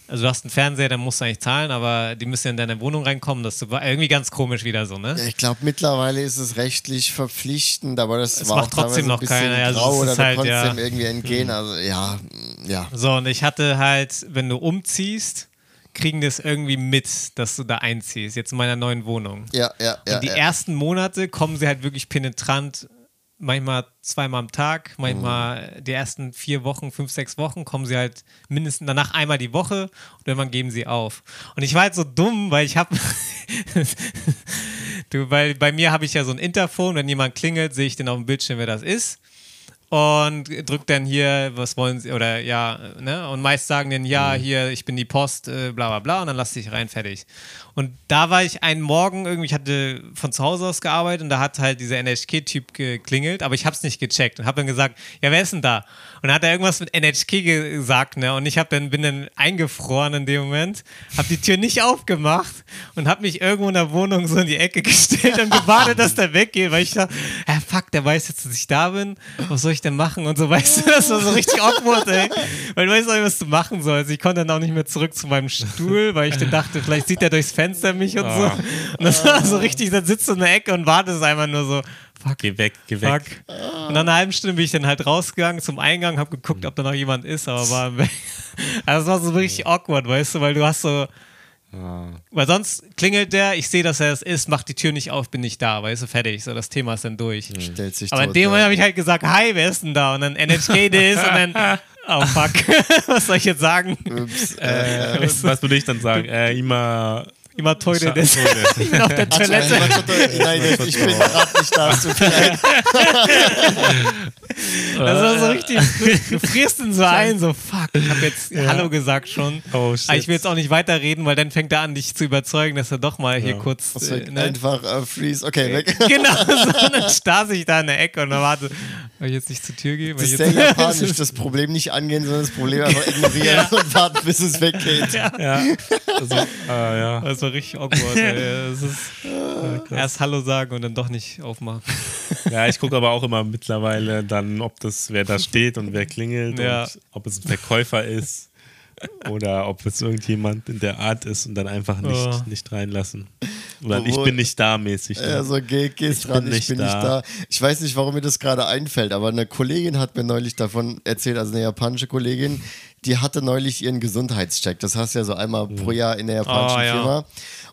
Also du hast einen Fernseher, dann musst du eigentlich zahlen, aber die müssen in deine Wohnung reinkommen. Das war irgendwie ganz komisch wieder so, ne? Ich glaube, mittlerweile ist es rechtlich verpflichtend, aber das Es war macht auch trotzdem noch keiner, also grau oder halt, konntest ja. irgendwie entgehen. Also ja, ja. So, und ich hatte halt, wenn du umziehst, kriegen das irgendwie mit, dass du da einziehst, jetzt in meiner neuen Wohnung. Ja, ja, ja. und die ja. ersten Monate kommen sie halt wirklich penetrant, manchmal zweimal am Tag, manchmal Mhm. die ersten vier Wochen, fünf, sechs Wochen kommen sie halt mindestens danach einmal die Woche und irgendwann geben sie auf. Und ich war halt so dumm, weil ich habe, du, weil bei mir habe ich ja so ein Interphone, wenn jemand klingelt, sehe ich den auf dem Bildschirm, wer das ist und drückt dann hier, was wollen sie, oder ja, ne? Und meist sagen dann, ja, hier, ich bin die Post, äh, bla bla bla, und dann lass dich rein, fertig. Und da war ich einen Morgen irgendwie, ich hatte von zu Hause aus gearbeitet und da hat halt dieser NHK-Typ geklingelt, aber ich hab's nicht gecheckt und hab dann gesagt, ja, wer ist denn da? Und dann hat er irgendwas mit NHK gesagt, ne? Und ich dann, bin dann eingefroren in dem Moment, hab die Tür nicht aufgemacht und hab mich irgendwo in der Wohnung so in die Ecke gestellt und gewartet, dass der weggeht, weil ich dachte, ja, fuck, der weiß jetzt, dass ich da bin, was soll ich denn machen? Und so, weißt du, das war so richtig awkward, ey. Weil du weißt auch nicht, was du machen sollst. Ich konnte dann auch nicht mehr zurück zu meinem Stuhl, weil ich dann dachte, vielleicht sieht er durchs Fenster mich und so. Und das war so richtig, dann sitzt du in der Ecke und wartest einfach nur so, fuck, Geh weg, geh fuck. weg. Und nach einer halben Stunde bin ich dann halt rausgegangen zum Eingang, hab geguckt, ob da noch jemand ist, aber war weg. Also es war so richtig awkward, weißt du, weil du hast so, Ah. weil sonst klingelt der, ich sehe, dass er es ist, macht die Tür nicht auf, bin nicht da, weißt du, fertig. So, das Thema ist dann durch. Stellt sich Aber in dem Moment habe ich halt gesagt, hi, wer ist denn da? Und dann NHK das und dann, oh fuck, was soll ich jetzt sagen? Ups, Äh, was würde ich dann sagen? Äh, immer. Immer Scha- das Toilet. auf der Toilette. Nein, ich bin gerade nicht da. tut mir leid. Das war so richtig, du, du frierst ihn so ein, so fuck, ich habe jetzt Hallo gesagt schon. Oh, shit. Aber ich will jetzt auch nicht weiterreden, weil dann fängt er an, dich zu überzeugen, dass er doch mal hier kurz. Das Äh, ne? Einfach äh, freeze. Okay, weg. Genau, so, dann starr ich da in der Ecke und dann warte, soll ich jetzt nicht zur Tür gehen? Weil Das ich ist sehr japanisch, das Problem nicht angehen, sondern das Problem einfach ignorieren und warten, bis es weggeht. Ja. Also, äh, ja. Das war richtig awkward. ey. Das ist, erst Hallo sagen und dann doch nicht aufmachen. ja, ich gucke aber auch immer mittlerweile dann, ob das, wer da steht und wer klingelt Ja. und ob es ein Verkäufer ist oder ob es irgendjemand in der Art ist und dann einfach nicht, Oh. nicht reinlassen. Oder ich bin nicht da mäßig. ne? Ja, so geh, gehst dran, bin ich bin nicht da. Ich weiß nicht, warum mir das gerade einfällt, aber eine Kollegin hat mir neulich davon erzählt, also eine japanische Kollegin, die hatte neulich ihren Gesundheitscheck. Das hast du ja so einmal pro Jahr in der japanischen Oh, ja. Firma.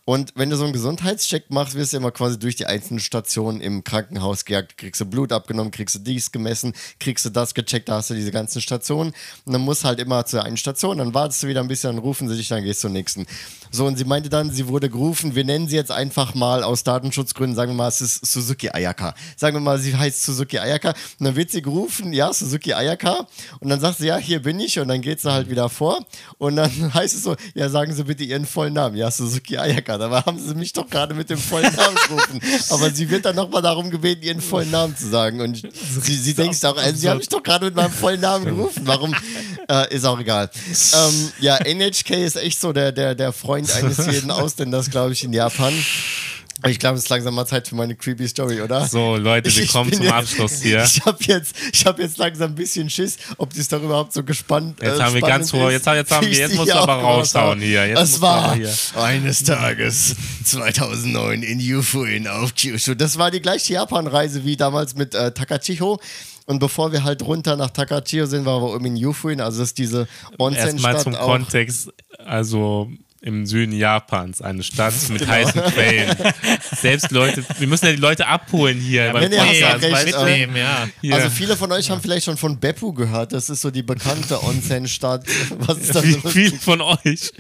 Und wenn du so einen Gesundheitscheck machst, wirst du immer quasi durch die einzelnen Stationen im Krankenhaus gejagt. Kriegst du Blut abgenommen, kriegst du dies gemessen, kriegst du das gecheckt, da hast du diese ganzen Stationen. Und dann musst halt immer zur einen Station, dann wartest du wieder ein bisschen, dann rufen sie dich, dann gehst du zur nächsten. So, und sie meinte dann, sie wurde gerufen, wir nennen sie jetzt einfach mal aus Datenschutzgründen, sagen wir mal, es ist Suzuki Ayaka. Sagen wir mal, sie heißt Suzuki Ayaka. Und dann wird sie gerufen, ja, Suzuki Ayaka. Und dann sagt sie, ja, hier bin ich. Und dann geht sie halt wieder vor. Und dann heißt es so, ja, sagen Sie bitte Ihren vollen Namen. Ja, Suzuki Ayaka. Dabei haben sie mich doch gerade mit dem vollen Namen gerufen. Aber sie wird dann nochmal darum gebeten, ihren vollen Namen zu sagen. Und sie, sie denkt auch, also, sie haben mich doch gerade mit meinem vollen Namen gerufen. Warum? Äh, ist auch egal. Ähm, ja, NHK ist echt so der, der, der Freund eines jeden Ausländers, glaube ich, in Japan. Ich glaube, es ist langsam mal Zeit für meine creepy Story, oder? So, Leute, wir Ich kommen zum jetzt- Abschluss hier. Ich habe jetzt, ich hab jetzt langsam ein bisschen Schiss, ob die Story überhaupt so gespannt Jetzt äh, haben wir ganz hoch- ist, jetzt- jetzt haben wir- ich jetzt musst du aber raushauen hier. Jetzt aber war hier. eines Tages 2009 in Yufuin auf Kyushu. Das war die gleiche Japan-Reise wie damals mit äh, Takachiho. Und bevor wir halt runter nach Takachiho sind, waren wir oben in Yufuin. Also das ist diese Erstmal Onsen-Stadt zum auch. Kontext, also im Süden Japans, eine Stadt mit Genau. heißen Quellen. Selbst Leute, wir müssen ja die Leute abholen hier. beim nee, ja Podcast, recht, ähm, Mitnehmen, ja. Hier. Also viele von euch haben vielleicht schon von Beppu gehört. Das ist so die bekannte Onsen-Stadt. Was ist da Wie so viele von euch?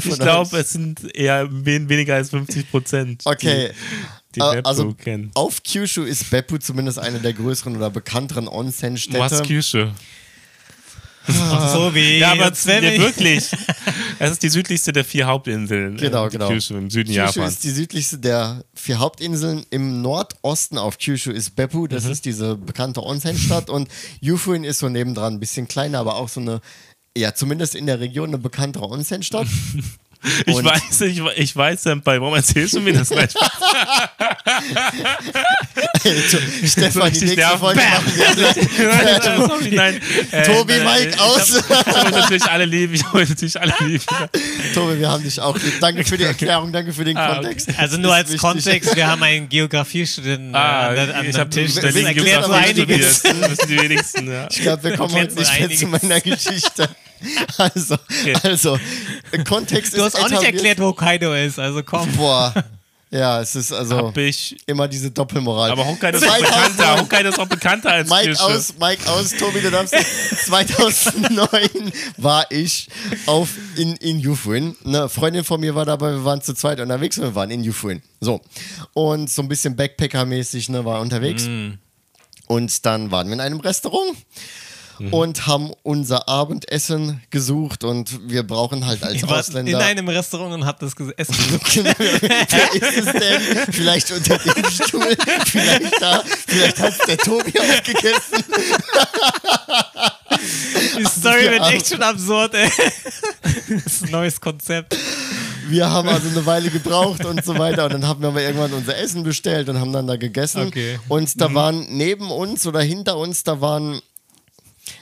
von Ich glaube, es sind eher wen, weniger als 50 Prozent. Okay. Die, die Äh, Beppu also kennen. auf Kyushu ist Beppu zumindest eine der größeren oder bekannteren Onsen-Städte. Was Küche? Ach, so wie. Ja, aber werden ja, wir- wirklich. Es ist die südlichste der vier Hauptinseln. Genau, äh, die genau. Kyushu im Süden Kyushu Japans. ist die südlichste der vier Hauptinseln. Im Nordosten auf Kyushu ist Beppu, das Mhm. ist diese bekannte Onsen-Stadt. Und Yufuin ist so nebendran ein bisschen kleiner, aber auch so eine, ja, zumindest in der Region eine bekanntere Onsen-Stadt. Ich Und- weiß, ich, ich weiß, Senpai, warum erzählst du mir das gleich? Stefan, die nächste. Folge machen wir Sorry, nein. Tobi, äh, Mike, ich aus. Hab, ich habe natürlich alle lieb. Ich habe natürlich alle lieb. Tobi, wir haben dich auch lieb. Danke für die Erklärung, danke für den Ah, Kontext. Also nur als wichtig. Kontext, wir haben einen Geografiestudenten äh, an, der- an ich Tisch. Das Deswegen erklärt so einiges. studiert. Das wissen die wenigsten, ja. Ich glaube, wir kommen heute nicht mehr zu meiner Geschichte. Also, also Kontext Du ist hast auch nicht erklärt, wo Hokkaido ist, also komm. Boah. Ja, es ist also immer diese Doppelmoral. Aber Hokkaido ist auch 2009 bekannter. Hokkaido ist auch bekannter als Mike Kyushu. aus, Mike aus, Tobi, du darfst nicht. 2009 war ich auf in, in Yufuin. Eine Freundin von mir war dabei, wir waren zu zweit unterwegs und wir waren in Yufuin. So. Und so ein bisschen Backpacker-mäßig, ne, war unterwegs. Und dann waren wir in einem Restaurant und haben unser Abendessen gesucht und wir brauchen halt als wart Ausländer. in einem Restaurant und habt das Essen gesucht. Genau. Wer ist es denn? Vielleicht unter dem Stuhl, vielleicht da, vielleicht hat der Tobi aufgegessen. Die Story wird echt schon absurd, ey. Das ist ein neues Konzept. Wir haben also eine Weile gebraucht und so weiter. Und dann haben wir aber irgendwann unser Essen bestellt und haben dann da gegessen. Okay. Und da waren neben uns oder hinter uns, da waren.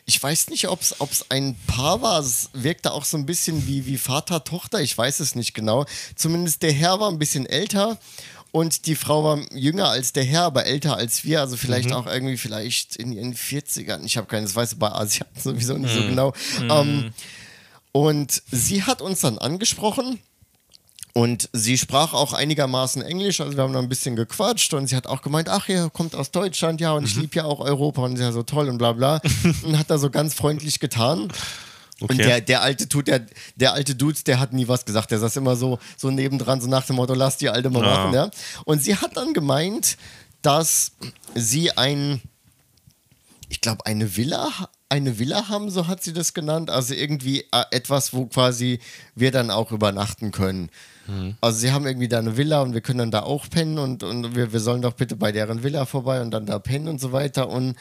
Ich weiß nicht, ob es ein Paar war. Es wirkte auch so ein bisschen wie, wie Vater, Tochter. Ich weiß es nicht genau. Zumindest der Herr war ein bisschen älter und die Frau war jünger als der Herr, aber älter als wir. Also vielleicht auch irgendwie vielleicht in ihren 40ern. Ich habe keines, weiß bei Asiaten sowieso nicht so genau. Ähm, und sie hat uns dann angesprochen. Und sie sprach auch einigermaßen Englisch, also wir haben noch ein bisschen gequatscht und sie hat auch gemeint, ach, ihr kommt aus Deutschland, ja, und ich liebe ja auch Europa und ist ja so toll und bla bla. und hat da so ganz freundlich getan. Und Okay. der, der alte Tut, der, der alte Dude, der hat nie was gesagt. Der saß immer so, so nebendran, so nach dem Motto, lass die alte mal Ja. machen, ja. Und sie hat dann gemeint, dass sie ein, ich glaube, eine Villa, eine Villa haben, so hat sie das genannt. Also irgendwie äh, etwas, wo quasi wir dann auch übernachten können. Also sie haben irgendwie da eine Villa und wir können dann da auch pennen und, und wir, wir sollen doch bitte bei deren Villa vorbei und dann da pennen und so weiter. Und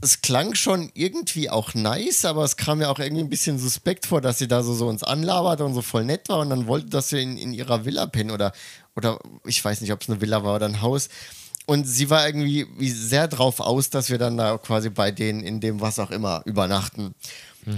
es klang schon irgendwie auch nice, aber es kam mir auch irgendwie ein bisschen suspekt vor, dass sie da so, so uns anlabert und so voll nett war und dann wollte, dass wir in, in ihrer Villa pennen oder, oder ich weiß nicht, ob es eine Villa war oder ein Haus. Und sie war irgendwie wie sehr drauf aus, dass wir dann da quasi bei denen in dem was auch immer übernachten.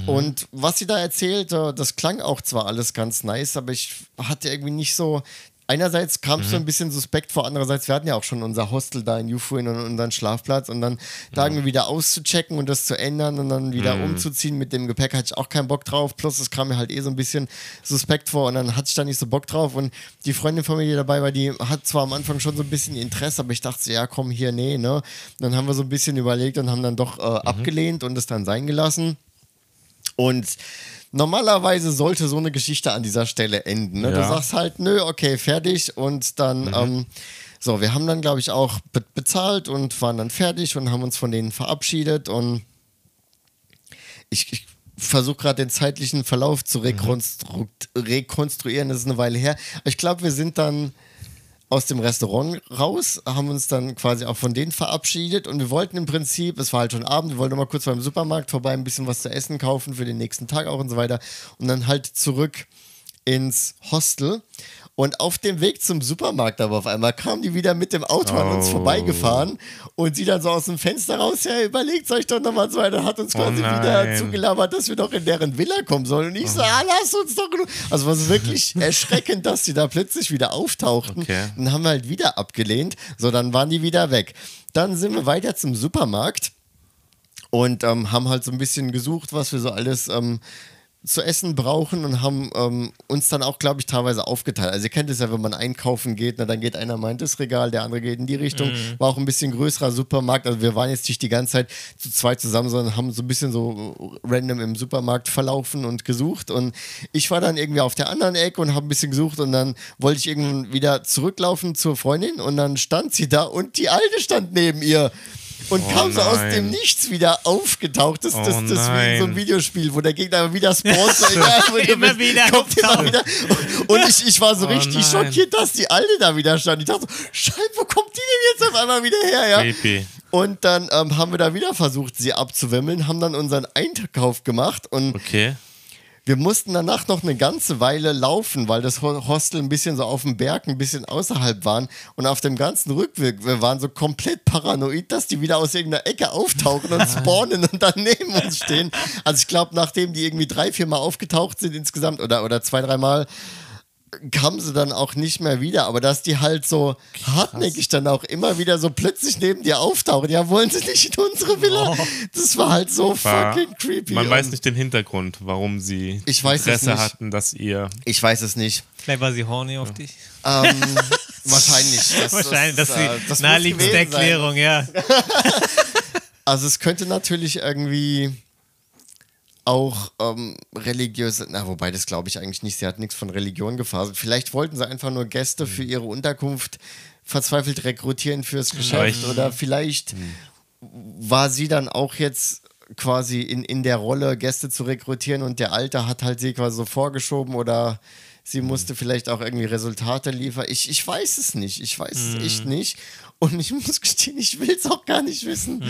Und was sie da erzählt, äh, das klang auch zwar alles ganz nice, aber ich hatte irgendwie nicht so. Einerseits kam es so ein bisschen suspekt vor, andererseits, wir hatten ja auch schon unser Hostel da in Yufuin und unseren Schlafplatz und dann da irgendwie wieder auszuchecken und das zu ändern und dann wieder umzuziehen mit dem Gepäck hatte ich auch keinen Bock drauf. Plus, es kam mir halt eh so ein bisschen suspekt vor und dann hatte ich da nicht so Bock drauf. Und die Freundin von mir, die dabei war, die hat zwar am Anfang schon so ein bisschen Interesse, aber ich dachte, so, ja, komm hier, nee, ne? Und dann haben wir so ein bisschen überlegt und haben dann doch äh, abgelehnt und es dann sein gelassen. Und normalerweise sollte so eine Geschichte an dieser Stelle enden. Ne? Du Ja. sagst halt, nö, okay, fertig. Und dann, ähm, so, wir haben dann, glaube ich, auch be bezahlt und waren dann fertig und haben uns von denen verabschiedet. Und ich, ich versuche gerade den zeitlichen Verlauf zu rekonstru rekonstruieren. Das ist eine Weile her. Ich glaube, wir sind dann aus dem Restaurant raus, haben uns dann quasi auch von denen verabschiedet und wir wollten im Prinzip, es war halt schon Abend, wir wollten mal kurz beim Supermarkt vorbei, ein bisschen was zu essen kaufen für den nächsten Tag auch und so weiter und dann halt zurück ins Hostel. Und auf dem Weg zum Supermarkt aber auf einmal kam die wieder mit dem Auto an uns Oh. vorbeigefahren und sie dann so aus dem Fenster raus, ja, überlegt euch doch nochmal so weiter, hat uns quasi wieder nein. zugelabert, dass wir doch in deren Villa kommen sollen. Und ich so, ah, lass uns doch. genug- Also war es wirklich erschreckend, dass sie da plötzlich wieder auftauchten. Okay. Dann haben wir halt wieder abgelehnt. So, dann waren die wieder weg. Dann sind wir weiter zum Supermarkt und ähm, haben halt so ein bisschen gesucht, was wir so alles ähm, zu essen brauchen und haben ähm, uns dann auch, glaube ich, teilweise aufgeteilt. Also ihr kennt es ja, wenn man einkaufen geht, na, dann geht einer mal in das Regal, der andere geht in die Richtung. War auch ein bisschen größerer Supermarkt. Also wir waren jetzt nicht die ganze Zeit zu zweit zusammen, sondern haben so ein bisschen so random im Supermarkt verlaufen und gesucht. Und ich war dann irgendwie auf der anderen Ecke und habe ein bisschen gesucht und dann wollte ich irgendwann wieder zurücklaufen zur Freundin und dann stand sie da und die Alte stand neben ihr. Und Oh kam so aus dem Nichts wieder aufgetaucht. Das, das, Oh das wie in so einem nein. Videospiel, wo der Gegner immer wieder spawnt. So egal, Immer wieder kommt immer wieder. Und ich, ich war so Oh richtig nein. schockiert, dass die Alte da wieder stand. Ich dachte so, Scheiße, wo kommt die denn jetzt auf einmal wieder her? Ja? Creepy. Und dann ähm, haben wir da wieder versucht, sie abzuwimmeln, haben dann unseren Einkauf gemacht und Okay. Wir mussten danach noch eine ganze Weile laufen, weil das Ho- Hostel ein bisschen so auf dem Berg, ein bisschen außerhalb waren. Und auf dem ganzen Rückweg, wir waren so komplett paranoid, dass die wieder aus irgendeiner Ecke auftauchen und spawnen und dann neben uns stehen. Also ich glaube, nachdem die irgendwie drei, vier Mal aufgetaucht sind insgesamt oder, oder zwei, dreimal, kamen sie dann auch nicht mehr wieder. Aber dass die halt so hartnäckig dann auch immer wieder so plötzlich neben dir auftauchen. Ja, wollen sie nicht in unsere Villa? Das war halt so War, fucking creepy. man weiß nicht den Hintergrund, warum sie Ich weiß es Interesse nicht. hatten, dass ihr. Ich weiß es nicht. Vielleicht war sie horny auf dich. Ähm, wahrscheinlich. Das, Wahrscheinlich, das, das, ist äh, das naheliegendste gewesen sein. Erklärung, ja. Also es könnte natürlich irgendwie auch ähm, religiöse, na wobei das glaube ich eigentlich nicht, sie hat nichts von Religion gefaselt. Vielleicht wollten sie einfach nur Gäste für ihre Unterkunft verzweifelt rekrutieren fürs Geschäft ich- oder vielleicht war sie dann auch jetzt quasi in, in der Rolle, Gäste zu rekrutieren und der Alte hat halt sie quasi so vorgeschoben oder sie musste vielleicht auch irgendwie Resultate liefern. Ich, ich weiß es nicht. Ich weiß es echt nicht. Und ich muss gestehen, ich will es auch gar nicht wissen.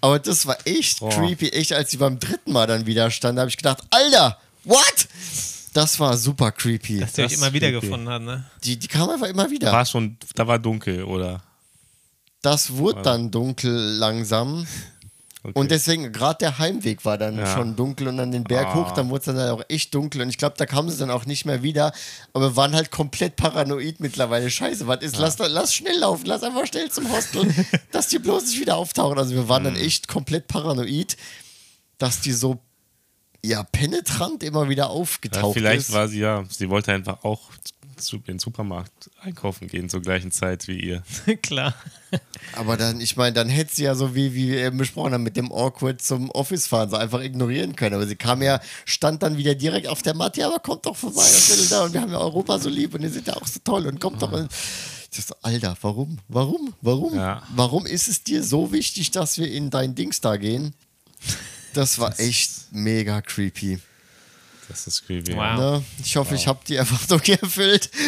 Aber das war echt Boah. creepy. Echt, als sie beim dritten Mal dann wieder stand, habe ich gedacht, Alter, what? Das war super creepy. Dass sie euch Das immer wieder creepy. gefunden hat, ne? Die, die kam einfach immer wieder. War schon, da war dunkel, oder? Das wurde dann dunkel langsam. Okay. Und deswegen, gerade der Heimweg war dann Ja. schon dunkel und dann den Berg Ah. hoch, dann wurde es dann halt auch echt dunkel. Und ich glaube, da kamen sie dann auch nicht mehr wieder. Aber wir waren halt komplett paranoid mittlerweile. Scheiße, was ist? Lass, lass schnell laufen, lass einfach schnell zum Hostel, dass die bloß nicht wieder auftauchen. Also wir waren dann Mhm. echt komplett paranoid, dass die so ja, penetrant immer wieder ja, aufgetaucht vielleicht ist. war sie ja, sie wollte einfach auch in den Supermarkt einkaufen gehen zur gleichen Zeit wie ihr. Klar. Aber dann, ich meine, dann hätte sie ja so wie, wie wir eben besprochen haben, mit dem Awkward zum Office fahren, so einfach ignorieren können. Aber sie kam ja, stand dann wieder direkt auf der Matte, ja, aber kommt doch vorbei, da und wir haben ja Europa so lieb und ihr seid ja auch so toll und kommt doch. Und ich dachte so, Alter, warum? Warum? Warum? Ja. Warum ist es dir so wichtig, dass wir in dein Dings da gehen? Das war echt mega creepy. Das ist creepy. Wow. Ne? Ich hoffe, ich habe die Erwartung erfüllt.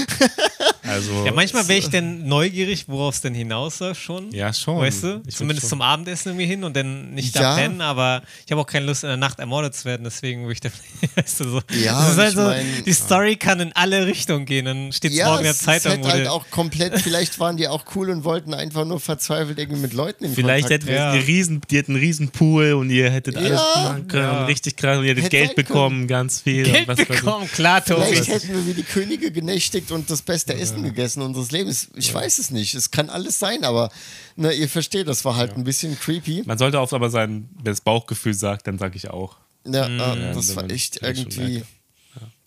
Also, Ja, manchmal wäre ich denn neugierig, worauf es denn hinausläuft schon. Ja, schon. Weißt du? Ich Zumindest zum Abendessen irgendwie hin und dann nicht Ja. da pennen, aber ich habe auch keine Lust, in der Nacht ermordet zu werden, deswegen würde ich da, weißt du, so. Ja, das ist halt ich so, mein- die Story kann in alle Richtungen gehen, dann steht es morgen in der Zeitung. Halt der- auch komplett, vielleicht waren die auch cool und wollten einfach nur verzweifelt irgendwie mit Leuten in Vielleicht Kontakt hättet Ja. riesen, die hätten einen riesen Pool und ihr hättet alles Ja. machen können. Ja. und Richtig krass und ihr hättet Hätte Geld sein können. bekommen, ganz viel. Und Geld bekommen, klar, Vielleicht Tobi. hätten wir wie die Könige genächtigt und das beste Essen gegessen unseres Lebens. Ich weiß es nicht. Es kann alles sein, aber ne, ihr versteht, das war halt ein bisschen creepy. Man sollte oft aber sein, wenn das Bauchgefühl sagt, dann sage ich auch. Ja, äh, das war echt vielleicht irgendwie.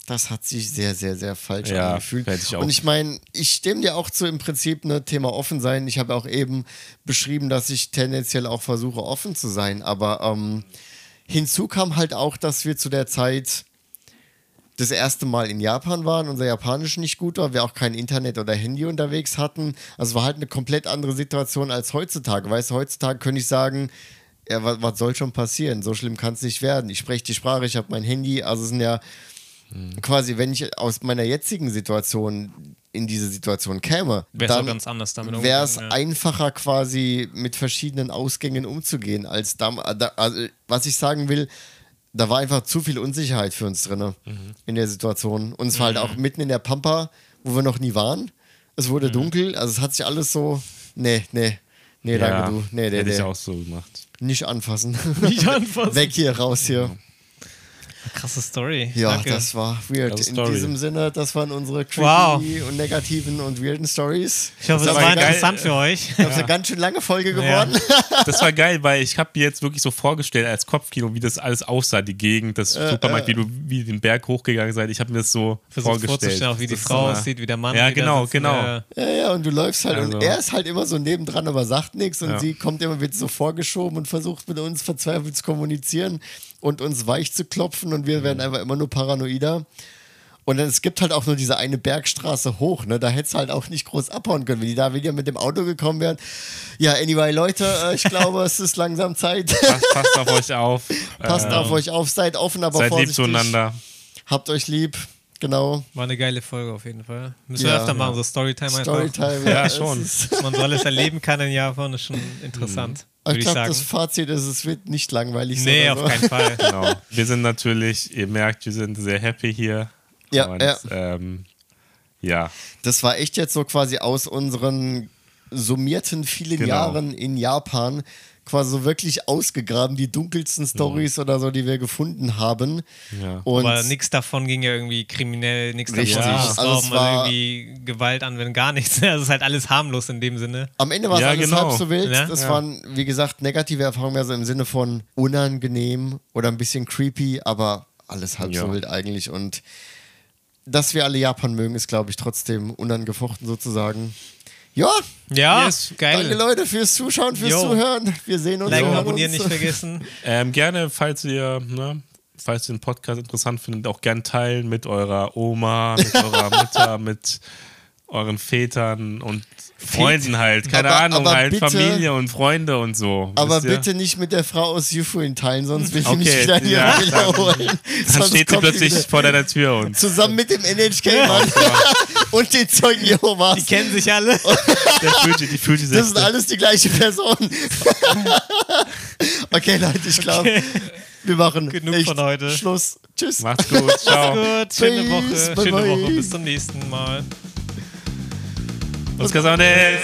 Das hat sich sehr, sehr, sehr falsch Ja, angefühlt. ich auch. Und ich meine, ich stimme dir auch zu im Prinzip ne Thema offen sein. Ich habe auch eben beschrieben, dass ich tendenziell auch versuche, offen zu sein. Aber ähm, hinzu kam halt auch, dass wir zu der Zeit das erste Mal in Japan waren, unser Japanisch nicht gut war, wir auch kein Internet oder Handy unterwegs hatten. Also es war halt eine komplett andere Situation als heutzutage. Weißt du, heutzutage könnte ich sagen, ja, was, was soll schon passieren? So schlimm kann es nicht werden. Ich spreche die Sprache, ich habe mein Handy. Also es sind ja quasi, wenn ich aus meiner jetzigen Situation in diese Situation käme, wäre es ja. einfacher quasi mit verschiedenen Ausgängen umzugehen als damals. Also, was ich sagen will, da war einfach zu viel Unsicherheit für uns drin in der Situation. Und es war halt auch mitten in der Pampa, wo wir noch nie waren. Es wurde dunkel, also es hat sich alles so, nee, nee, nee, danke du, nee, nee, hätte ich nee, auch so gemacht. nicht anfassen. Nicht anfassen. Weg hier, raus hier. Krasse Story. Ja, Danke. das war weird. In diesem Sinne, das waren unsere creepy Wow. und negativen und weirden Stories. ich hoffe, das es war interessant für euch. Das ist eine ganz schön lange Folge Ja. geworden. Das war geil, weil ich habe mir jetzt wirklich so vorgestellt als Kopfkino, wie das alles aussah, die Gegend, das Äh, Supermarkt, wie du wie den Berg hochgegangen seid. Ich habe mir das so Versucht vorgestellt. vorzustellen, auch wie die Das Frau aussieht, wie der Mann. Ja, genau, sitzt. genau. Ja. Ja, ja, und du läufst halt und Also- er ist halt immer so nebendran, aber sagt nichts und Ja. sie kommt immer, wird so vorgeschoben und versucht mit uns verzweifelt zu kommunizieren und uns weich zu klopfen und wir Mhm. werden einfach immer nur paranoider. Und es gibt halt auch nur diese eine Bergstraße hoch, ne? Da hättest du halt auch nicht groß abhauen können, wenn die da wieder mit dem Auto gekommen wären. Ja, anyway, Leute, äh, ich glaube, es ist langsam Zeit. Passt, passt auf euch auf. Passt Ähm, auf euch auf, seid offen, aber Seid lieb vorsichtig. zueinander. Habt euch lieb, genau. War eine geile Folge auf jeden Fall. Müssen Ja, wir öfter ja. machen, so Storytime einfach. Storytime. Ja, es schon. man so alles erleben kann in Japan, ist schon interessant, würde Ich ich glaube, das Fazit ist, es wird nicht langweilig Nee, sein. auf keinen Fall. Genau. Wir sind natürlich, ihr merkt, wir sind sehr happy hier. Ja, Und, ja. Ähm, ja. Das war echt jetzt so quasi aus unseren summierten vielen Genau. Jahren in Japan quasi so wirklich ausgegraben, die dunkelsten Stories oder so, die wir gefunden haben. Ja. Und Aber nichts davon ging ja irgendwie kriminell, nichts davon. Hausrauben Also es war- oder irgendwie Gewalt anwenden, gar nichts. Also es ist halt alles harmlos in dem Sinne. am Ende war es Ja, alles genau. halb so wild. Ja? Das Ja. waren, wie gesagt, negative Erfahrungen mehr so im Sinne von unangenehm oder ein bisschen creepy, aber alles halb so Ja. wild eigentlich. Und dass wir alle Japan mögen, ist, glaube ich, trotzdem unangefochten sozusagen. Ja, Ja, Yes. geil. danke Leute fürs Zuschauen, fürs Jo. Zuhören. Wir sehen uns. Like und hören abonnieren nicht vergessen. Ähm, gerne, falls ihr, ne, falls ihr den Podcast interessant findet, auch gern teilen mit eurer Oma, mit eurer Mutter, mit euren Vätern und Freunden halt. Keine Aber- Ahnung, aber halt bitte- Familie und Freunde und so. Aber bitte nicht mit der Frau aus Yufuin teilen, sonst will ich Okay, mich wieder in ja, ihre Villa holen. Dann Sonst steht sie plötzlich wieder- vor deiner Tür und Zusammen mit dem NHK-Mann und den Zeugen Jehovas. Die kennen sich alle. der fühlt, die fühlt sich Das sind alles die gleiche Person. okay, Leute, ich glaube, wir machen Genug echt von heute. Schluss. Tschüss. Macht's gut, ciao. Gut, schöne Woche. bye Schöne bye. Woche. Bis zum nächsten Mal. Los Casones!